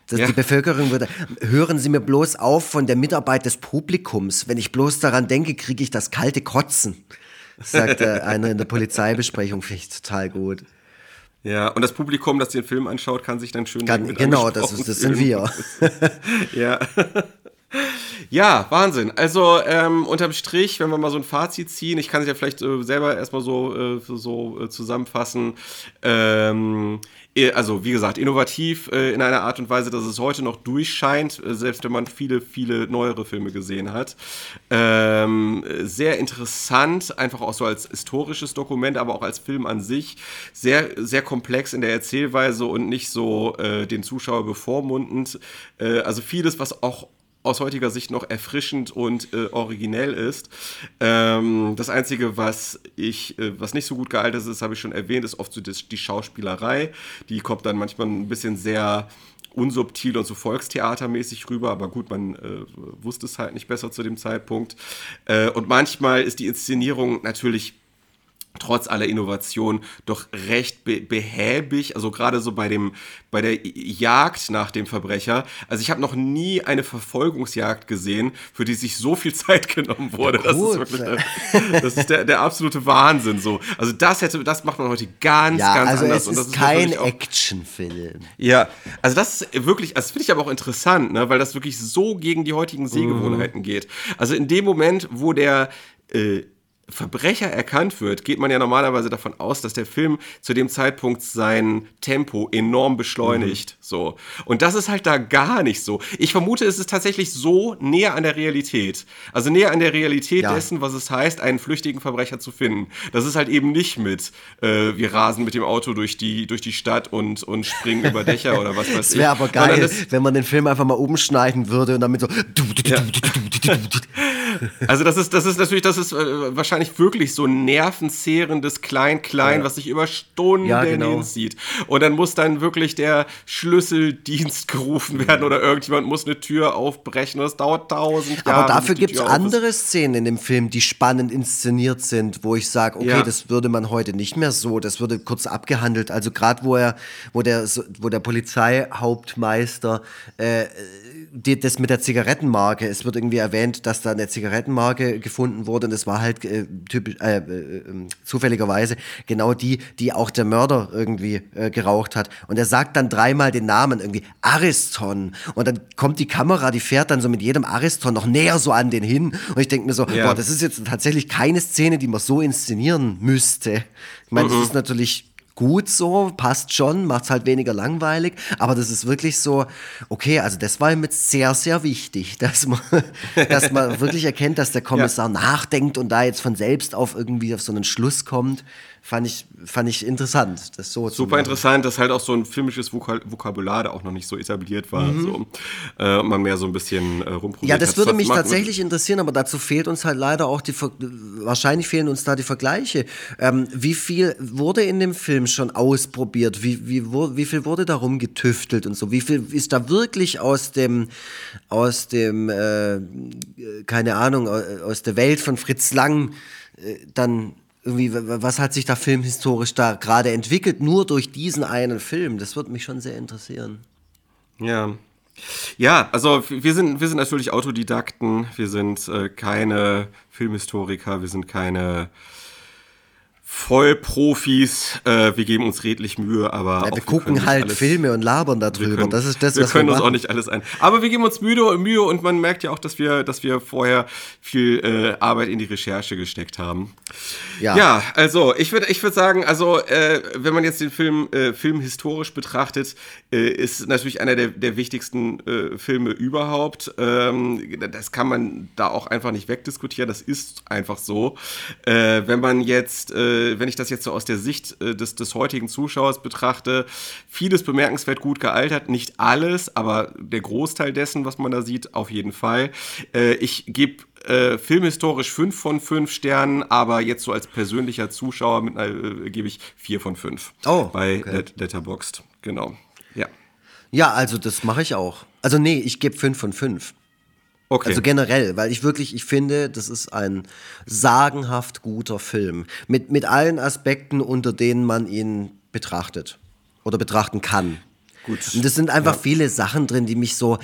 Das, ja. Die Bevölkerung würde, hören Sie mir bloß auf von der Mitarbeit des Publikums. Wenn ich bloß daran denke, kriege ich das kalte Kotzen, sagt einer in der Polizeibesprechung. Finde ich total gut. Ja, und das Publikum, das den Film anschaut, kann sich dann schön kann, Genau, das, ist, das sind wir. ja. Ja, Wahnsinn. Also ähm, unterm Strich, wenn wir mal so ein Fazit ziehen, ich kann es ja vielleicht äh, selber erstmal so, äh, so äh, zusammenfassen. Ähm, also wie gesagt, innovativ äh, in einer Art und Weise, dass es heute noch durchscheint, äh, selbst wenn man viele, viele neuere Filme gesehen hat. Ähm, sehr interessant, einfach auch so als historisches Dokument, aber auch als Film an sich. Sehr, sehr komplex in der Erzählweise und nicht so äh, den Zuschauer bevormundend. Also vieles, was auch aus heutiger Sicht noch erfrischend und äh, originell ist. Ähm, das Einzige, was ich, äh, was nicht so gut gealtert ist, habe ich schon erwähnt, ist oft so das, die Schauspielerei. Die kommt dann manchmal ein bisschen sehr unsubtil und so volkstheatermäßig rüber, aber gut, man äh, wusste es halt nicht besser zu dem Zeitpunkt. Äh, und manchmal ist die Inszenierung natürlich trotz aller Innovation doch recht be behäbig, also gerade so bei dem bei der Jagd nach dem Verbrecher. Also ich habe noch nie eine Verfolgungsjagd gesehen, für die sich so viel Zeit genommen wurde. Ja, das ist wirklich der, das ist der, der, absolute Wahnsinn so. Also das hätte das macht man heute ganz ja, ganz also anders es ist, ist kein Actionfilm. Ja, also das ist wirklich, also das finde ich aber auch interessant, ne, weil das wirklich so gegen die heutigen Sehgewohnheiten mhm. geht. Also in dem Moment, wo der äh, Verbrecher erkannt wird, geht man ja normalerweise davon aus, dass der Film zu dem Zeitpunkt sein Tempo enorm beschleunigt. Mhm. So. Und das ist halt da gar nicht so. Ich vermute, es ist tatsächlich so näher an der Realität. Also näher an der Realität ja. dessen, was es heißt, einen flüchtigen Verbrecher zu finden. Das ist halt eben nicht mit, äh, wir rasen mit dem Auto durch die, durch die Stadt und, und springen über Dächer oder was weiß ich. Es wäre aber geil, wenn man den Film einfach mal umschneiden würde und damit so. Ja. Also das ist, das ist natürlich, das ist äh, wahrscheinlich wirklich so nervenzehrendes Klein-Klein, ja. was sich über Stunden ja, genau. hinzieht. Und dann muss dann wirklich der Schlüsseldienst gerufen werden oder irgendjemand muss eine Tür aufbrechen und das dauert tausend Jahre. Aber dafür gibt es andere Szenen in dem Film, die spannend inszeniert sind, wo ich sage, okay, ja. das würde man heute nicht mehr so, das würde kurz abgehandelt. Also gerade wo er, wo der, wo der Polizeihauptmeister äh, die, das mit der Zigarettenmarke, es wird irgendwie erwähnt, dass da eine Zigarettenmarke gefunden wurde und es war halt äh, typisch, äh, äh, zufälligerweise genau die, die auch der Mörder irgendwie äh, geraucht hat. Und er sagt dann dreimal den Namen irgendwie Ariston und dann kommt die Kamera, die fährt dann so mit jedem Ariston noch näher so an den hin und ich denke mir so, ja. boah, das ist jetzt tatsächlich keine Szene, die man so inszenieren müsste. Ich meine, mhm. das ist natürlich gut so, passt schon, macht es halt weniger langweilig, aber das ist wirklich so, okay, also das war ihm jetzt sehr, sehr wichtig, dass man, dass man wirklich erkennt, dass der Kommissar ja. nachdenkt und da jetzt von selbst auf irgendwie auf so einen Schluss kommt fand ich, fand ich interessant. Das so Super interessant, dass halt auch so ein filmisches Vokabular da auch noch nicht so etabliert war. Mhm. So. Äh, man mehr so ein bisschen äh, rumprobiert Ja, das würde mich tatsächlich interessieren, aber dazu fehlt uns halt leider auch die, wahrscheinlich fehlen uns da die Vergleiche. Ähm, wie viel wurde in dem Film schon ausprobiert? Wie, wie, wo, wie viel wurde darum getüftelt und so? Wie viel ist da wirklich aus dem, aus dem, äh, keine Ahnung, aus der Welt von Fritz Lang äh, dann irgendwie, was hat sich da filmhistorisch da gerade entwickelt, nur durch diesen einen Film? Das würde mich schon sehr interessieren. Ja. Ja, also wir sind, wir sind natürlich Autodidakten, wir sind äh, keine Filmhistoriker, wir sind keine Vollprofis, äh, wir geben uns redlich Mühe, aber ja, wir gucken halt alles, Filme und labern darüber. Können, das ist das, wir was können wir uns auch nicht alles ein. Aber wir geben uns Mühe, Mühe und man merkt ja auch, dass wir, dass wir vorher viel äh, Arbeit in die Recherche gesteckt haben. Ja, ja also ich würde, ich würde sagen, also äh, wenn man jetzt den Film, äh, Film historisch betrachtet, äh, ist natürlich einer der, der wichtigsten äh, Filme überhaupt. Ähm, das kann man da auch einfach nicht wegdiskutieren. Das ist einfach so. wenn man jetzt äh, wenn ich das jetzt so aus der Sicht äh, des, des heutigen Zuschauers betrachte, vieles bemerkenswert gut gealtert. Nicht alles, aber der Großteil dessen, was man da sieht, auf jeden Fall. Äh, ich gebe äh, filmhistorisch 5 von 5 Sternen, aber jetzt so als persönlicher Zuschauer mit, äh, gebe ich 4 von 5. Oh, bei okay. Let Letterboxd. Genau. Ja. Ja, also das mache ich auch. Also nee, ich gebe 5 von 5. Okay. Also generell, weil ich wirklich, ich finde, das ist ein sagenhaft guter Film. Mit, mit allen Aspekten, unter denen man ihn betrachtet oder betrachten kann. Gut. Und es sind einfach ja. viele Sachen drin, die mich so,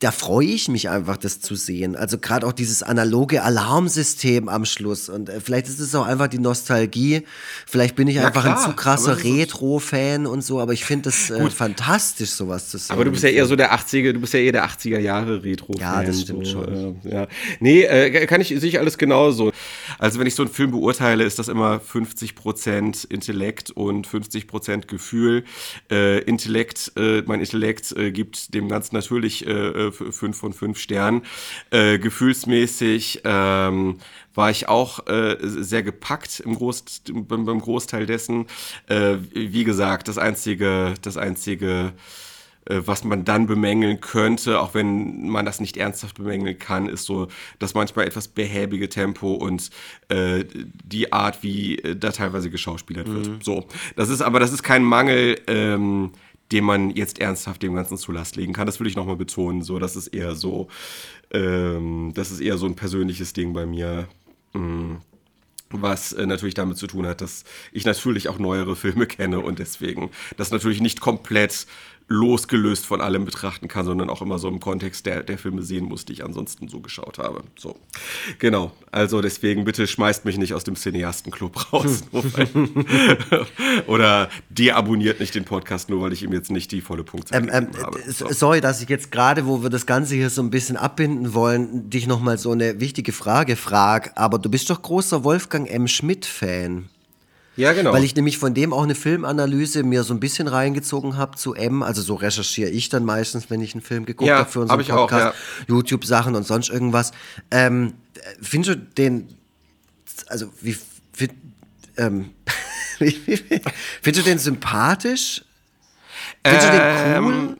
da freue ich mich einfach, das zu sehen. Also gerade auch dieses analoge Alarmsystem am Schluss. Und äh, vielleicht ist es auch einfach die Nostalgie. Vielleicht bin ich ja, einfach klar, ein zu krasser Retro-Fan und so, aber ich finde es äh, fantastisch, sowas zu sehen. Aber du bist ja eher so der 80er, du bist ja eher der 80er Jahre Retro-Fan. Ja, das stimmt so, schon. Äh, ja. Nee, äh, kann ich sicher alles genauso. Also wenn ich so einen Film beurteile, ist das immer 50% Intellekt und 50% Gefühl. Äh, Intellekt äh, äh, mein Intellekt äh, gibt dem Ganzen natürlich äh, fünf von fünf Sternen. Äh, gefühlsmäßig ähm, war ich auch äh, sehr gepackt im Groß, beim, beim Großteil dessen. Äh, wie gesagt, das einzige, das einzige äh, was man dann bemängeln könnte, auch wenn man das nicht ernsthaft bemängeln kann, ist so das manchmal etwas behäbige Tempo und äh, die Art, wie äh, da teilweise geschauspielert wird. Mhm. So, das ist aber das ist kein Mangel, ähm, den man jetzt ernsthaft dem Ganzen zu Last legen kann. Das will ich nochmal betonen. So, das ist eher so, ähm, das ist eher so ein persönliches Ding bei mir. Mm, was äh, natürlich damit zu tun hat, dass ich natürlich auch neuere Filme kenne und deswegen das natürlich nicht komplett losgelöst von allem betrachten kann, sondern auch immer so im Kontext der, der Filme sehen muss, die ich ansonsten so geschaut habe. So, genau. Also deswegen bitte schmeißt mich nicht aus dem Cineastenclub raus. Oder deabonniert nicht den Podcast, nur weil ich ihm jetzt nicht die volle Punktzahl ähm, ähm, habe. So. Sorry, dass ich jetzt gerade, wo wir das Ganze hier so ein bisschen abbinden wollen, dich nochmal so eine wichtige Frage frage. Aber du bist doch großer Wolfgang M. Schmidt-Fan. Ja, genau. Weil ich nämlich von dem auch eine Filmanalyse mir so ein bisschen reingezogen habe zu M. Also so recherchiere ich dann meistens, wenn ich einen Film geguckt ja, habe für unseren hab Podcast. Ja. YouTube-Sachen und sonst irgendwas. Ähm, findest du den, also wie, find, ähm, findest du den sympathisch? Findest du den cool? Ähm,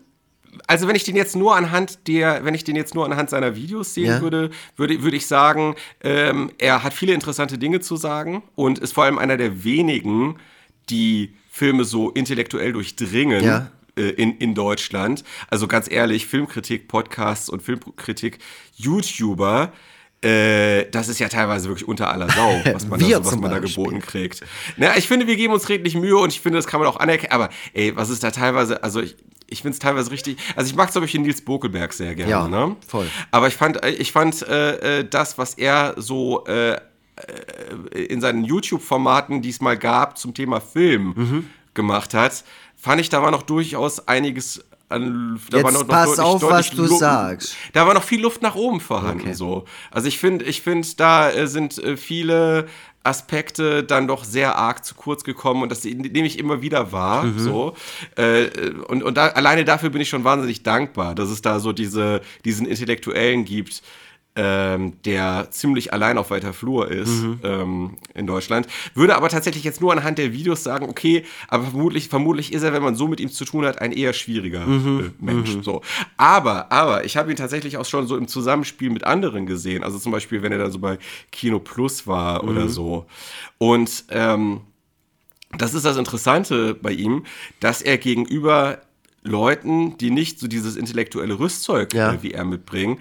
also wenn ich den jetzt nur anhand der, wenn ich den jetzt nur anhand seiner Videos sehen ja. würde, würde, würde ich sagen, ähm, er hat viele interessante Dinge zu sagen und ist vor allem einer der wenigen, die Filme so intellektuell durchdringen. Ja. Äh, in, in Deutschland. Also ganz ehrlich, Filmkritik, Podcasts und Filmkritik, YouTuber, äh, das ist ja teilweise wirklich unter aller Sau, was man, da, was man da geboten kriegt. Na, ich finde, wir geben uns redlich Mühe und ich finde, das kann man auch anerkennen. Aber ey, was ist da teilweise, also ich, ich finde es teilweise richtig. Also ich mag zum Beispiel Nils Bokelberg sehr gerne. Ja, ne? voll. Aber ich fand, ich fand äh, äh das, was er so äh, äh, in seinen YouTube-Formaten diesmal gab zum Thema Film mhm. gemacht hat, fand ich, da war noch durchaus einiges an, da Jetzt war noch, pass noch deutlich, auf, deutlich was du Luft, sagst. Da war noch viel Luft nach oben vorhanden. Okay. So. Also ich finde, ich finde, da äh, sind äh, viele Aspekte dann doch sehr arg zu kurz gekommen und das nehme ich immer wieder wahr. Mhm. So. Äh, und und da, alleine dafür bin ich schon wahnsinnig dankbar, dass es da so diese, diesen Intellektuellen gibt, ähm, der ziemlich allein auf weiter Flur ist mhm. ähm, in Deutschland. Würde aber tatsächlich jetzt nur anhand der Videos sagen, okay, aber vermutlich, vermutlich ist er, wenn man so mit ihm zu tun hat, ein eher schwieriger mhm. äh, Mensch. Mhm. So. Aber, aber ich habe ihn tatsächlich auch schon so im Zusammenspiel mit anderen gesehen. Also zum Beispiel, wenn er da so bei Kino Plus war oder mhm. so. Und ähm, das ist das Interessante bei ihm, dass er gegenüber Leuten, die nicht so dieses intellektuelle Rüstzeug ja. wie er mitbringen,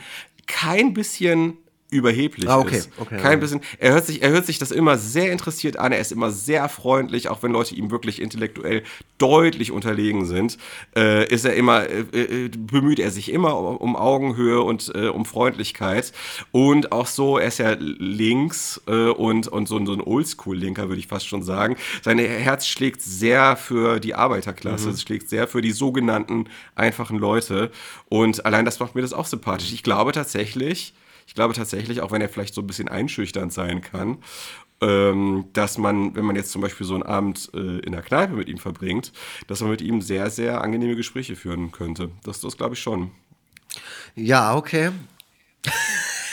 kein bisschen überheblich Ah, okay, ist. okay, Kein ja. bisschen. Er hört sich, er hört sich das immer sehr interessiert an. Er ist immer sehr freundlich, auch wenn Leute ihm wirklich intellektuell deutlich unterlegen sind. Äh, ist er immer, äh, äh, bemüht er sich immer um, um Augenhöhe und äh, um Freundlichkeit. Und auch so, er ist ja links äh, und, und so, so ein Oldschool-Linker, würde ich fast schon sagen. Sein Herz schlägt sehr für die Arbeiterklasse, es schlägt sehr für die sogenannten einfachen Leute. Und allein das macht mir das auch sympathisch. Ich glaube tatsächlich, ich glaube tatsächlich, auch wenn er vielleicht so ein bisschen einschüchternd sein kann, ähm, dass man, wenn man jetzt zum Beispiel so einen Abend äh, in der Kneipe mit ihm verbringt, dass man mit ihm sehr, sehr angenehme Gespräche führen könnte. Das, das glaube ich schon. Ja, okay.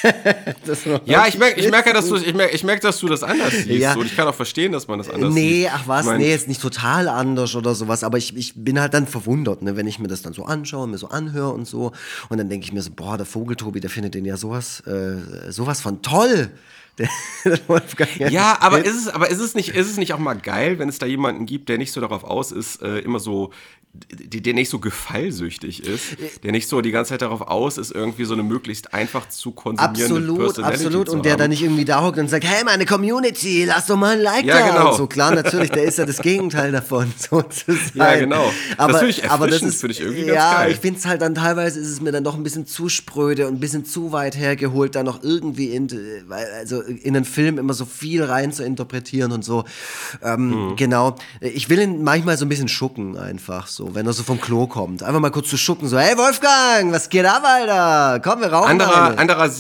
Ja, ich merke, ich merke, dass du, ich merke, ich merke, dass du das anders siehst. Ja. Und ich kann auch verstehen, dass man das anders Nee, sieht. ach was, Ich mein, nee, ist nicht total anders oder sowas, aber ich, ich bin halt dann verwundert, ne, wenn ich mir das dann so anschaue, mir so anhöre und so. Und dann denke ich mir so, boah, der Vogeltobi, der findet den ja sowas, äh, sowas von toll. Ja, aber ist es, aber ist es nicht, ist es nicht auch mal geil, wenn es da jemanden gibt, der nicht so darauf aus ist, äh, immer so, der, nicht so gefallsüchtig ist, der nicht so die ganze Zeit darauf aus ist, irgendwie so eine möglichst einfach zu konsumierende Absolut, Personality absolut. Und der dann nicht irgendwie da hockt und sagt, hey, meine Community, lass doch mal ein Like Ja, da. genau. Und so klar, natürlich, der ist ja das Gegenteil davon, sozusagen. Ja, genau. Das Aber, finde ich aber das ist, finde ich irgendwie ganz ja, geil. ich finde es halt dann teilweise ist es mir dann doch ein bisschen zu spröde und ein bisschen zu weit hergeholt, da noch irgendwie in, also in einen Film immer so viel rein zu interpretieren und so. Ähm, Mhm. Genau. Ich will ihn manchmal so ein bisschen schucken einfach so, wenn er so vom Klo kommt. Einfach mal kurz zu schucken, so, hey Wolfgang, was geht ab, Alter? Komm, wir rauchen Anderer, anderer,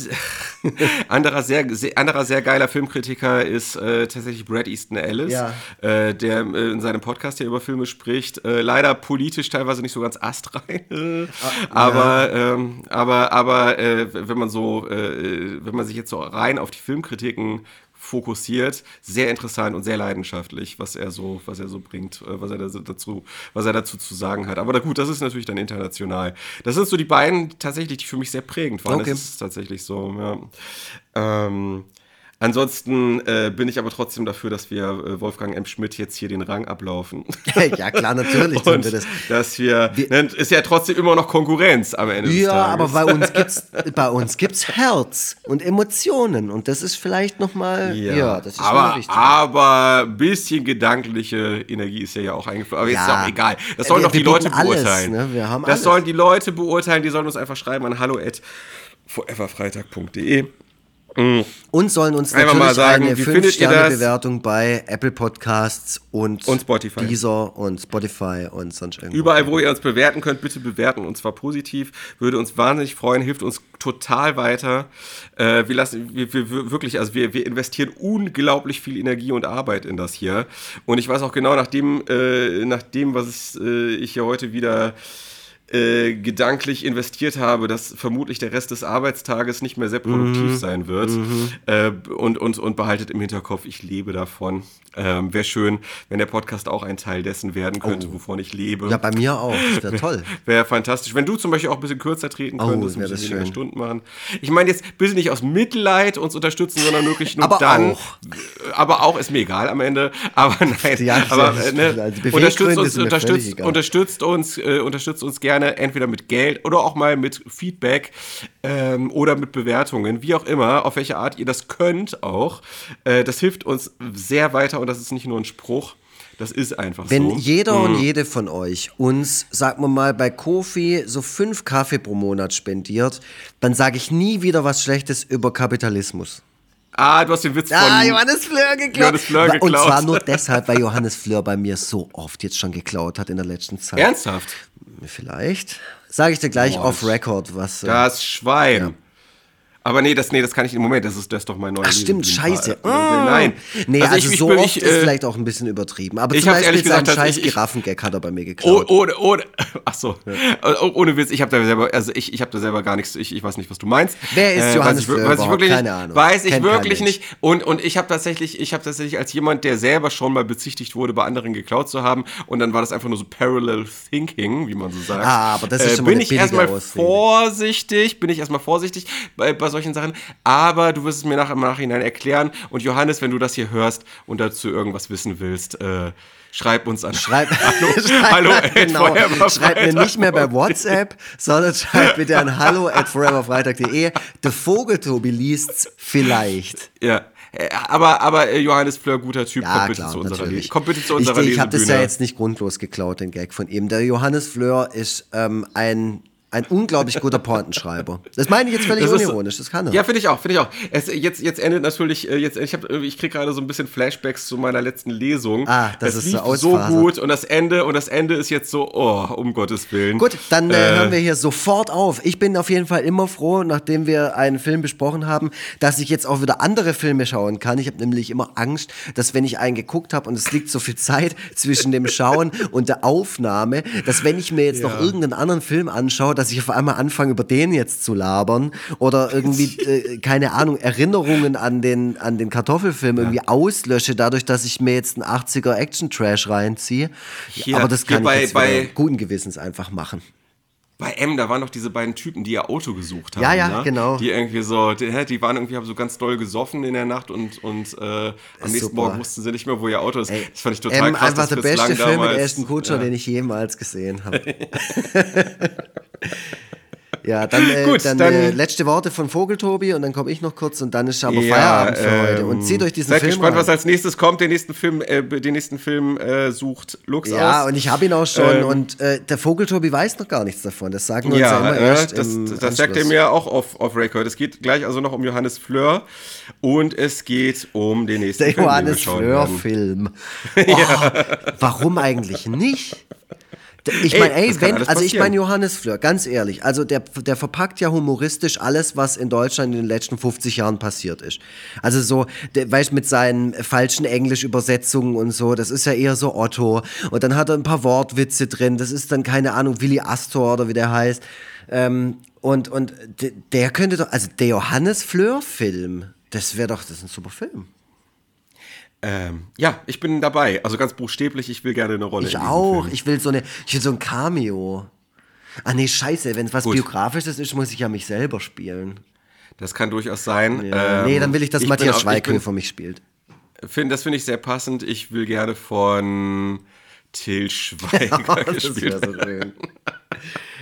anderer, sehr, sehr, anderer sehr geiler Filmkritiker ist äh, tatsächlich Brad Easton Ellis, Ja. äh, der äh, in seinem Podcast hier über Filme spricht. Äh, leider politisch teilweise nicht so ganz astrein. aber, ähm, aber, aber äh, wenn man so, äh, wenn man sich jetzt so rein auf die Filmkritiken fokussiert, sehr interessant und sehr leidenschaftlich, was er so, was er so bringt, äh, was er dazu, was er dazu zu sagen hat. Aber gut, das ist natürlich dann international. Das sind so die beiden tatsächlich, die für mich sehr prägend waren. Okay. Das ist tatsächlich so. Ja. Ähm, ansonsten äh, bin ich aber trotzdem dafür, dass wir äh, Wolfgang M. Schmidt jetzt hier den Rang ablaufen. ja, klar, natürlich tun wir das. dass wir, ne, ist ja trotzdem immer noch Konkurrenz am Ende des Ja, aber bei uns gibt's bei uns gibt's Herz und Emotionen und das ist vielleicht noch mal ja, das ist aber, wichtig. aber ein bisschen gedankliche Energie ist ja, ja auch eingeflossen. Aber jetzt Ja. ist auch egal. Das sollen Wir- doch die wir Leute alles, beurteilen. ne? Wir haben das alles. sollen die Leute beurteilen. Die sollen uns einfach schreiben an hallo at foreverfreitag.de. Und sollen uns Einfach natürlich sagen, eine wie findet ihr 5-Sterne-Bewertung bei Apple Podcasts und, Und Spotify. Deezer und Spotify und sonst irgendwo. Überall, wo ihr uns bewerten könnt, bitte bewerten und zwar positiv. Würde uns wahnsinnig freuen, hilft uns total weiter. Äh, wir lassen, wir, wir wir- wirklich, also wir, wir investieren unglaublich viel Energie und Arbeit in das hier. Und ich weiß auch genau, nach dem, äh, nach dem was ich, äh, ich hier heute wieder äh, gedanklich investiert habe, dass vermutlich der Rest des Arbeitstages nicht mehr sehr produktiv sein wird. Äh, und, und, und behaltet im Hinterkopf, ich lebe davon. Ähm, Wäre schön, wenn der Podcast auch ein Teil dessen werden könnte, wovon ich lebe. Ja, bei mir auch. Das wäre toll. Wäre fantastisch. Wenn du zum Beispiel auch ein bisschen kürzer treten Oh, könntest, ein bisschen weniger. Stunden machen. Ich meine jetzt bitte nicht aus Mitleid uns unterstützen, sondern wirklich nur Aber dann. auch. Aber auch ist mir egal am Ende. Aber nein. Ja, aber ja, äh, ne, also unterstützt uns, unterstützt, unterstützt uns, äh, unterstützt uns gerne entweder mit Geld oder auch mal mit Feedback ähm, oder mit Bewertungen, wie auch immer, auf welche Art ihr das könnt auch. Äh, das hilft uns sehr weiter und das ist nicht nur ein Spruch. Das ist einfach Wenn so. jeder und jede von euch uns, sagen wir mal, bei Kofi so fünf Kaffee pro Monat spendiert, dann sage ich nie wieder was Schlechtes über Kapitalismus. Ah, du hast den Witz von. Ah, Johannes Fleur geklaut. Johannes Fleur Und geklaut. zwar nur deshalb, weil Johannes Fleur bei mir so oft jetzt schon geklaut hat in der letzten Zeit. Ernsthaft? Vielleicht. Sage ich dir gleich Boah, off record, was. äh, Das Schwein. Aber nee, das, nee, das kann ich im Moment, das ist, das ist doch mein neuer Ach stimmt, scheiße. Äh, Nein. Nee, also, ich- ich so bin- oft ich, ist äh, vielleicht auch ein bisschen übertrieben. Aber ich zum Beispiel ehrlich gesagt scheiß ich- Giraffengag hat er bei mir Oh, geklaut. ohne, ohne, ach so, Oh, ohne Witz, ich habe da selber, also ich, ich habe da selber gar nichts, ich, ich weiß nicht, was du meinst. Wer ist Äh, Johannes weiß ich, weiß ich wirklich Keine nicht, Ahnung. Weiß ich Kennt wirklich nicht. Und, und ich habe tatsächlich, ich habe tatsächlich als jemand, der selber schon mal bezichtigt wurde, bei anderen geklaut zu haben, und dann war das einfach nur so Parallel Thinking, wie man so sagt. Ah, aber das ist äh, schon mal Bin ich erstmal vorsichtig, bin ich erstmal vorsichtig bei, bei solchen Sachen, aber du wirst es mir nach, im Nachhinein erklären. Und Johannes, wenn du das hier hörst und dazu irgendwas wissen willst, äh, Schreib uns an. Schreib, hallo, schreib, hallo genau. schreib mir nicht mehr bei WhatsApp, sondern schreib bitte an hallo at foreverfreitag.de. Der Vogeltobi liest's vielleicht. Ja. Äh, aber, aber äh, Johannes Fleur, guter Typ, ja, kommt, bitte klar, zu unserer natürlich. kommt bitte zu unserer Ich, ich habe das ja jetzt nicht grundlos geklaut, den Gag von ihm. Der Johannes Fleur ist ähm, ein ein unglaublich guter Pointenschreiber. Das meine ich jetzt völlig das unironisch, das kann er. Ja, finde ich auch, finde ich auch. Es, jetzt, jetzt endet natürlich, äh, jetzt, ich, ich kriege gerade so ein bisschen Flashbacks zu meiner letzten Lesung. Ah, das es ist lief so gut und das Ende und das Ende ist jetzt so, oh, um Gottes Willen. Gut, dann äh, äh, hören wir hier sofort auf. Ich bin auf jeden Fall immer froh, nachdem wir einen Film besprochen haben, dass ich jetzt auch wieder andere Filme schauen kann. Ich habe nämlich immer Angst, dass wenn ich einen geguckt habe und es liegt so viel Zeit zwischen dem Schauen und der Aufnahme, dass wenn ich mir jetzt ja. noch irgendeinen anderen Film anschaue, dass ich auf einmal anfange, über den jetzt zu labern oder irgendwie, äh, keine Ahnung, Erinnerungen an den, an den Kartoffelfilm ja. irgendwie auslösche, dadurch, dass ich mir jetzt einen 80er Action-Trash reinziehe. Hier, Aber das kann ich bei, jetzt bei guten Gewissens einfach machen bei M, da waren noch diese beiden Typen, die ihr Auto gesucht haben. Ja, ja, ne? genau. Die irgendwie so, die, die, waren irgendwie, haben so ganz doll gesoffen in der Nacht und, und äh, am nächsten Morgen wussten sie nicht mehr, wo ihr Auto ist. Ey, das fand ich total M, krass. Einfach der beste Film damals, mit Ashton Kutcher, ja. den ich jemals gesehen habe. Ja, dann, äh, Gut, dann, dann äh, letzte Worte von Vogeltobi und dann komme ich noch kurz und dann ist aber ja, Feierabend für ähm, heute. Und zieht euch diesen seid Film gespannt, an. was als nächstes kommt. Den nächsten Film, äh, den nächsten Film äh, sucht Lux ja, aus. Ja, und ich habe ihn auch schon ähm, und äh, der Vogeltobi weiß noch gar nichts davon. Das sagen wir uns ja, immer äh, erst das, das sagt er mir auch auf, auf Record. Es geht gleich also noch um Johannes Fleur und es geht um den nächsten der Film. Der Johannes Fleur-Film. Oh, ja. Warum eigentlich nicht? Ich meine, ey, ey wenn, also ich meine Johannes Fleur, ganz ehrlich, also der, der verpackt ja humoristisch alles, was in Deutschland in den letzten 50 Jahren passiert ist. Also so, der, weißt mit seinen falschen Englisch-Übersetzungen und so, das ist ja eher so Otto. Und dann hat er ein paar Wortwitze drin, das ist dann, keine Ahnung, Willi Astor oder wie der heißt. Ähm, und, und der könnte doch, also der Johannes Fleur-Film, das wäre doch, das ist ein super Film. Ähm, ja, ich bin dabei. Also ganz buchstäblich, ich will gerne eine Rolle. Ich auch. Film. Ich will so eine, ich will so ein Cameo. Ah nee, scheiße, wenn es was Gut. biografisches ist, muss ich ja mich selber spielen. Das kann durchaus sein. Ja. Ähm, nee, dann will ich, dass ich Matthias Schweighöfer mich spielt. Find, das finde ich sehr passend. Ich will gerne von Till Schweiger gespielt so werden.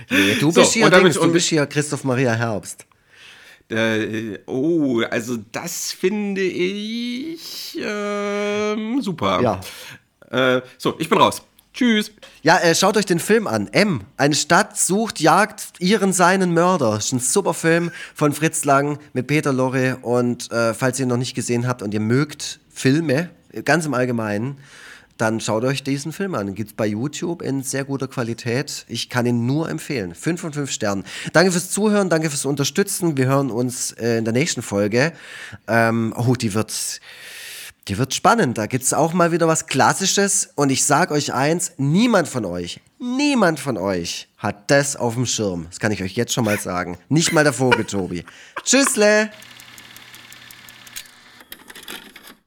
nee, du, bist so, hier, du bist hier Christoph Maria Herbst. Äh, oh, also das finde ich ähm, super. Ja. Äh, so, ich bin raus. Tschüss. Ja, äh, schaut euch den Film an. M. Eine Stadt sucht, jagt ihren seinen Mörder. Das ist ein super Film von Fritz Lang mit Peter Lorre. Und äh, falls ihr ihn noch nicht gesehen habt und ihr mögt Filme, ganz im Allgemeinen, dann schaut euch diesen Film an. Gibt es bei YouTube in sehr guter Qualität. Ich kann ihn nur empfehlen. Fünf von fünf Sternen. Danke fürs Zuhören, danke fürs Unterstützen. Wir hören uns äh, in der nächsten Folge. Ähm, oh, die wird, die wird spannend. Da gibt es auch mal wieder was Klassisches. Und ich sage euch eins, niemand von euch, niemand von euch hat das auf dem Schirm. Das kann ich euch jetzt schon mal sagen. Nicht mal der Vogel, Tobi. Tschüssle!